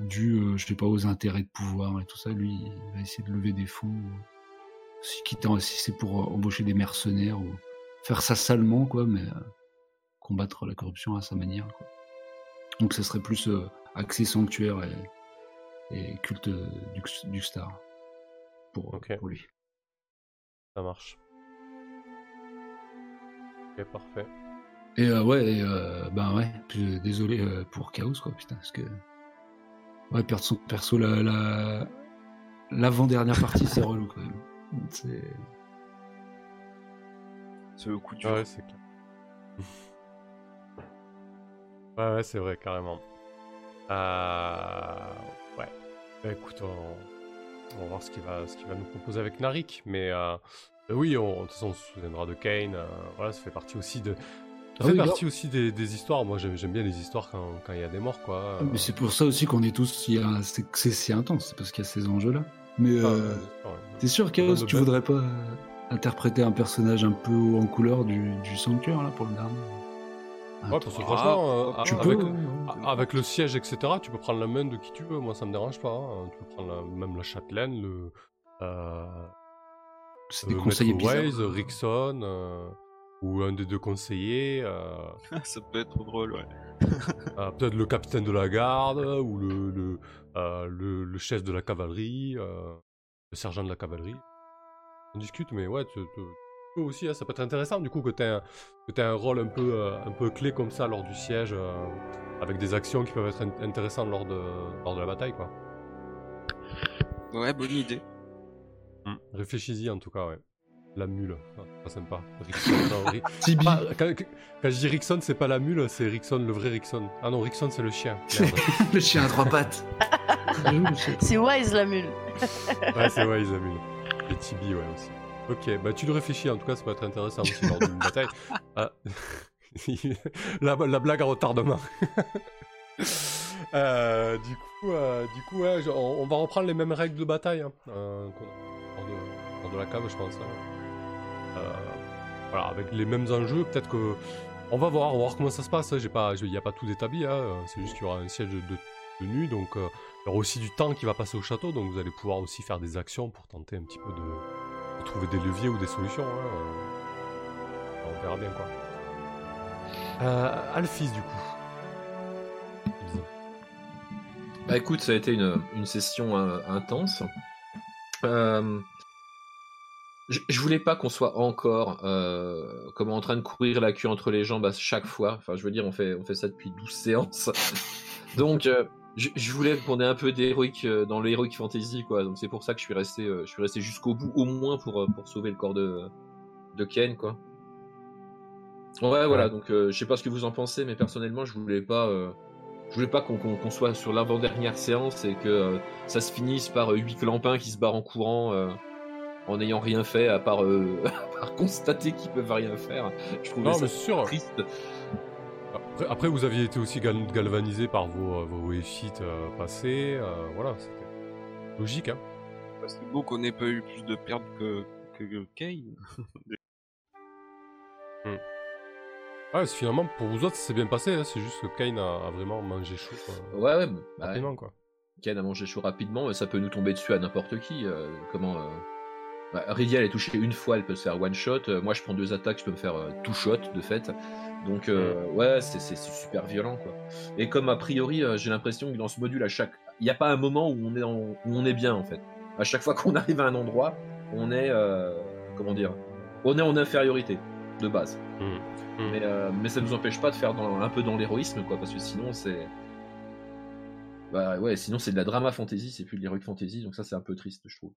Speaker 1: dus euh, je sais pas aux intérêts de pouvoir et tout ça lui il va essayer de lever des fonds euh, si si c'est pour euh, embaucher des mercenaires ou faire ça salement quoi mais combattre la corruption à sa manière quoi. donc ça serait plus euh, axé sanctuaire et, et culte euh, du, du star pour, lui
Speaker 2: Ça marche. Ok, parfait.
Speaker 1: Et euh, ouais, et, ben ouais, désolé pour Chaos quoi, putain, parce que ouais, perdre son perso la la l'avant-dernière partie, c'est relou quand même. C'est
Speaker 3: C'est le coup dur.
Speaker 2: Ouais, c'est clair. ouais, ouais, c'est vrai, carrément. Euh... Ouais. Bah, écoute, on... on va voir ce qu'il va, ce qu'il va nous proposer avec Narik. Mais euh, oui, on... de toute façon, on se souviendra de Kane. euh, Voilà, ça fait partie aussi de. Ça
Speaker 1: Ah
Speaker 2: fait
Speaker 1: oui,
Speaker 2: partie aussi des, des histoires. Moi, j'aime bien les histoires quand il y a des morts, quoi.
Speaker 1: Ah, mais c'est pour ça aussi qu'on est tous si c'est si intense, c'est parce qu'il y a ces enjeux-là. Mais
Speaker 2: Ah,
Speaker 1: euh,
Speaker 2: ouais,
Speaker 1: t'es sûr Chaos, tu voudrais pas euh, interpréter un personnage un peu en couleur du, du sanctuaire là pour le dernier?
Speaker 2: Ouais, parce que franchement, euh,
Speaker 1: tu
Speaker 2: avec,
Speaker 1: peux, ouais.
Speaker 2: a- avec le siège, etc., tu peux prendre la main de qui tu veux. Moi, ça me dérange pas. hein. Tu peux prendre la- même la châtelaine, le. Euh,
Speaker 1: c'est des conseillers
Speaker 2: Rickson, ou un des deux conseillers, euh,
Speaker 3: ça peut être drôle, ouais.
Speaker 2: euh, peut-être le capitaine de la garde, ou le, le, euh, le, le chef de la cavalerie, euh, le sergent de la cavalerie. On discute, mais ouais, tu, tu- aussi, hein, ça peut être intéressant du coup que tu aies, un rôle un peu, euh, un peu clé comme ça lors du siège, euh, avec des actions qui peuvent être in- intéressantes lors de, lors de la bataille, quoi.
Speaker 3: Ouais, bonne idée.
Speaker 2: Réfléchis-y en tout cas, ouais. La mule, ah, pas sympa. Rickson, non, Ri-
Speaker 1: Tibi.
Speaker 2: Ah, quand, quand je dis Rickson, c'est pas la mule, c'est Rickson, le vrai Rickson. Ah non, Rickson, c'est le chien.
Speaker 1: Le chien à trois pattes. C'est-
Speaker 5: c'est Wise la mule.
Speaker 2: ouais, c'est ouais, la mule. Et Tibi, ouais, aussi. Ok, bah tu le réfléchis, en tout cas, ça peut être intéressant aussi lors d'une bataille. Ah. la, la blague à retardement. Euh, du coup, euh, du coup ouais, on, on va reprendre les mêmes règles de bataille hein, euh, qu'on a lors de, de la cave, je pense. hein. Euh, voilà, avec les mêmes enjeux, peut-être que. On va voir, on va voir comment ça se passe. hein. J'ai pas, il n'y a pas tout établi. hein. C'est juste qu'il y aura un siège de, de nuit, donc euh, il y aura aussi du temps qui va passer au château, donc vous allez pouvoir aussi faire des actions pour tenter un petit peu de, de trouver des leviers ou des solutions. hein. Euh, On verra bien quoi. Euh, Alphys, du coup. Bisous.
Speaker 4: Bah écoute, ça a été une, une session euh, intense. Euh, je, je voulais pas qu'on soit encore euh, comme en train de courir la queue entre les jambes à chaque fois. Enfin, je veux dire, on fait, on fait ça depuis 12 séances. Donc, euh, je, je voulais qu'on ait un peu d'héroïque euh, dans l'heroic fantasy, quoi. Donc, c'est pour ça que je suis resté, euh, je suis resté jusqu'au bout, au moins pour, euh, pour sauver le corps de, de Ken, quoi. Ouais, voilà. Donc, euh, je sais pas ce que vous en pensez, mais personnellement, je voulais pas. euh, je voulais pas qu'on qu'on soit sur l'avant-dernière séance et que ça se finisse par huit clampins qui se barrent en courant euh, en n'ayant rien fait à part, euh, à part constater qu'ils peuvent rien faire. Je trouvais
Speaker 2: Non,
Speaker 4: ça
Speaker 2: mais sûr.
Speaker 4: triste.
Speaker 2: Après, après, vous aviez été aussi gal- galvanisé par vos, euh, vos feats euh, passés. euh, voilà, c'était logique. Hein.
Speaker 3: C'est beau qu'on ait pas eu plus de pertes que, que, que Kane.
Speaker 2: Ouais, c'est- finalement, pour vous autres, ça s'est bien passé. hein. C'est juste que Kane a, a vraiment mangé chaud.
Speaker 4: Ouais, ouais, bah, ouais.
Speaker 2: rapidement, quoi.
Speaker 4: Ken a mangé chaud rapidement, mais ça peut nous tomber dessus à n'importe qui. euh, comment bah, Rydia, elle est touchée une fois, elle peut se faire one shot. Euh, moi, je prends deux attaques, je peux me faire euh, two shot de fait. Donc, euh, ouais, c'est super violent, quoi. Et comme a priori, euh, j'ai l'impression que dans ce module, à chaque il n'y a pas un moment où on est, en- où on est bien en fait. À chaque fois qu'on arrive à un endroit, on est, euh, comment dire, on est en infériorité de base. Mais, euh, mais ça nous empêche pas de faire dans- un peu dans l'héroïsme, quoi, parce que sinon c'est, bah ouais, sinon c'est de la drama fantasy, c'est plus de l'heroic fantasy, donc ça c'est un peu triste, je trouve.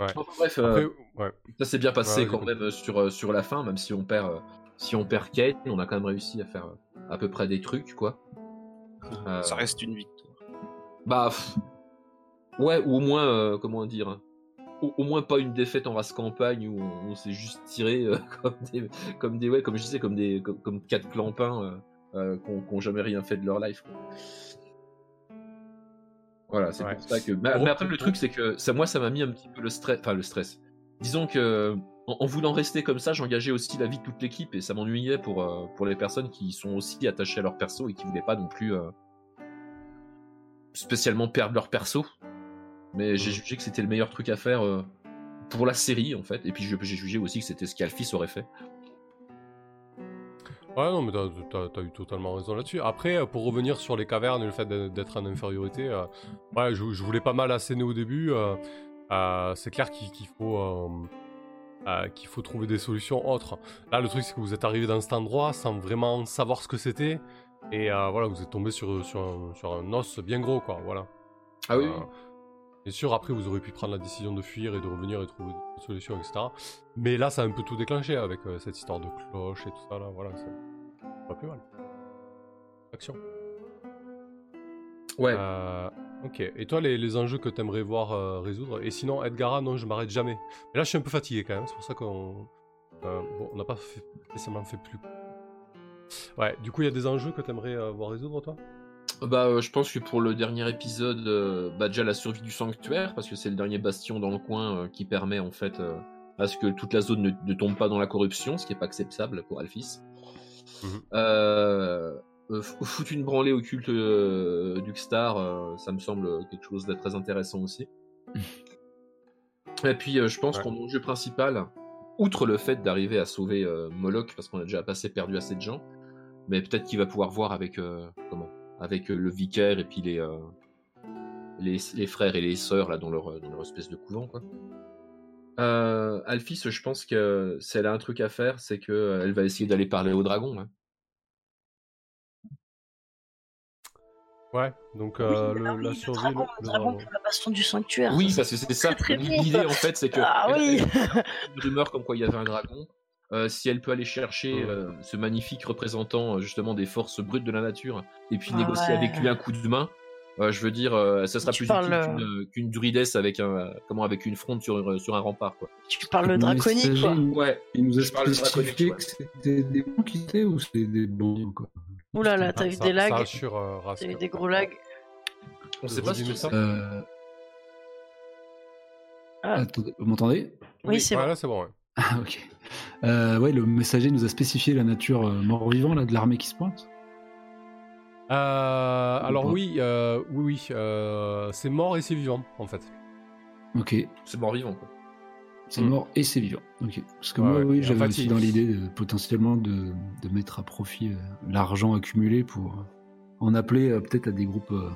Speaker 2: Ouais.
Speaker 4: Enfin, bref, euh,
Speaker 2: Après, ouais.
Speaker 4: ça s'est bien passé
Speaker 2: Ouais,
Speaker 4: quand même euh, sur, euh, sur la fin, même si on perd, euh, si on perd Kate, on a quand même réussi à faire euh, à peu près des trucs, quoi. Euh,
Speaker 3: Ça reste une victoire.
Speaker 4: Bah, pff, ouais, ou au moins, euh, comment dire, hein, au, au moins pas une défaite en race campagne où on, on s'est juste tiré euh, comme des, comme des, ouais, comme je disais, comme des, comme, comme quatre clampins euh, euh, jamais rien fait de leur life. quoi. Voilà, c'est
Speaker 2: Ouais.
Speaker 4: pour ça que. Mais, après, le truc, c'est que ça, moi, ça m'a mis un petit peu le stress, enfin le stress. Disons que en, en voulant rester comme ça, j'engageais aussi la vie de toute l'équipe et ça m'ennuyait pour euh, pour les personnes qui sont aussi attachées à leur perso et qui voulaient pas non plus euh, spécialement perdre leur perso. Mais j'ai jugé que c'était le meilleur truc à faire euh, pour la série en fait. Et puis je- j'ai jugé aussi que c'était ce qu'Alphys aurait fait.
Speaker 2: Ouais, non, mais t'as, eu totalement raison là-dessus. Après, euh, pour revenir sur les cavernes et le fait d'être en infériorité, euh, ouais, je, je voulais pas mal asséner au début. euh, euh, c'est clair qu'il, faut, qu'il faut trouver des solutions autres. Là, le truc, c'est que vous êtes arrivé dans cet endroit sans vraiment savoir ce que c'était. Et voilà, vous êtes tombé sur, sur, un, sur un os bien gros, quoi. Voilà.
Speaker 4: Ah oui.
Speaker 2: Bien sûr, après, vous aurez pu prendre la décision de fuir et de revenir et trouver des solutions, etc. Mais là, ça a un peu tout déclenché avec euh, cette histoire de cloche et tout ça, là. Voilà, c'est pas plus mal. Action.
Speaker 4: Ouais.
Speaker 2: Euh, ok. Et toi, les, les enjeux que t'aimerais voir euh, résoudre? Et sinon, Edgara, non, je m'arrête jamais. Mais là, je suis un peu fatigué quand même. C'est pour ça qu'on. bon, on n'a pas fait- spécialement fait plus. Ouais, du coup, il y a des enjeux que t'aimerais voir résoudre, toi?
Speaker 4: Bah, euh, je pense que pour le dernier épisode, euh, bah, déjà la survie du sanctuaire, parce que c'est le dernier bastion dans le coin euh, qui permet en fait à ce que toute la zone ne, ne tombe pas dans la corruption, ce qui est pas acceptable pour Alphys. F- foutre une branlée au culte d'Uxtar, ça me semble quelque chose de très intéressant aussi. Et puis, je pense
Speaker 2: Ouais.
Speaker 4: qu'en enjeu principal, outre le fait d'arriver à sauver Moloch, parce qu'on a déjà passé perdu assez de gens, mais peut-être qu'il va pouvoir voir avec euh, comment? Avec euh, le vicaire et puis les, euh, les les frères et les sœurs là dans leur dans leur espèce de couvent quoi. Euh, Alphys, je pense que si elle a un truc à faire, c'est que euh, elle va essayer d'aller parler au dragon. hein.
Speaker 2: Ouais, donc
Speaker 5: Oui,
Speaker 2: euh,
Speaker 5: ah
Speaker 2: le-
Speaker 5: oui,
Speaker 2: la
Speaker 5: le
Speaker 2: survie.
Speaker 5: dragon,
Speaker 2: le-
Speaker 5: le
Speaker 2: le
Speaker 5: dragon
Speaker 2: dragon.
Speaker 5: pour la bastion du sanctuaire.
Speaker 4: Oui,
Speaker 5: ça,
Speaker 4: parce que c'est ça. L'idée en fait, c'est que
Speaker 5: Ah
Speaker 4: elle-
Speaker 5: oui
Speaker 4: elle- une rumeur comme quoi il y avait un dragon. Euh, si elle peut aller chercher euh, ce magnifique représentant euh, justement des forces brutes de la nature et puis
Speaker 5: Ah
Speaker 4: négocier
Speaker 5: ouais.
Speaker 4: avec lui un coup de main, euh, je veux dire, euh, ça sera
Speaker 5: Tu
Speaker 4: plus
Speaker 5: parles,
Speaker 4: utile qu'une, qu'une druidesse avec un comment avec une fronde sur sur un rempart quoi.
Speaker 5: Tu parles le draconique, quoi.
Speaker 1: Il,
Speaker 4: Ouais.
Speaker 1: il nous a spécifié
Speaker 4: draconique,
Speaker 1: que c'était des bons qui étaient ou c'était des bons quoi.
Speaker 5: Ouh là là, t'as
Speaker 2: Ah,
Speaker 5: eu
Speaker 2: ça-
Speaker 5: des lags,
Speaker 2: euh,
Speaker 5: t'as eu des gros lags.
Speaker 4: On
Speaker 2: De
Speaker 4: sait pas si
Speaker 2: ça
Speaker 1: Euh,
Speaker 5: Ah.
Speaker 1: attendez, vous m'entendez?
Speaker 5: Oui, c'est
Speaker 2: ouais,
Speaker 5: bon.
Speaker 2: là, c'est bon, ouais.
Speaker 1: Ah, ok. Euh, ouais, le messager nous a spécifié la nature euh, mort-vivant là de l'armée qui se pointe.
Speaker 2: Euh, alors oui, euh, oui, oui, euh, c'est mort et c'est vivant en fait.
Speaker 1: Ok,
Speaker 4: c'est mort vivant quoi.
Speaker 1: c'est mort et c'est vivant. Ok. Parce que
Speaker 2: Ouais,
Speaker 1: moi,
Speaker 2: ouais.
Speaker 1: oui, j'avais aussi
Speaker 2: il-
Speaker 1: dans l'idée de, potentiellement de, de mettre à profit euh, l'argent accumulé pour en appeler euh, peut-être à des groupes euh,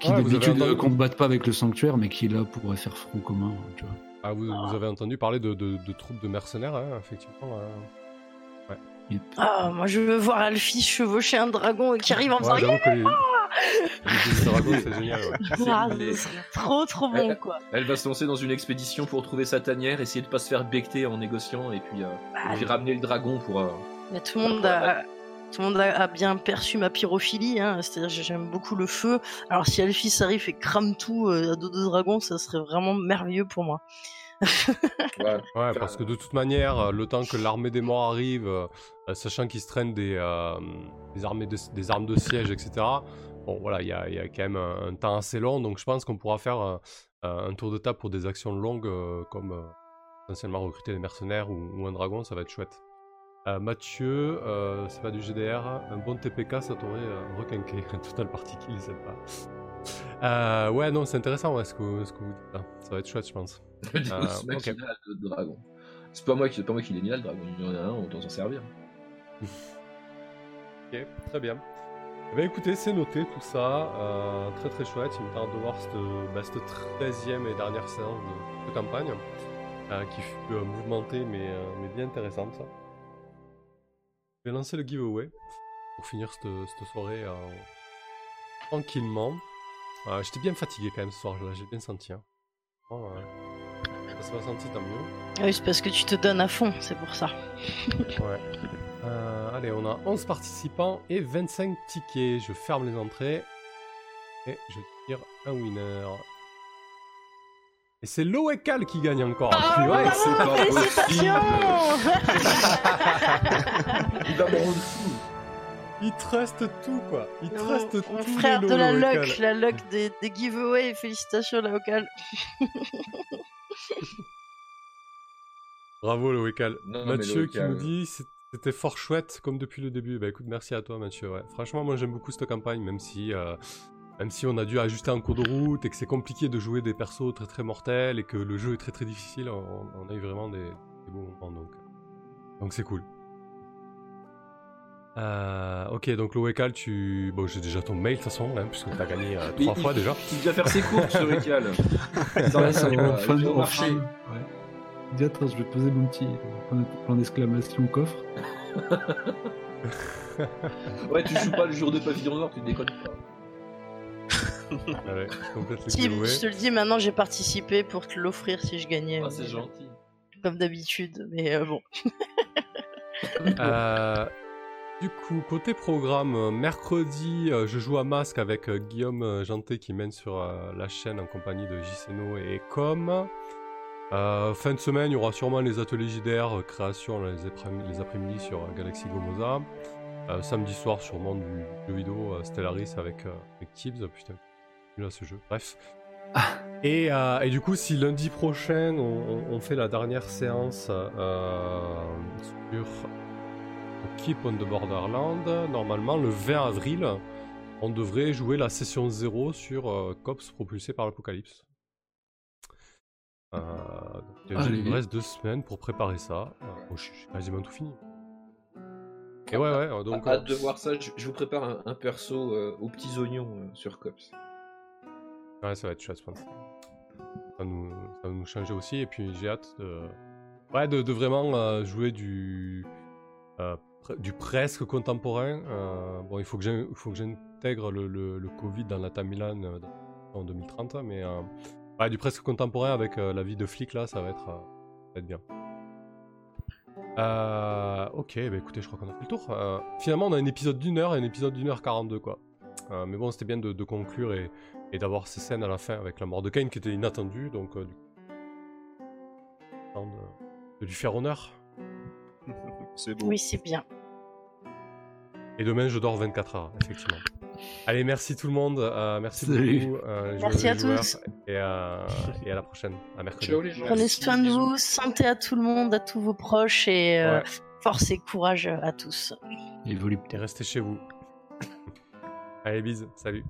Speaker 1: qui
Speaker 2: Ouais,
Speaker 1: d'habitude euh, combattent pas avec le sanctuaire, mais qui là pourraient faire front commun. Tu vois.
Speaker 2: Ah, vous, vous avez entendu parler de, de- de troupes de mercenaires, hein, effectivement. euh.
Speaker 1: Yep.
Speaker 5: Ah, moi je veux voir Alphys chevaucher un dragon et qui arrive en faisant
Speaker 2: Ouais, les, les dragons, c'est génial. ouais.
Speaker 5: Ah, trop trop bon
Speaker 4: Euh,
Speaker 5: quoi.
Speaker 4: Elle va se lancer dans une expédition pour trouver sa tanière, essayer de pas se faire becter en négociant et puis, euh,
Speaker 5: Ah,
Speaker 4: et puis ramener le dragon pour. euh,
Speaker 5: mais tout le monde a, tout le monde a, a bien perçu ma pyrophilie, hein, c'est-à-dire que j'aime beaucoup le feu. Alors si Alphys arrive et crame tout euh, à dos de dragon, ça serait vraiment merveilleux pour moi.
Speaker 4: ouais.
Speaker 2: Ouais, parce que de toute manière, euh, le temps que l'armée des morts arrive, euh, sachant qu'ils se traînent des, euh, des, armées de- des armes de siège, etc. Bon, voilà, il y a, il y a quand même un, un temps assez long, donc je pense qu'on pourra faire euh, un tour de table pour des actions longues, euh, comme euh, potentiellement recruter des mercenaires ou, ou un dragon, ça va être chouette. Euh, Mathieu, euh, c'est pas du GDR, un bon TPK, ça t'aurait euh, requinqué. Total party kill, c'est pas. Euh, ouais, non, c'est intéressant ouais, ce, que, ce que vous dites là. Ça va être chouette, je pense.
Speaker 4: Le dragon. C'est pas moi qui, c'est pas moi qui l'ai mis là, le dragon. Il y en a un, on doit s'en servir.
Speaker 2: Ok, très bien. Bah écoutez, c'est noté tout ça. Euh, très très chouette. Il me tarde de voir cette, bah, cette 13e et dernière séance de, de campagne. qui fut mouvementée mais, mais bien intéressante. Je vais lancer le giveaway pour finir cette, cette soirée euh, tranquillement. Euh, J'étais bien fatigué quand même ce soir, là, j'ai bien senti. Hein. Euh, ça se va sentir tant mieux.
Speaker 5: Ah Oui, c'est parce que tu te donnes à fond, c'est pour ça.
Speaker 2: Ouais. Euh, allez, on a 11 participants et 25 tickets. Je ferme les entrées et je tire un winner. Et c'est Loekal qui gagne encore.
Speaker 5: Ah,
Speaker 2: c'est pas
Speaker 4: Il va me rendre fou.
Speaker 2: Il truste tout, quoi. Il truste tout.
Speaker 5: Mon frère de la luck, la luck des, des giveaways, félicitations la locale.
Speaker 2: Bravo,
Speaker 4: mais
Speaker 2: Mathieu qui nous dit c'était fort chouette comme depuis le début. Bah écoute, merci à toi, Mathieu. Ouais. Franchement, moi j'aime beaucoup cette campagne, même si, euh, même si on a dû ajuster en cours de route et que c'est compliqué de jouer des persos très très mortels et que le jeu est très très difficile. On, on a eu vraiment des, des beaux moments donc. Donc c'est cool. Euh, ok, donc Loekal, tu. Bon, j'ai déjà ton mail de toute façon, hein, puisque tu as gagné euh,
Speaker 4: Il-
Speaker 2: trois
Speaker 4: il-
Speaker 2: fois déjà.
Speaker 4: Il vient faire ses courses sur Ecal.
Speaker 1: Ouais, ça va,
Speaker 4: il va
Speaker 1: de- ouais. Dis, attends, je vais poser mon petit point point d'exclamation coffre.
Speaker 4: Ouais, tu joues pas le jour de pavillon noir, tu déconnes pas.
Speaker 2: Allez, je giveaway.
Speaker 5: je te le dis, maintenant j'ai participé pour te l'offrir si je gagnais.
Speaker 4: Ah, c'est gentil.
Speaker 5: Comme d'habitude, mais euh, bon.
Speaker 2: Euh, du coup, côté programme, euh, mercredi, je joue à Masque avec Guillaume Janté qui mène sur euh, la chaîne en compagnie de JCNO et Com. Euh, fin de semaine, il y aura sûrement les ateliers JDR, euh, création les, après- les après-midi sur euh, Galaxy Gomoza. Euh, samedi soir, sûrement du jeu vidéo euh, Stellaris avec, euh, avec Tibbs. Putain, nul à ce jeu. Bref. Et, euh, et du coup, si lundi prochain, on, fait la dernière séance euh, sur Keep on the Borderland, normalement, le 20 avril, on devrait jouer la session 0 sur euh, Cops propulsé par l'Apocalypse. Euh, il nous reste deux semaines pour préparer ça. Je suis quasiment tout fini. Et ouais, ouais, euh, donc.
Speaker 4: Hâte de voir ça. Je, je vous prépare un, un perso aux petits oignons sur Cops.
Speaker 2: Ouais, ça va être chouette, je pense. Ça va nous, ça va nous changer aussi. Et puis j'ai hâte de, ouais, de, vraiment euh, jouer du, euh, du presque contemporain. Euh, bon, il faut que j'intègre le, le, le Covid dans la euh, en 2030. Mais du presque contemporain avec la vie de flic, là, ça va être, être bien. Ok, bah écoutez, je crois qu'on a fait le tour. Finalement, on a un épisode d'une heure et un épisode d'une heure 42, quoi. Mais bon, c'était bien de conclure et, et d'avoir ces scènes à la fin avec la mort de Kane qui était inattendue, donc euh, du coup, temps de, de lui faire honneur.
Speaker 3: C'est beau.
Speaker 5: Oui, c'est bien.
Speaker 2: Et demain, je dors 24 heures, effectivement. Allez, merci tout le monde, euh, merci
Speaker 1: Salut.
Speaker 2: beaucoup. euh,
Speaker 5: Merci à tous.
Speaker 2: Et, euh, et à la prochaine, à mercredi.
Speaker 4: Ciao les gens.
Speaker 5: Prenez soin de vous, santé à tout le monde, à tous vos proches et euh,
Speaker 2: Ouais.
Speaker 5: force et courage à tous.
Speaker 1: Évolue
Speaker 2: Et restez chez vous. Allez, bis, salut.